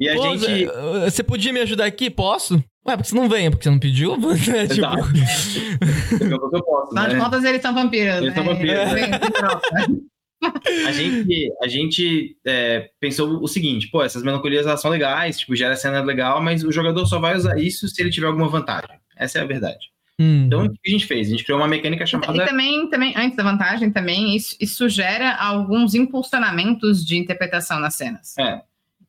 E a Pô, gente. Você podia me ajudar aqui? Posso? Ué, porque você não vem, é porque você não pediu? É, tipo. Eu, posso, Afinal de né? contas, eles são vampiros. Eles são né? vampiros, Vem da Europa. A gente, a gente é, pensou o seguinte: pô, essas melancolias elas são legais, tipo, gera cena legal, mas o jogador só vai usar isso se ele tiver alguma vantagem. Essa é a verdade. Hum. Então, o que a gente fez? A gente criou uma mecânica E chamada. também, também, antes da vantagem, também, isso, isso gera alguns impulsionamentos de interpretação nas cenas. É.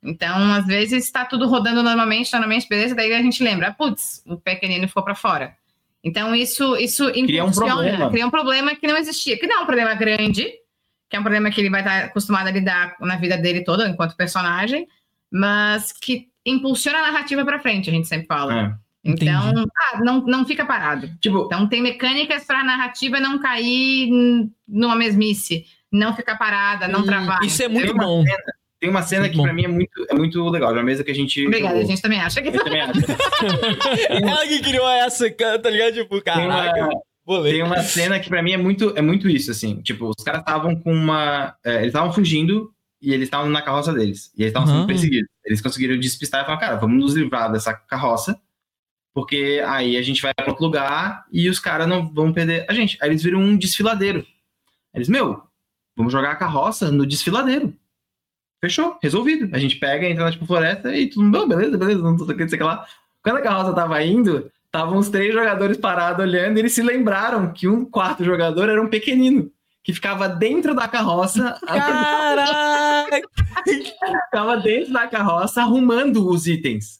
Então, às vezes, está tudo rodando normalmente, normalmente, beleza, daí a gente lembra, putz, o pequenino ficou para fora. Então, isso, isso Cria um impulsiona, problema. cria um problema que não existia, que não é um problema grande, que é um problema que ele vai estar acostumado a lidar na vida dele toda, enquanto personagem, mas que impulsiona a narrativa para frente, a gente sempre fala. É. Então, ah, não, não fica parado. Tipo, Então, tem mecânicas para a narrativa não cair numa mesmice, não ficar parada, não Hum, travar. Isso é muito bom. tem uma cena Muito que pra mim é muito, é muito legal. Uma mesa que a gente. Obrigada, a jogou. gente também acha que Eu também acho. Ela que criou essa, cara, tá ligado? Tipo, Tem uma, caraca, vou ler. Tem uma cena que pra mim é muito, é muito isso, assim. Tipo, os caras estavam com uma. é, eles estavam fugindo e eles estavam na carroça deles. E eles estavam sendo Aham. perseguidos. Eles conseguiram despistar e falaram, cara, vamos nos livrar dessa carroça. Porque aí a gente vai pra outro lugar e os caras não vão perder a gente. Aí eles viram um desfiladeiro. Eles, meu, vamos jogar a carroça no desfiladeiro. Fechou, resolvido. A gente pega, entra na tipo, floresta e tudo, não, beleza, beleza, não sei o que, sei lá. Quando a carroça tava indo, estavam os três jogadores parados olhando e eles se lembraram que um quarto jogador era um pequenino. Que ficava dentro da carroça, Caraca! ficava dentro da carroça arrumando os itens.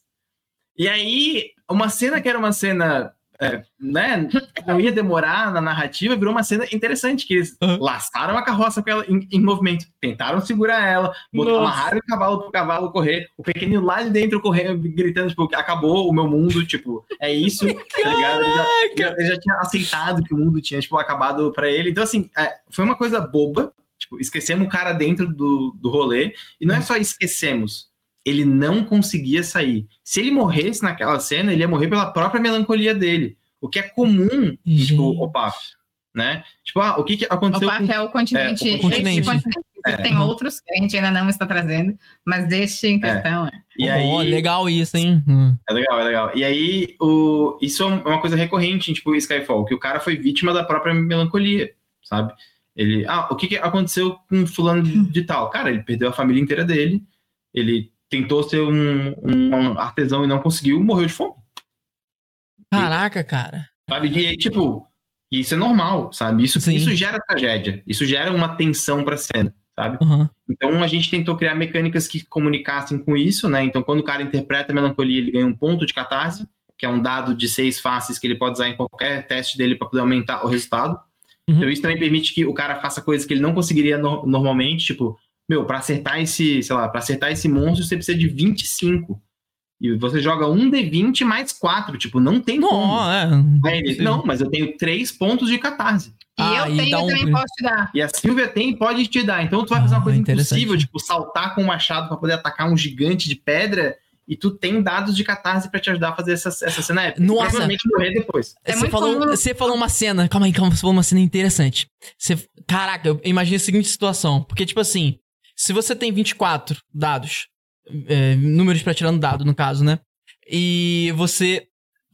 E aí, uma cena que era uma cena, é, né, não ia demorar na narrativa, virou uma cena interessante, que eles Uhum. laçaram a carroça com ela em, em movimento, tentaram segurar ela, botaram, amarraram o cavalo pro cavalo correr, o pequenino lá de dentro correndo, gritando, tipo, acabou o meu mundo, tipo, é isso, tá ligado? Ele já, ele já tinha aceitado que o mundo tinha, tipo, acabado pra ele. Então, assim, é, foi uma coisa boba, tipo, esquecemos o cara dentro do, do rolê, e não é só esquecemos, ele não conseguia sair. Se ele morresse naquela cena, ele ia morrer pela própria melancolia dele. O que é comum em Gente. tipo, OPAF, né? Tipo, ah, o que, que aconteceu PAF é o continente. É, o continente. continente. É. Tem outros que a gente ainda não está trazendo, mas deste em questão é. E aí, legal isso, hein? É legal, é legal. E aí, o... isso é uma coisa recorrente em tipo, Skyfall, que o cara foi vítima da própria melancolia, sabe? Ele, ah, o que, que aconteceu com fulano de, de tal? Cara, ele perdeu a família inteira dele, ele tentou ser um, um artesão e não conseguiu, morreu de fome, Caraca, cara. sabe? E aí, tipo, isso é normal, sabe? Isso, Sim. isso gera tragédia, isso gera uma tensão pra cena, sabe? Uhum. Então a gente tentou criar mecânicas que comunicassem com isso, né? Então quando o cara interpreta a melancolia, ele ganha um ponto de catarse, que é um dado de seis faces que ele pode usar em qualquer teste dele para poder aumentar o resultado. Uhum. Então isso também permite que o cara faça coisas que ele não conseguiria no- normalmente, tipo, meu, para acertar esse, sei lá, para acertar esse monstro você precisa de 25. E você joga um D20 mais quatro. Tipo, não tem Não, como. é. Aí ele, não, mas eu tenho três pontos de catarse. E Ah, eu e tenho, um- também posso te dar. E a Silvia tem e pode te dar. Então tu vai fazer Ah, uma coisa interessante. impossível, tipo, saltar com um machado pra poder atacar um gigante de pedra. E tu tem dados de catarse pra te ajudar a fazer essa, essa cena épica. Nossa. Provavelmente morrer depois. É você, muito falou, comum- você falou uma cena. Calma aí, calma, você falou uma cena interessante. Você, caraca, eu imaginei a seguinte situação. Porque, tipo assim, se você tem 24 dados, é, números pra tirar no dado, no caso, né? E você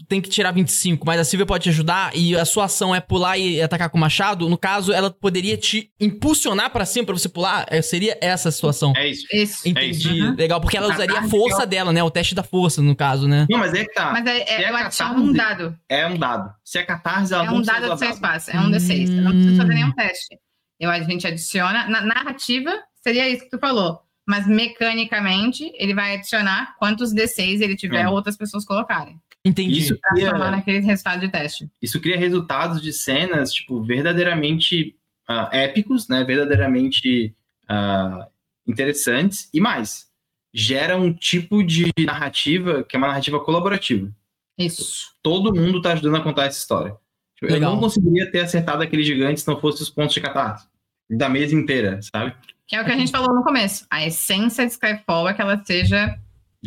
tem que tirar 25, mas a Silvia pode te ajudar e a sua ação é pular e atacar com o machado, no caso, ela poderia te impulsionar pra cima pra você pular. É, seria essa a situação. É isso. Isso. Entendi. Uhum. Legal, porque ela usaria a tarde força dela, né? O teste da força, no caso, né? Não, mas é que tá. Mas é, é, é catarse, um dado. É um dado. Se é catarse, ela É um dado do seu espaço. É um D6. Você não precisa fazer Hum. nenhum teste. Eu, a gente adiciona. Na narrativa, seria isso que tu falou. Mas mecanicamente, ele vai adicionar quantos D6 ele tiver Hum. outras pessoas colocarem. Entendi. Isso cria, naquele resultado de teste. isso cria resultados de cenas, tipo, verdadeiramente ah, épicos, né? Verdadeiramente ah, interessantes. E mais, gera um tipo de narrativa que é uma narrativa colaborativa. Isso. Todo mundo tá ajudando a contar essa história. Tipo, eu não conseguiria ter acertado aquele gigante se não fosse os pontos de catarse. Da mesa inteira, sabe? Que é o que a gente falou no começo. A essência de Skyfall é que ela seja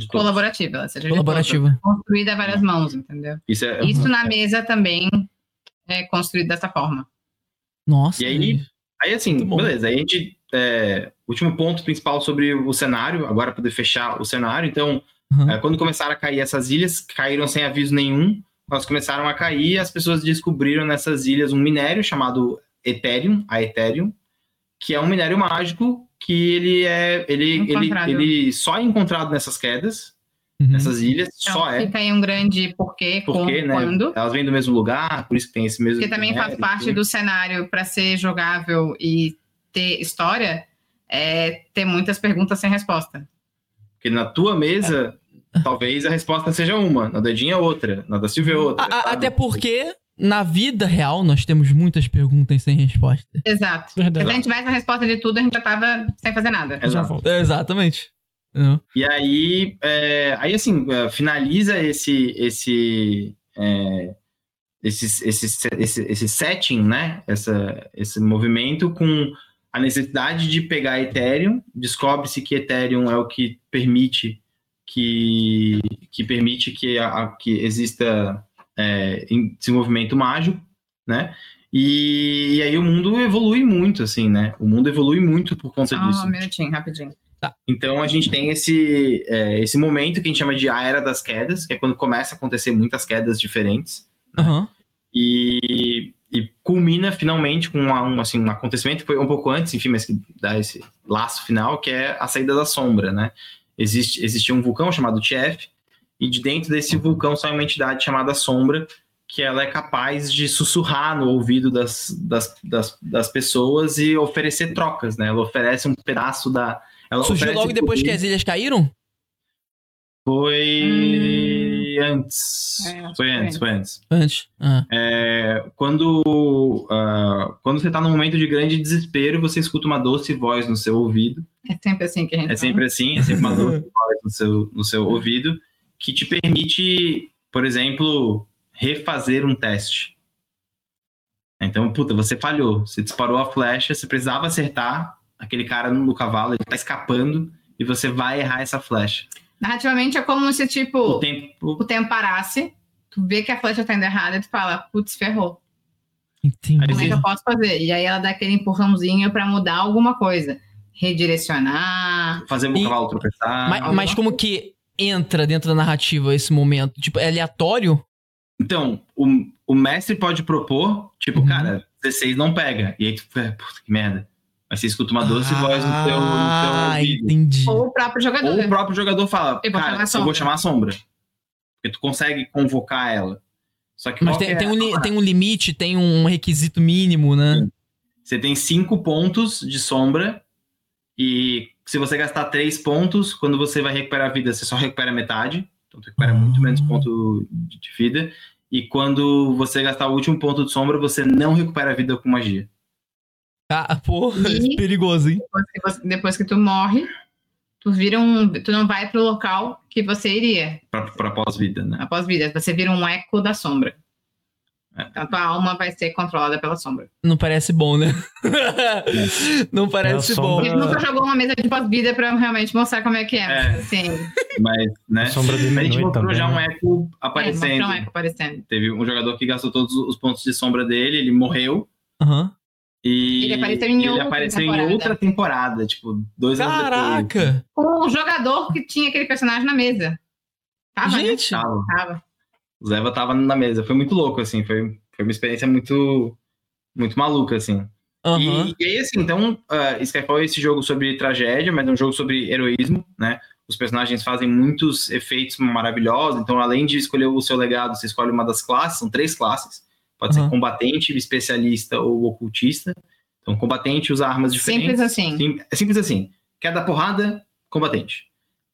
colaborativa. Ela seja Colaborativa. construída a várias mãos, entendeu? Isso é. Isso na mesa também é construído dessa forma. Nossa. E aí, Aí, assim, beleza. Aí a gente. é, último ponto principal sobre o cenário, agora poder fechar o cenário. Então, Uhum. é, quando começaram a cair essas ilhas, caíram sem aviso nenhum. Elas começaram a cair e as pessoas descobriram nessas ilhas um minério chamado Ethereum, a Ethereum, que é um minério mágico que ele é. Ele, ele, ele só é encontrado nessas quedas, Uhum. nessas ilhas, Então, só é. Fica aí um grande porquê, Porque, como, né? quando. Elas vêm do mesmo lugar, por isso que tem esse mesmo. Porque também faz parte do cenário para ser jogável e ter história, é ter muitas perguntas sem resposta. Porque na tua mesa, talvez a resposta seja uma, na dedinha é outra, na da Silvia é outra. A- até porque, na vida real, nós temos muitas perguntas sem resposta. Exato. Verdade. Se a gente tivesse a resposta de tudo, a gente já tava sem fazer nada. Já Exato. volto. Exatamente. Não. E aí, é, aí assim, é, finaliza esse esse, é, esse, esse, esse, esse setting, né? Essa, esse movimento com a necessidade de pegar Ethereum. Descobre-se que Ethereum é o que permite que, que permite que, a- que exista é, em- desenvolvimento mágico, né? E, e aí o mundo evolui muito, assim, né? O mundo evolui muito por conta Só disso. um minutinho, rapidinho. Então a gente tem esse, é, esse momento que a gente chama de a era das quedas, que é quando começa a acontecer muitas quedas diferentes. Aham. E, e culmina finalmente com uma- um, assim, um acontecimento que foi um pouco antes, enfim, mas que dá esse laço final, que é a saída da sombra, né? Existe, existia um vulcão chamado Tief, e de dentro desse vulcão sai uma entidade chamada Sombra, que ela é capaz de sussurrar no ouvido das, das, das, das pessoas e oferecer trocas, né? Ela oferece um pedaço da... Ela Surgiu logo depois poder. que as ilhas caíram? Foi antes. É, foi antes, foi foi antes. Antes. Ah. É, quando, ah, quando você tá num momento de grande desespero, você escuta uma doce voz no seu ouvido. É sempre assim que a gente É sempre assim, é sempre uma doce voz no seu, no seu ouvido, que te permite, por exemplo, refazer um teste. Então, puta, você falhou. Você disparou a flecha, você precisava acertar aquele cara no cavalo, ele tá escapando, e você vai errar essa flecha. Narrativamente é como se, O tipo, tempo o tempo parasse, tu vê que a flecha tá indo errada e tu fala, putz, ferrou. Entendi. Como é que eu posso fazer? E aí ela dá aquele empurrãozinho pra mudar alguma coisa. Redirecionar. fazer o E- cavalo tropeçar. Mas, mas como que entra dentro da narrativa esse momento? Tipo, é aleatório? Então, o, o mestre pode propor, tipo, Uhum. cara, 16 não pega. E aí tu fica, puta que merda. Mas você escuta uma doce voz no teu, no teu Ah, ouvido. entendi. Ou o próprio jogador. Ou o próprio jogador fala, Eu vou chamar cara, a eu vou sombra." chamar a sombra. Porque tu consegue convocar ela. Só que Mas tem, que é tem, um, tem um limite, tem um requisito mínimo, né? Você tem cinco pontos de sombra. E se você gastar três pontos, quando você vai recuperar a vida, você só recupera metade. Então tu recupera muito menos ponto de de vida. E quando você gastar o último ponto de sombra, você não recupera a vida com magia. Ah, porra, E- é perigoso, hein? Depois que, você- depois que tu morre, tu vira um. Tu não vai pro local que você iria. Pra, pra pós-vida, né? Após vida. Você vira um eco da sombra. É. Então, a tua alma vai ser controlada pela sombra. Não parece bom, né? Não parece É bom. sombra- gente nunca jogou uma mesa de pós-vida pra realmente mostrar como é que é. É. mas, Assim, Mas, né? A sombra A gente diminui mostrou também. já um né? eco é, aparecendo. mostrar um eco aparecendo. Teve um jogador que gastou todos os pontos de sombra dele, ele morreu. Aham. E Ele apareceu em ele outra apareceu em temporada. outra temporada, tipo, dois anos depois. Caraca! Com o jogador que tinha aquele personagem na mesa. Tava, né? Gente, Tava. Tava. O Zeva tava na mesa. Foi muito louco, assim. Foi, foi uma experiência muito, muito maluca, assim. aham. E, e aí, assim, então, uh, Skyfall é esse jogo sobre tragédia, mas é um jogo sobre heroísmo, né? Os personagens fazem muitos efeitos maravilhosos. Então, além de escolher o seu legado, você escolhe uma das classes, são três classes. Pode Uhum. ser combatente, especialista ou ocultista. Então, combatente usa armas diferentes. Simples assim. Sim, é simples assim. Quer dar porrada? Combatente.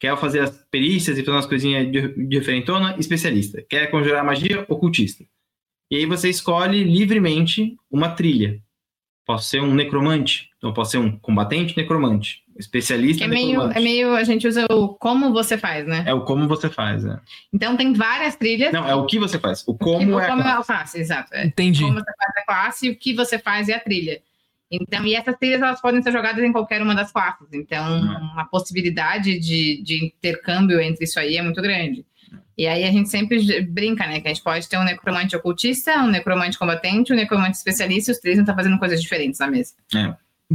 Quer fazer as perícias e fazer umas coisinhas de, de diferentona? Especialista. Quer conjurar magia? Ocultista. E aí você escolhe livremente uma trilha. Posso ser um necromante. Então, posso ser um combatente necromante. Especialista é meio, necromante. é meio. A gente usa o como você faz, né? É o como você faz, né? Então tem várias trilhas. Não, é o que você faz. O que- como é a como classe. a classe, exato. É. Entendi. Como você faz a classe e o que você faz é a trilha. Então, e essas trilhas elas podem ser jogadas em qualquer uma das classes. Então, Hum. a possibilidade de, de intercâmbio entre isso aí é muito grande. E aí a gente sempre brinca, né? Que a gente pode ter um necromante ocultista, um necromante combatente, um necromante especialista, e os três vão estar fazendo coisas diferentes na mesa.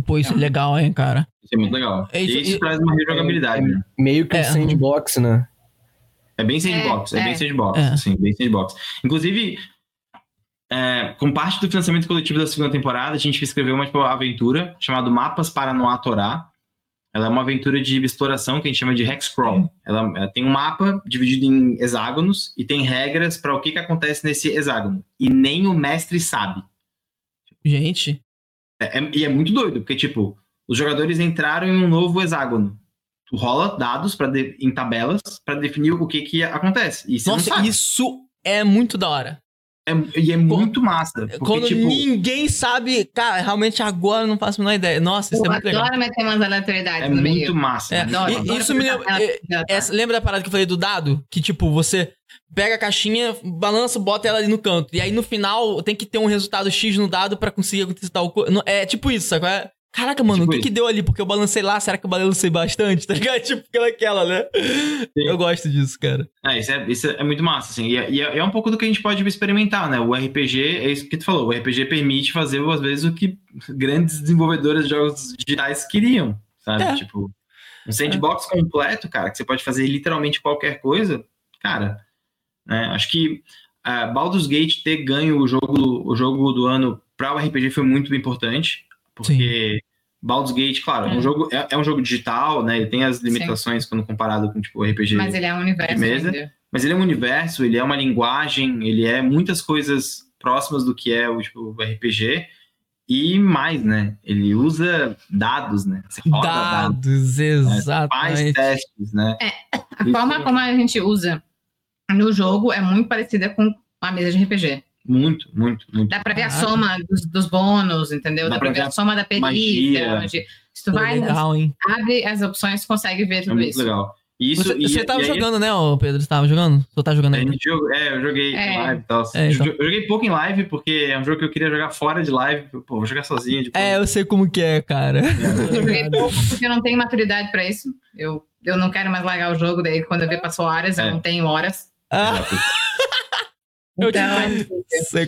Pô, isso é legal, hein, cara. Isso é muito legal. É isso- e isso e- traz uma rejogabilidade, né? Meio que um É. sandbox, né? É bem sandbox, é, É, bem é. sandbox, É. assim, bem sandbox. Inclusive, é, com parte do financiamento coletivo da segunda temporada, a gente escreveu uma tipo, aventura chamada Mapas para Noa Torá. Ela é uma aventura de exploração que a gente chama de Hexcrawl. Ela, ela tem um mapa dividido em hexágonos e tem regras para o que, que acontece nesse hexágono. E nem o mestre sabe. Gente. É- é- e é muito doido, porque, tipo, os jogadores entraram em um novo hexágono. Tu rola dados pra de- em tabelas para definir o que, que acontece. E não Nossa, isso é muito da hora. É- e é muito massa. Porque, Quando tipo, ninguém sabe, cara, realmente agora eu não faço a menor ideia. Nossa, isso Eu é muito legal. adoro meter umas aleatoriedades é no meio. muito massa. É, muito Adoro, e- massa. adoro isso me lembra- é-. Essa, lembra da parada que eu falei do dado? Que, tipo, você pega a caixinha, balança, bota ela ali no canto. E aí, no final, tem que ter um resultado X no dado pra conseguir acontecer tal coisa. É tipo isso, sabe? É? Caraca, mano, tipo o que que deu ali? Porque eu balancei lá, será que eu balancei bastante? Tá ligado? Tipo aquela, né? Eu gosto disso, cara. É, isso, é, isso é muito massa, assim. E é, e é- é um pouco do que a gente pode experimentar, né? O RPG, é isso que tu falou, o RPG permite fazer, às vezes, o que grandes desenvolvedores de jogos digitais queriam, sabe? É. Tipo, um sandbox completo, cara, que você pode fazer literalmente qualquer coisa, cara, né? Acho que uh, Baldur's Gate ter ganho o jogo, o jogo do ano para o RPG foi muito importante, porque Baldur's Gate, claro, é, um É. jogo, é, é um jogo digital, né? Ele tem as limitações quando comparado com, tipo, o RPG Mas ele é um universo. de mesa. mas ele é um universo, ele é uma linguagem, ele é muitas coisas próximas do que é o, tipo, RPG. E mais, né? Ele usa dados, né? Você roda dados, Dados, faz exatamente. testes, né? A Isso forma é- como a gente usa no jogo é muito parecida com a mesa de RPG. Muito, muito, muito. Dá pra ver a soma dos, dos bônus, entendeu? Dá Dá, pra pra ver a soma da perícia. Onde, se tu Pô, vai, legal, hein? abre as opções, consegue ver É tudo muito isso. legal. E Isso, Você, e, você tava e aí, jogando, né, Pedro? Você tava jogando? Você tá jogando ainda? jogou- é, eu joguei É. em live e tal. É, então. Eu joguei pouco em live, porque é um jogo que eu queria jogar fora de live. Pô, vou jogar sozinho. Tipo, É, eu sei como que é, cara. Eu joguei pouco porque eu não tenho maturidade pra isso. Eu, eu não quero mais largar o jogo, daí quando eu ver passou horas, É. eu não tenho horas. Ah, Então,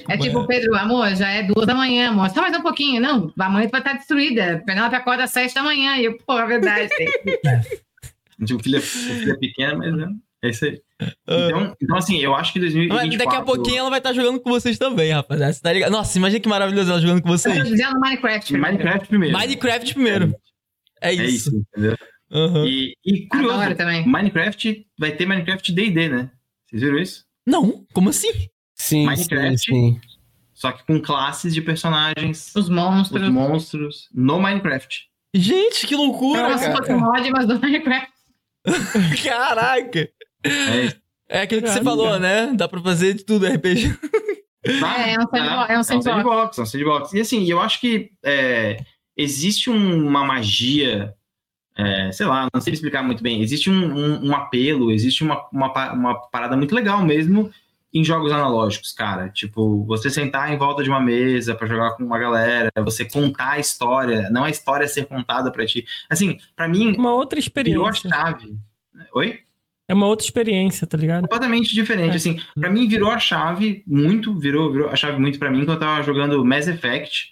É tipo, Pedro, amor, já é duas da manhã, amor. Só mais um pouquinho. Não, amanhã tu vai estar destruída. Penelope acorda às sete da manhã. E eu, pô, é verdade. tipo, o filho, é- o filho é pequeno, mas é, é isso aí. Ah. Então, então, assim, eu acho que 2024... Mas daqui a pouquinho ela vai estar jogando com vocês também, rapaziada. Você tá ligado? Nossa, imagina que maravilhoso ela jogando com Eu vocês. tô dizendo Minecraft. Minecraft primeiro. Minecraft primeiro. É É isso. isso, entendeu? Aham. E, e curioso. Minecraft vai ter Minecraft D&D, né? Vocês viram isso? Não, como assim? Sim, Minecraft. sim, sim. Só que com classes de personagens, Os monstros. os monstros, no Minecraft. Gente, que loucura, se cara. fosse mod, mas do Minecraft. Caraca. É. É aquilo que você falou, né? Dá pra fazer de tudo RPG. É, é um sandbox, é um sandbox. é um sandbox. E assim, eu acho que é, existe um- uma magia é, sei lá, não sei explicar muito bem. Existe um, um, um apelo, existe uma, uma, uma parada muito legal mesmo em jogos analógicos, cara. Tipo, você sentar em volta de uma mesa para jogar com uma galera, você contar a história, não a história ser contada para ti. Assim, para mim. Uma outra experiência. Virou a chave. Oi? É uma outra experiência, tá ligado? Completamente diferente, é. assim. Para mim virou a chave muito, virou, virou a chave muito para mim quando eu tava jogando Mass Effect.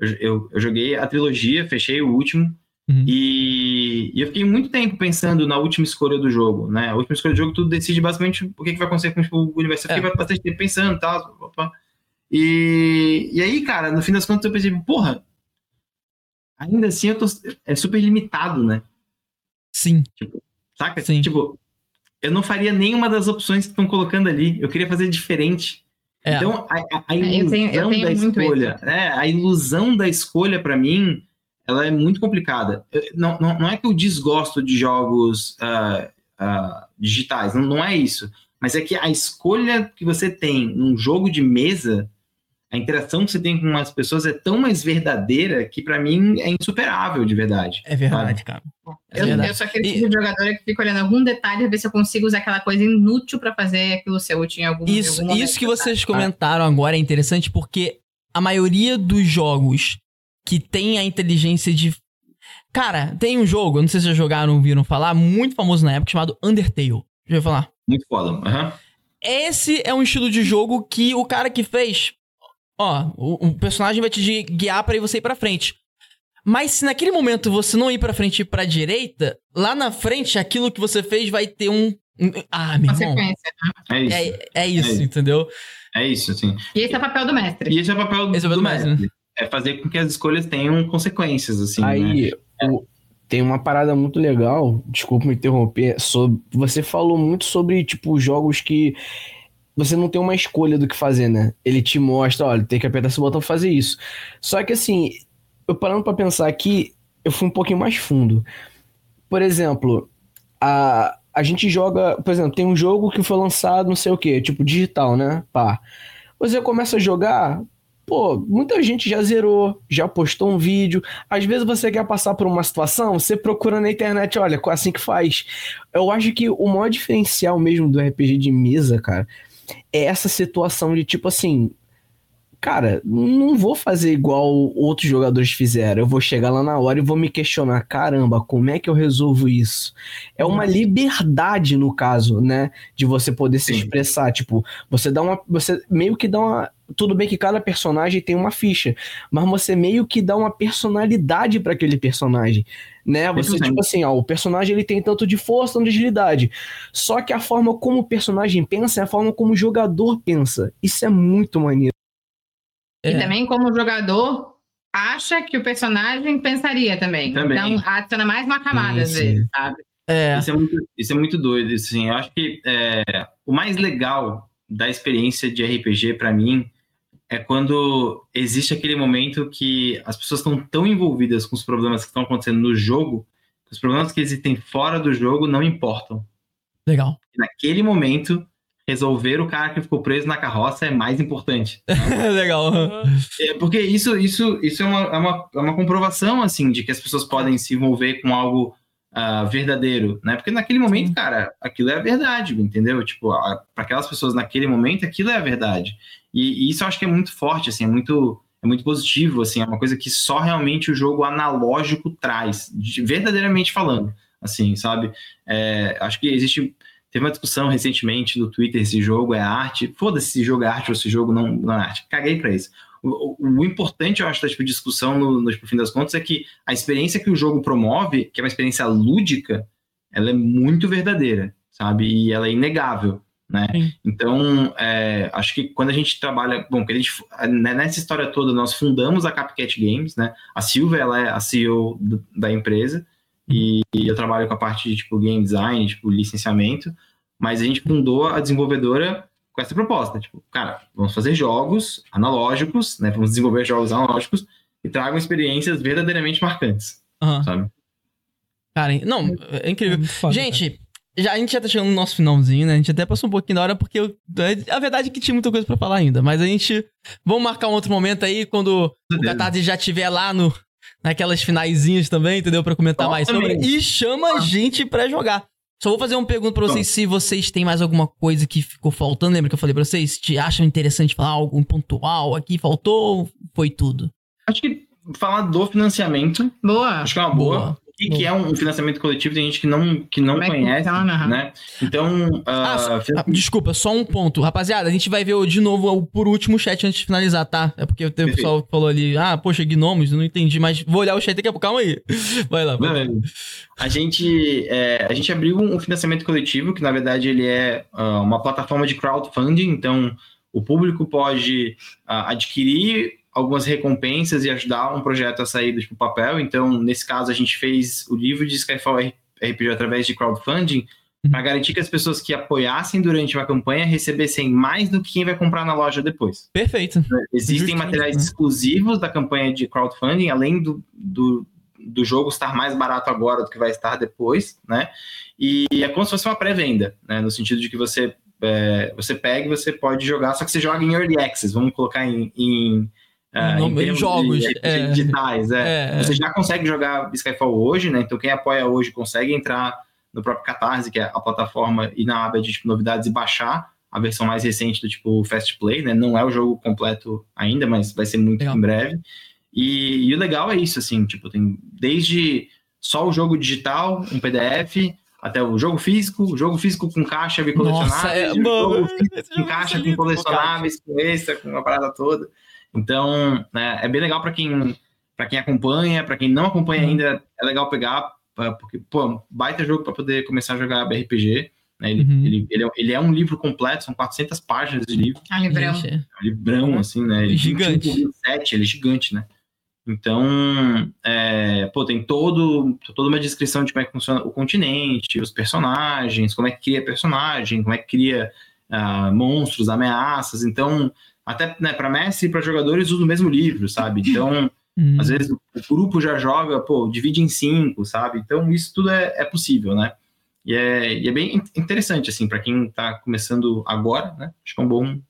Eu, eu, eu, joguei a trilogia, fechei o último. Uhum. E, e, eu fiquei muito tempo pensando na última escolha do jogo, né? A última escolha do jogo, tudo decide basicamente o que, que vai acontecer com tipo, o universo. Eu fiquei é. bastante tempo pensando e tal. E, e aí, cara, no fim das contas eu pensei, porra, ainda assim eu tô. É super limitado, né? Sim. Tipo, saca? Sim. Tipo, eu não faria nenhuma das opções que estão colocando ali. Eu queria fazer diferente. É. Então, a, a, a ilusão é, eu tenho, eu tenho da escolha, né? A ilusão da escolha, para mim, ela é muito complicada. Não, não, não é que eu desgosto de jogos uh, uh, digitais, não, não é isso. Mas é que a escolha que você tem num jogo de mesa, a interação que você tem com as pessoas é tão mais verdadeira que para mim é insuperável de verdade. É verdade, cara. É eu, verdade. eu sou aquele tipo de jogador que fica olhando algum detalhe ver se eu consigo usar aquela coisa inútil para fazer aquilo útil em algum Isso, em algum isso que vocês comentaram agora é interessante porque a maioria dos jogos que tem a inteligência de. Cara, tem um jogo, não sei se já jogaram ou viram falar, muito famoso na época, chamado Undertale. Já ouviu falar? Muito foda. Uhum. Esse é um estilo de jogo que o cara que fez. Ó, o, o personagem vai te guiar para você ir pra frente. Mas se naquele momento você não ir pra frente e ir pra direita, lá na frente aquilo que você fez vai ter um. Ah, meu irmão. Né? É isso. É, é isso, é isso, entendeu? É isso, sim. E esse é o papel do mestre. E esse é o papel do, esse é o papel do mestre. mestre é fazer com que as escolhas tenham consequências, assim. Aí, né? o, tem uma parada muito legal, desculpa me interromper, sobre, você falou muito sobre, tipo, jogos que você não tem uma escolha do que fazer, né? Ele te mostra, olha, tem que apertar esse botão pra fazer isso. Só que assim, eu parando para pensar aqui, eu fui um pouquinho mais fundo. Por exemplo, a, a gente joga, por exemplo, tem um jogo que foi lançado, não sei o que, tipo digital, né? Pá. Você começa a jogar, Pô, muita gente já zerou, já postou um vídeo. Às vezes você quer passar por uma situação, você procura na internet, olha, assim que faz. Eu acho que o maior diferencial mesmo do RPG de mesa, cara, é essa situação de tipo assim, cara, não vou fazer igual outros jogadores fizeram. Eu vou chegar lá na hora e vou me questionar, caramba, como é que eu resolvo isso? É uma liberdade no caso, né, de você poder se expressar, tipo, você dá uma você meio que dá uma tudo bem que cada personagem tem uma ficha, mas você meio que dá uma personalidade para aquele personagem, né? Você tipo assim, ó, o personagem ele tem tanto de força, tanto de agilidade. Só que a forma como o personagem pensa é a forma como o jogador pensa. Isso é muito maneiro. É. E também como jogador acha que o personagem pensaria também. também. Então adiciona mais uma camada, às vezes, sabe? É. Isso, é muito, isso é muito doido, assim. Eu acho que é, o mais legal da experiência de RPG para mim é quando existe aquele momento que as pessoas estão tão envolvidas com os problemas que estão acontecendo no jogo, que os problemas que existem fora do jogo não importam. Legal. E naquele momento, resolver o cara que ficou preso na carroça é mais importante. Legal. É, porque isso, isso, isso é, uma, é, uma, é uma comprovação, assim, de que as pessoas podem se envolver com algo uh, verdadeiro, né? Porque naquele momento, Sim. cara, aquilo é a verdade, entendeu? Tipo, para aquelas pessoas naquele momento, aquilo é a verdade. E, e, isso eu acho que é muito forte, assim, é muito, é muito positivo, assim, é uma coisa que só realmente o jogo analógico traz, de, verdadeiramente falando, assim, sabe? É, acho que existe Teve uma discussão recentemente no Twitter se jogo é arte. Foda-se se jogo é arte ou se jogo não, não é arte. Caguei para isso. O, o, o, importante, eu acho, da tipo, discussão, no, no, fim das contas, é que a experiência que o jogo promove, que é uma experiência lúdica, ela é muito verdadeira, sabe? E ela é inegável. Né? Então, é, acho que quando a gente trabalha, bom, que a gente, né, nessa história toda nós fundamos a Capcat Games, né? A Silvia ela é a CEO da empresa e, e eu trabalho com a parte de tipo game design, tipo licenciamento, mas a gente fundou a desenvolvedora com essa proposta, tipo, cara, vamos fazer jogos analógicos, né? Vamos desenvolver jogos analógicos e tragam experiências verdadeiramente marcantes, uhum. sabe? Cara, não, é incrível. É foda, gente, já, a gente já tá chegando no nosso finalzinho, né? A gente até passou um pouquinho da hora, porque eu, a verdade é que tinha muita coisa para falar ainda. Mas a gente. Vamos marcar um outro momento aí, quando o Catarse já estiver lá no, naquelas finaizinhas também, entendeu? Pra comentar mais sobre. E chama a gente pra jogar. Só vou fazer uma pergunta pra vocês se vocês têm mais alguma coisa que ficou faltando. Lembra que eu falei pra vocês? Te acham interessante falar algo pontual aqui? Faltou? Foi tudo? Acho que falar do financiamento. Boa. Acho que é uma boa. boa. O que, que, é um financiamento coletivo? Tem gente que não, que não conhece, né? Então. Uh, ah, ah, desculpa, só um ponto. Rapaziada, a gente vai ver de novo por último chat antes de finalizar, tá? É porque o pessoal falou ali, ah, poxa, gnomos, não entendi, mas vou olhar o chat daqui a pouco. Calma aí. Vai lá. Vai. A gente, é, a gente abriu um financiamento coletivo, que na verdade ele é uh, uma plataforma de crowdfunding, então o público pode uh, adquirir algumas recompensas e ajudar um projeto a sair do tipo, papel. Então, nesse caso, a gente fez o livro de Skyfall RPG através de crowdfunding uhum. para garantir que as pessoas que apoiassem durante uma campanha recebessem mais do que quem vai comprar na loja depois. Perfeito. Existem materiais né? exclusivos da campanha de crowdfunding, além do, do, do jogo estar mais barato agora do que vai estar depois, né? E é como se fosse uma pré-venda, né? No sentido de que você, é, você pega e você pode jogar, só que você joga em Early Access, vamos colocar em, em Uh, em, em jogos de, é, digitais, é. é. Você já consegue jogar Skyfall hoje, né? Então quem apoia hoje consegue entrar no próprio Catarse, que é a plataforma, e na aba de tipo, novidades e baixar a versão mais recente do tipo Fast Play, né? Não é o jogo completo ainda, mas vai ser muito legal. em breve. E, e, o legal é isso, assim, tipo, tem desde só o jogo digital, um PDF, até o jogo físico, o jogo físico com caixa e colecionáveis, Nossa, é, o jogo físico com caixa com colecionáveis, com extra, com a parada toda. Então, né, é bem legal para quem para quem acompanha, para quem não acompanha uhum. ainda, é legal pegar, porque, pô, baita jogo para poder começar a jogar RPG. Né? Ele, uhum. ele, ele, é, ele, é, um livro completo, são 400 páginas de livro. Ah, livrão. É um livrão, assim, né? Ele é gigante. 27, ele é gigante, né? Então, é, pô, tem todo, toda uma descrição de como é que funciona o continente, os personagens, como é que cria personagem, como é que cria uh, monstros, ameaças. Então, até né, para mestre e para jogadores usa o mesmo livro, sabe? Então, uhum. às vezes o grupo já joga, pô, divide em cinco, sabe? Então, isso tudo é, é possível, né? E é, e é bem interessante, assim, para quem está começando agora, né? Acho que é um bom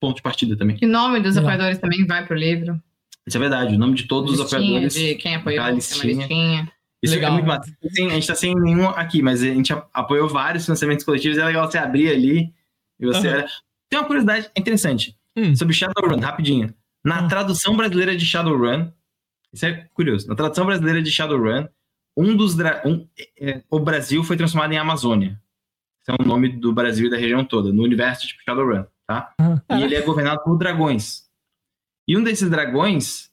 ponto de partida também. E o nome dos apoiadores também vai pro livro. Isso é verdade, o nome de todos os apoiadores. De quem apoiou, a listinha. Isso é legal. é muito massa. Assim, a gente tá sem nenhum aqui, mas a gente apoiou vários financiamentos coletivos, é legal você abrir ali e você. Uhum. Tem uma curiosidade interessante. Hum. Sobre Shadowrun, rapidinho. Na hum. tradução brasileira de Shadowrun, isso é curioso, na tradução brasileira de Shadowrun, um dos um, é, o Brasil foi transformado em Amazônia. Esse é o nome do Brasil e da região toda, no universo de Shadowrun, tá? E ele é governado por dragões. E um desses dragões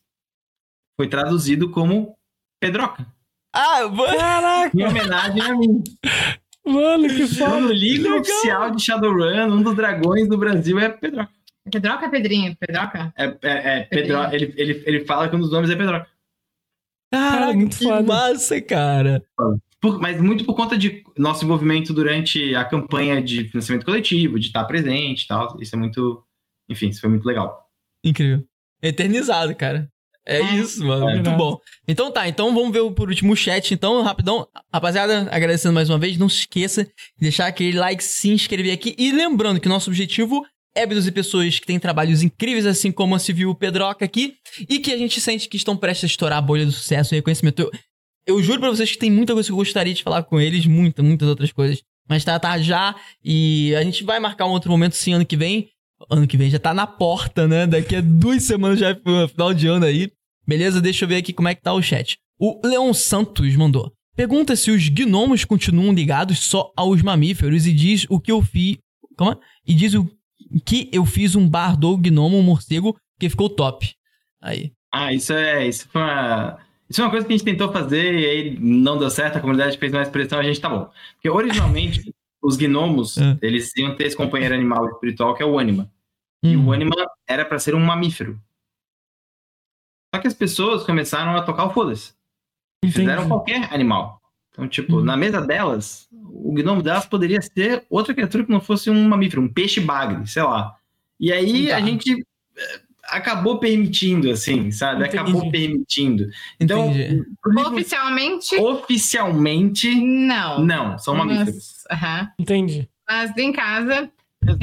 foi traduzido como Pedroca. Ah, caraca! Em homenagem a mim. Mano, que foda! Então, no livro oficial de Shadowrun, um dos dragões do Brasil é Pedroca. Pedroca é Pedrinho? Pedroca? É, é, é Pedro, ele, ele, ele fala que um dos nomes é Pedroca. Caraca, muito que foda. massa, cara. Por, mas muito por conta de nosso envolvimento durante a campanha de financiamento coletivo, de estar presente e tal. Isso é muito. Enfim, isso foi muito legal. Incrível. Eternizado, cara. É, é isso, mano. É, muito bom. Então tá, então vamos ver por último o chat. Então, rapidão. Rapaziada, agradecendo mais uma vez. Não se esqueça de deixar aquele like, se inscrever aqui. E lembrando que nosso objetivo ébidos e pessoas que têm trabalhos incríveis, assim como a Civil Pedroca aqui, e que a gente sente que estão prestes a estourar a bolha do sucesso e reconhecimento. Eu, eu juro pra vocês que tem muita coisa que eu gostaria de falar com eles, muita, muitas outras coisas. Mas tá, tá já, e a gente vai marcar um outro momento sim ano que vem. Ano que vem já tá na porta, né? Daqui a duas semanas já é final de ano aí. Beleza? Deixa eu ver aqui como é que tá o chat. O Leon Santos mandou. Pergunta se os gnomos continuam ligados só aos mamíferos e diz o que eu fiz. Como é? E diz o que eu fiz um bar do gnomo, um morcego, que ficou top. Aí. Ah, isso é. Isso foi uma. Isso é uma coisa que a gente tentou fazer e aí não deu certo, a comunidade fez mais pressão, a gente tá bom. Porque originalmente, os gnomos, é. eles iam ter esse companheiro animal espiritual que é o anima. Hum. E o hum. anima era para ser um mamífero. Só que as pessoas começaram a tocar o foda-se. Fizeram qualquer animal. Então, tipo, hum. na mesa delas, o gnomo delas poderia ser outra criatura que não fosse um mamífero, um peixe bagre, sei lá. E aí tá. a gente eh, acabou permitindo, assim, sabe? Entendi. Acabou permitindo. Então, Entendi. oficialmente. Oficialmente. Não. Não, são mamíferos. Uhum. Entendi. Mas em casa,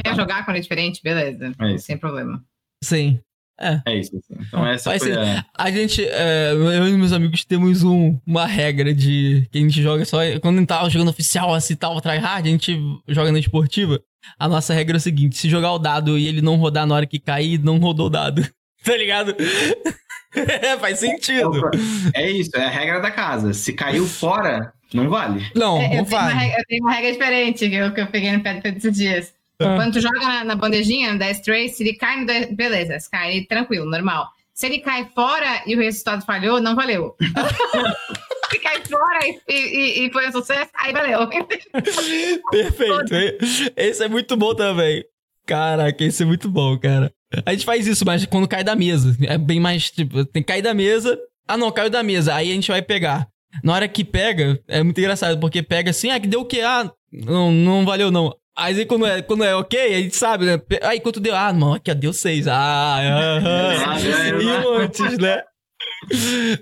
quer jogar quando é diferente, beleza. É Sem problema. Sim. É. É isso. Assim. Então, essa Vai foi ser, a... a gente, é, eu e meus amigos temos um, uma regra de que a gente joga só. Quando a gente tava jogando oficial, assim, tal, tryhard, a gente joga na esportiva. A nossa regra é o seguinte: se jogar o dado e ele não rodar na hora que cair, não rodou o dado. tá ligado? é, faz sentido. É isso, é a regra da casa. Se caiu fora, não vale. Não, é, não eu vale. Tenho regra, eu tenho uma regra diferente que eu, que eu peguei no pé desses dias. Ah. Quando tu joga na, bandejinha, no Death Trace, ele cai no beleza, se cai tranquilo, normal. Se ele cai fora e o resultado falhou, não valeu. se cai fora e, e, e, foi um sucesso, aí valeu. Perfeito. Esse é muito bom também. Caraca, esse é muito bom, cara. A gente faz isso, mas quando cai da mesa. É bem mais, tipo, tem que cair da mesa. Ah, não, caiu da mesa. Aí a gente vai pegar. Na hora que pega, é muito engraçado, porque pega assim, ah, que deu o quê? Ah, não, não valeu não. Aí quando é, quando é ok, a gente sabe, né? Aí quanto deu? Ah, não, aqui ó, deu seis. Ah, ah, e montes, né?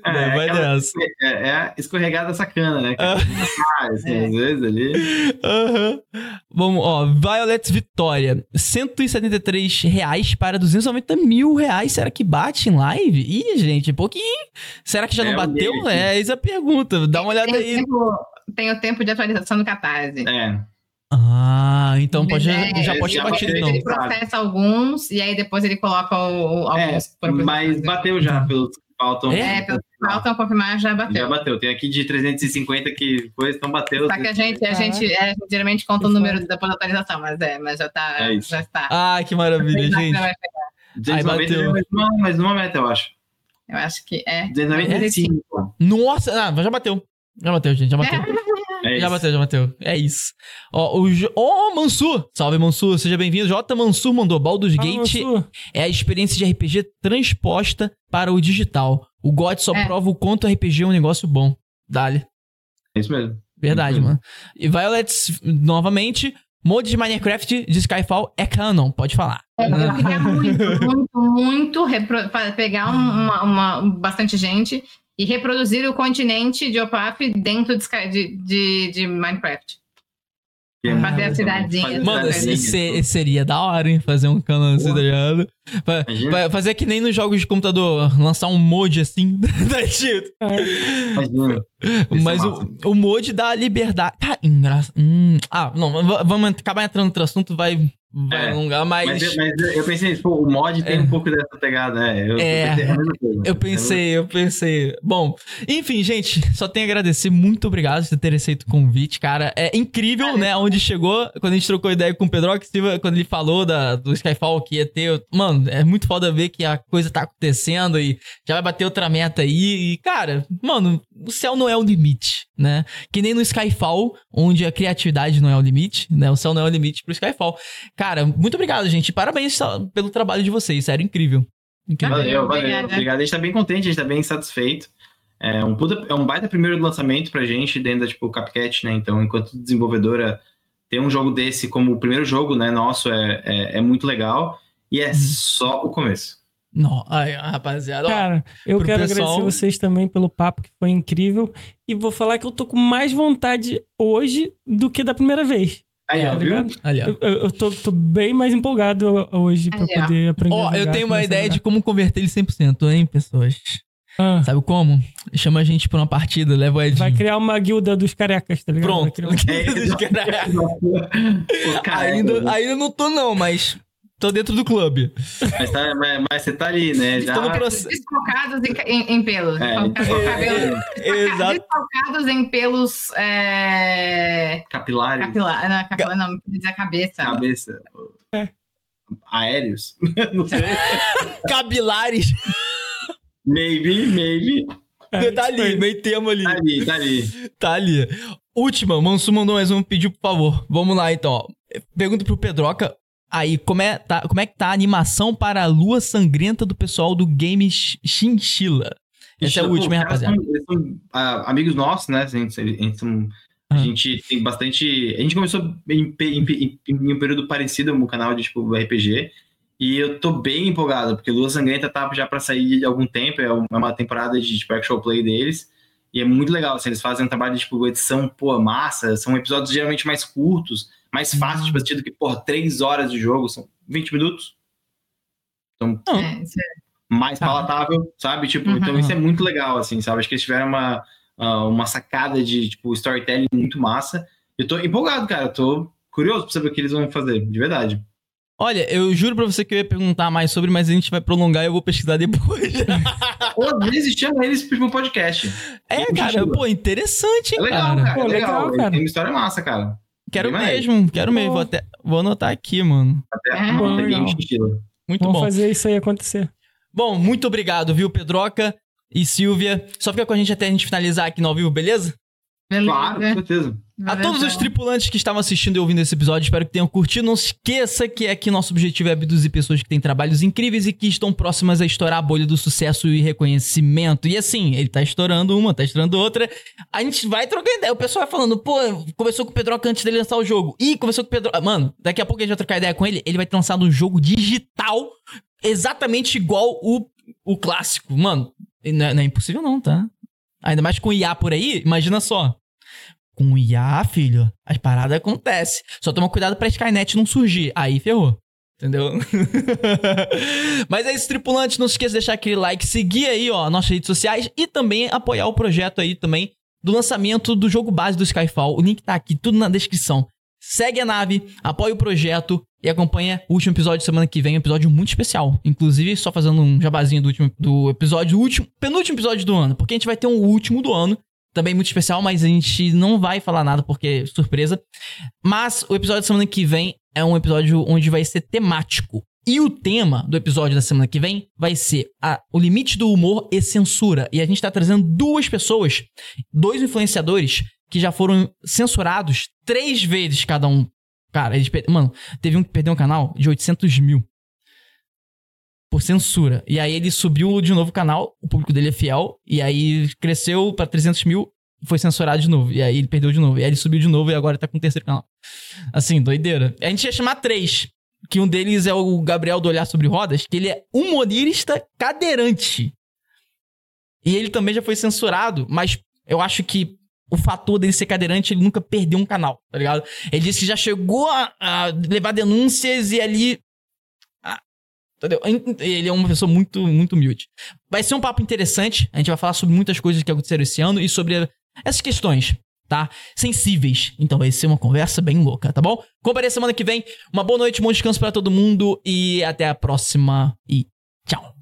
É, não, vai dessa. É, é, a escorregada sacana, né? Ah. assim, é. Às vezes ali. Uhum. Vamos, ó. Violet Vitória. 173 reais para 290 mil reais. Será que bate em live? Ih, gente, pouquinho. Será que já não é, bateu? É, essa a pergunta. Dá uma olhada tem aí. Tempo, tem o tempo de atualização do Catarse. É. Ah, então pode, é, já pode ter batido, então. Ele processa alguns e aí depois ele coloca o, o alguns. É, mas bateu já pelos faltam. É, pelos faltam confirmar, já bateu. Já bateu. Tem aqui de 350 que depois estão bateu. Só que a gente, a gente é, geralmente conta o número da atualização, mas é, mas já tá. É já está. Ah, que maravilha, gente. Aí bateu. Mais uma, mais uma meta, eu acho. Eu acho que é. 295. Nossa, ah, já bateu. Já bateu, gente, já bateu. É já bateu, já bateu. É isso. Ó, o J... oh, Mansur! Salve, Mansur. Seja bem-vindo. J. Mansur mandou Baldur's Gate Mansur. é a experiência de RPG transposta para o digital. O God só é. prova o quanto RPG é um negócio bom. Dale. É isso mesmo. Verdade, uhum. mano. E Violet, novamente, mod de Minecraft de Skyfall é canon. Pode falar. É, eu queria muito, muito, muito pegar uma, uma, bastante gente e reproduzir o continente de Opaf dentro de, de, de, de Minecraft. Ah, fazer a cidadezinha. Mano, isso seria da hora, hein? Fazer um canal assim, tá ligado? Fazer que nem nos jogos de computador, lançar um mod assim, tá? Mas o, o mod dá liberdade. Cara, engraçado. Hum, ah, não, vamos acabar entrando no outro assunto, vai vai é, alongar, mas... mas... mas. eu pensei, pô, o mod tem é. um pouco dessa pegada, né? Eu, é, eu pensei, eu pensei, eu pensei. Bom, enfim, gente, só tenho a agradecer. Muito obrigado por ter aceito o convite, cara. É incrível, né? Onde chegou, quando a gente trocou ideia com o Pedro, quando ele falou da, do Skyfall que ia ter. Mano, é muito foda ver que a coisa tá acontecendo e já vai bater outra meta aí. E, cara, mano, o céu não é o limite, né? Que nem no Skyfall, onde a criatividade não é o limite, né? O céu não é o limite pro Skyfall. Cara, muito obrigado, gente. Parabéns pelo trabalho de vocês. Sério, incrível. incrível. Valeu, valeu. Obrigado. A gente tá bem contente, a gente tá bem satisfeito. É um, puta, é um baita primeiro lançamento pra gente dentro da, tipo, Capcat, né? Então, enquanto desenvolvedora, ter um jogo desse como o primeiro jogo, né, nosso, é, é, é muito legal. E é uhum. só o começo. Não, ai, rapaziada. Cara, eu quero pessoal... agradecer vocês também pelo papo, que foi incrível. E vou falar que eu tô com mais vontade hoje do que da primeira vez. Aí, ó, viu? Ali, ó. Eu, eu tô, tô, bem mais empolgado hoje pra Aí, poder aprender. Ó, oh, eu tenho uma ideia de como converter ele 100%, hein, pessoas? Ah. Sabe como? Chama a gente pra uma partida, leva o Edinho. Vai criar uma guilda dos carecas, tá ligado? Pronto. Uma... dos carecas. ainda, ainda não tô não, mas tô dentro do clube. Mas, tá, mas, mas você tá ali, né? Já... Estou no processo. Desfocados em, em, pelos. É, é, Exato. Desfocados em pelos... É... Capilares. Capilar, não, capilar, não, dizer cabeça. Cabeça. É. Aéreos. não sei. Capilares. Maybe, maybe. É, tá ali, meio termo ali. Tá ali, tá ali. Tá ali. Última, Mansu mandou mais um pedido, por favor. Vamos lá, então. Pergunta pro Pedroca. Aí, como é, tá, como é que tá a animação para a lua sangrenta do pessoal do game Chinchilla? Essa é a última, hein, rapaziada? São, eles são uh, amigos nossos, né? A gente, a gente, a gente tem bastante. A gente começou em, em, em, em, um período parecido no canal de tipo RPG. E eu tô bem empolgado, porque Lua Sangrenta tá já para sair de algum tempo, é uma temporada de tipo, actual play deles. E é muito legal, assim, eles fazem um trabalho de tipo, edição, pô, massa, são episódios geralmente mais curtos, mais uhum. de assistir do que, porra, três horas de jogo, são 20 minutos. Então, é, mais Tá. palatável, sabe? Tipo, Uhum. então isso é muito legal, assim, sabe? Acho que eles tiveram uma, ah, uma sacada de, tipo, storytelling muito massa. Eu tô empolgado, cara. Eu tô curioso pra saber o que eles vão fazer, de verdade. Olha, eu juro pra você que eu ia perguntar mais sobre, mas a gente vai prolongar e eu vou pesquisar depois. Ou às vezes chama eles pro podcast. é, cara, pô, interessante, É hein, legal, cara. cara. Pô, é legal. legal, cara. Tem uma história massa, cara. Quero Bem mesmo, quero mesmo. Vou, até, vou anotar aqui, mano. Até É, uma bom. Muito Vamos bom. fazer isso aí acontecer. Bom, muito obrigado, viu, Pedroca e Silvia. Só fica com a gente até a gente finalizar aqui no ao vivo, beleza? Beleza. Claro, com certeza. A todos os tripulantes que estavam assistindo e ouvindo esse episódio, espero que tenham curtido. Não se esqueça que aqui nosso objetivo é abduzir pessoas que têm trabalhos incríveis e que estão próximas a estourar a bolha do sucesso e reconhecimento. E assim, ele tá estourando uma, tá estourando outra. A gente vai trocando ideia. O pessoal vai falando, pô, conversou com o Pedroca antes dele lançar o jogo. Ih, conversou com o Pedroca. Mano, daqui a pouco a gente vai trocar ideia com ele. Ele vai ter lançado um jogo digital exatamente igual o, o clássico. Mano, não é, não é impossível não, tá? Ainda mais com IA por aí, imagina só. Com IA, filho, as paradas acontecem. Só toma cuidado pra Skynet não surgir. Aí ferrou. Entendeu? Mas é isso, tripulante. Não se esqueça de deixar aquele like, seguir aí, ó, nossas redes sociais e também apoiar o projeto aí também do lançamento do jogo base do Skyfall. O link tá aqui, tudo na descrição. Segue a nave, apoia o projeto e acompanha o último episódio de semana que vem, um episódio muito especial. Inclusive, só fazendo um jabazinho do último do episódio, último, penúltimo episódio do ano, porque a gente vai ter um último do ano, também muito especial, mas a gente não vai falar nada porque é surpresa. Mas o episódio da semana que vem é um episódio onde vai ser temático. E o tema do episódio da semana que vem vai ser a- o limite do humor e censura. E a gente tá trazendo duas pessoas, dois influenciadores que já foram censurados três vezes cada um. Cara, eles. Mano, teve um que perdeu um canal de 800 mil. Por censura. E aí ele subiu de novo o canal, o público dele é fiel. E aí cresceu pra 300 mil foi censurado de novo. E aí ele perdeu de novo. E aí ele subiu de novo e agora tá com o terceiro canal. Assim, doideira. A gente ia chamar três. Que um deles é o Gabriel do Olhar Sobre Rodas, que ele é humorista cadeirante. E ele também já foi censurado, mas eu acho que o fator dele ser cadeirante, ele nunca perdeu um canal, tá ligado? Ele disse que já chegou a, a levar denúncias e ali. entendeu? Ele é uma pessoa muito, muito humilde. Vai ser um papo interessante. A gente vai falar sobre muitas coisas que aconteceram esse ano e sobre essas questões, tá? Sensíveis. Então vai ser uma conversa bem louca, tá bom? Compareça semana que vem. Uma boa noite, um bom descanso pra todo mundo e até a próxima. E tchau.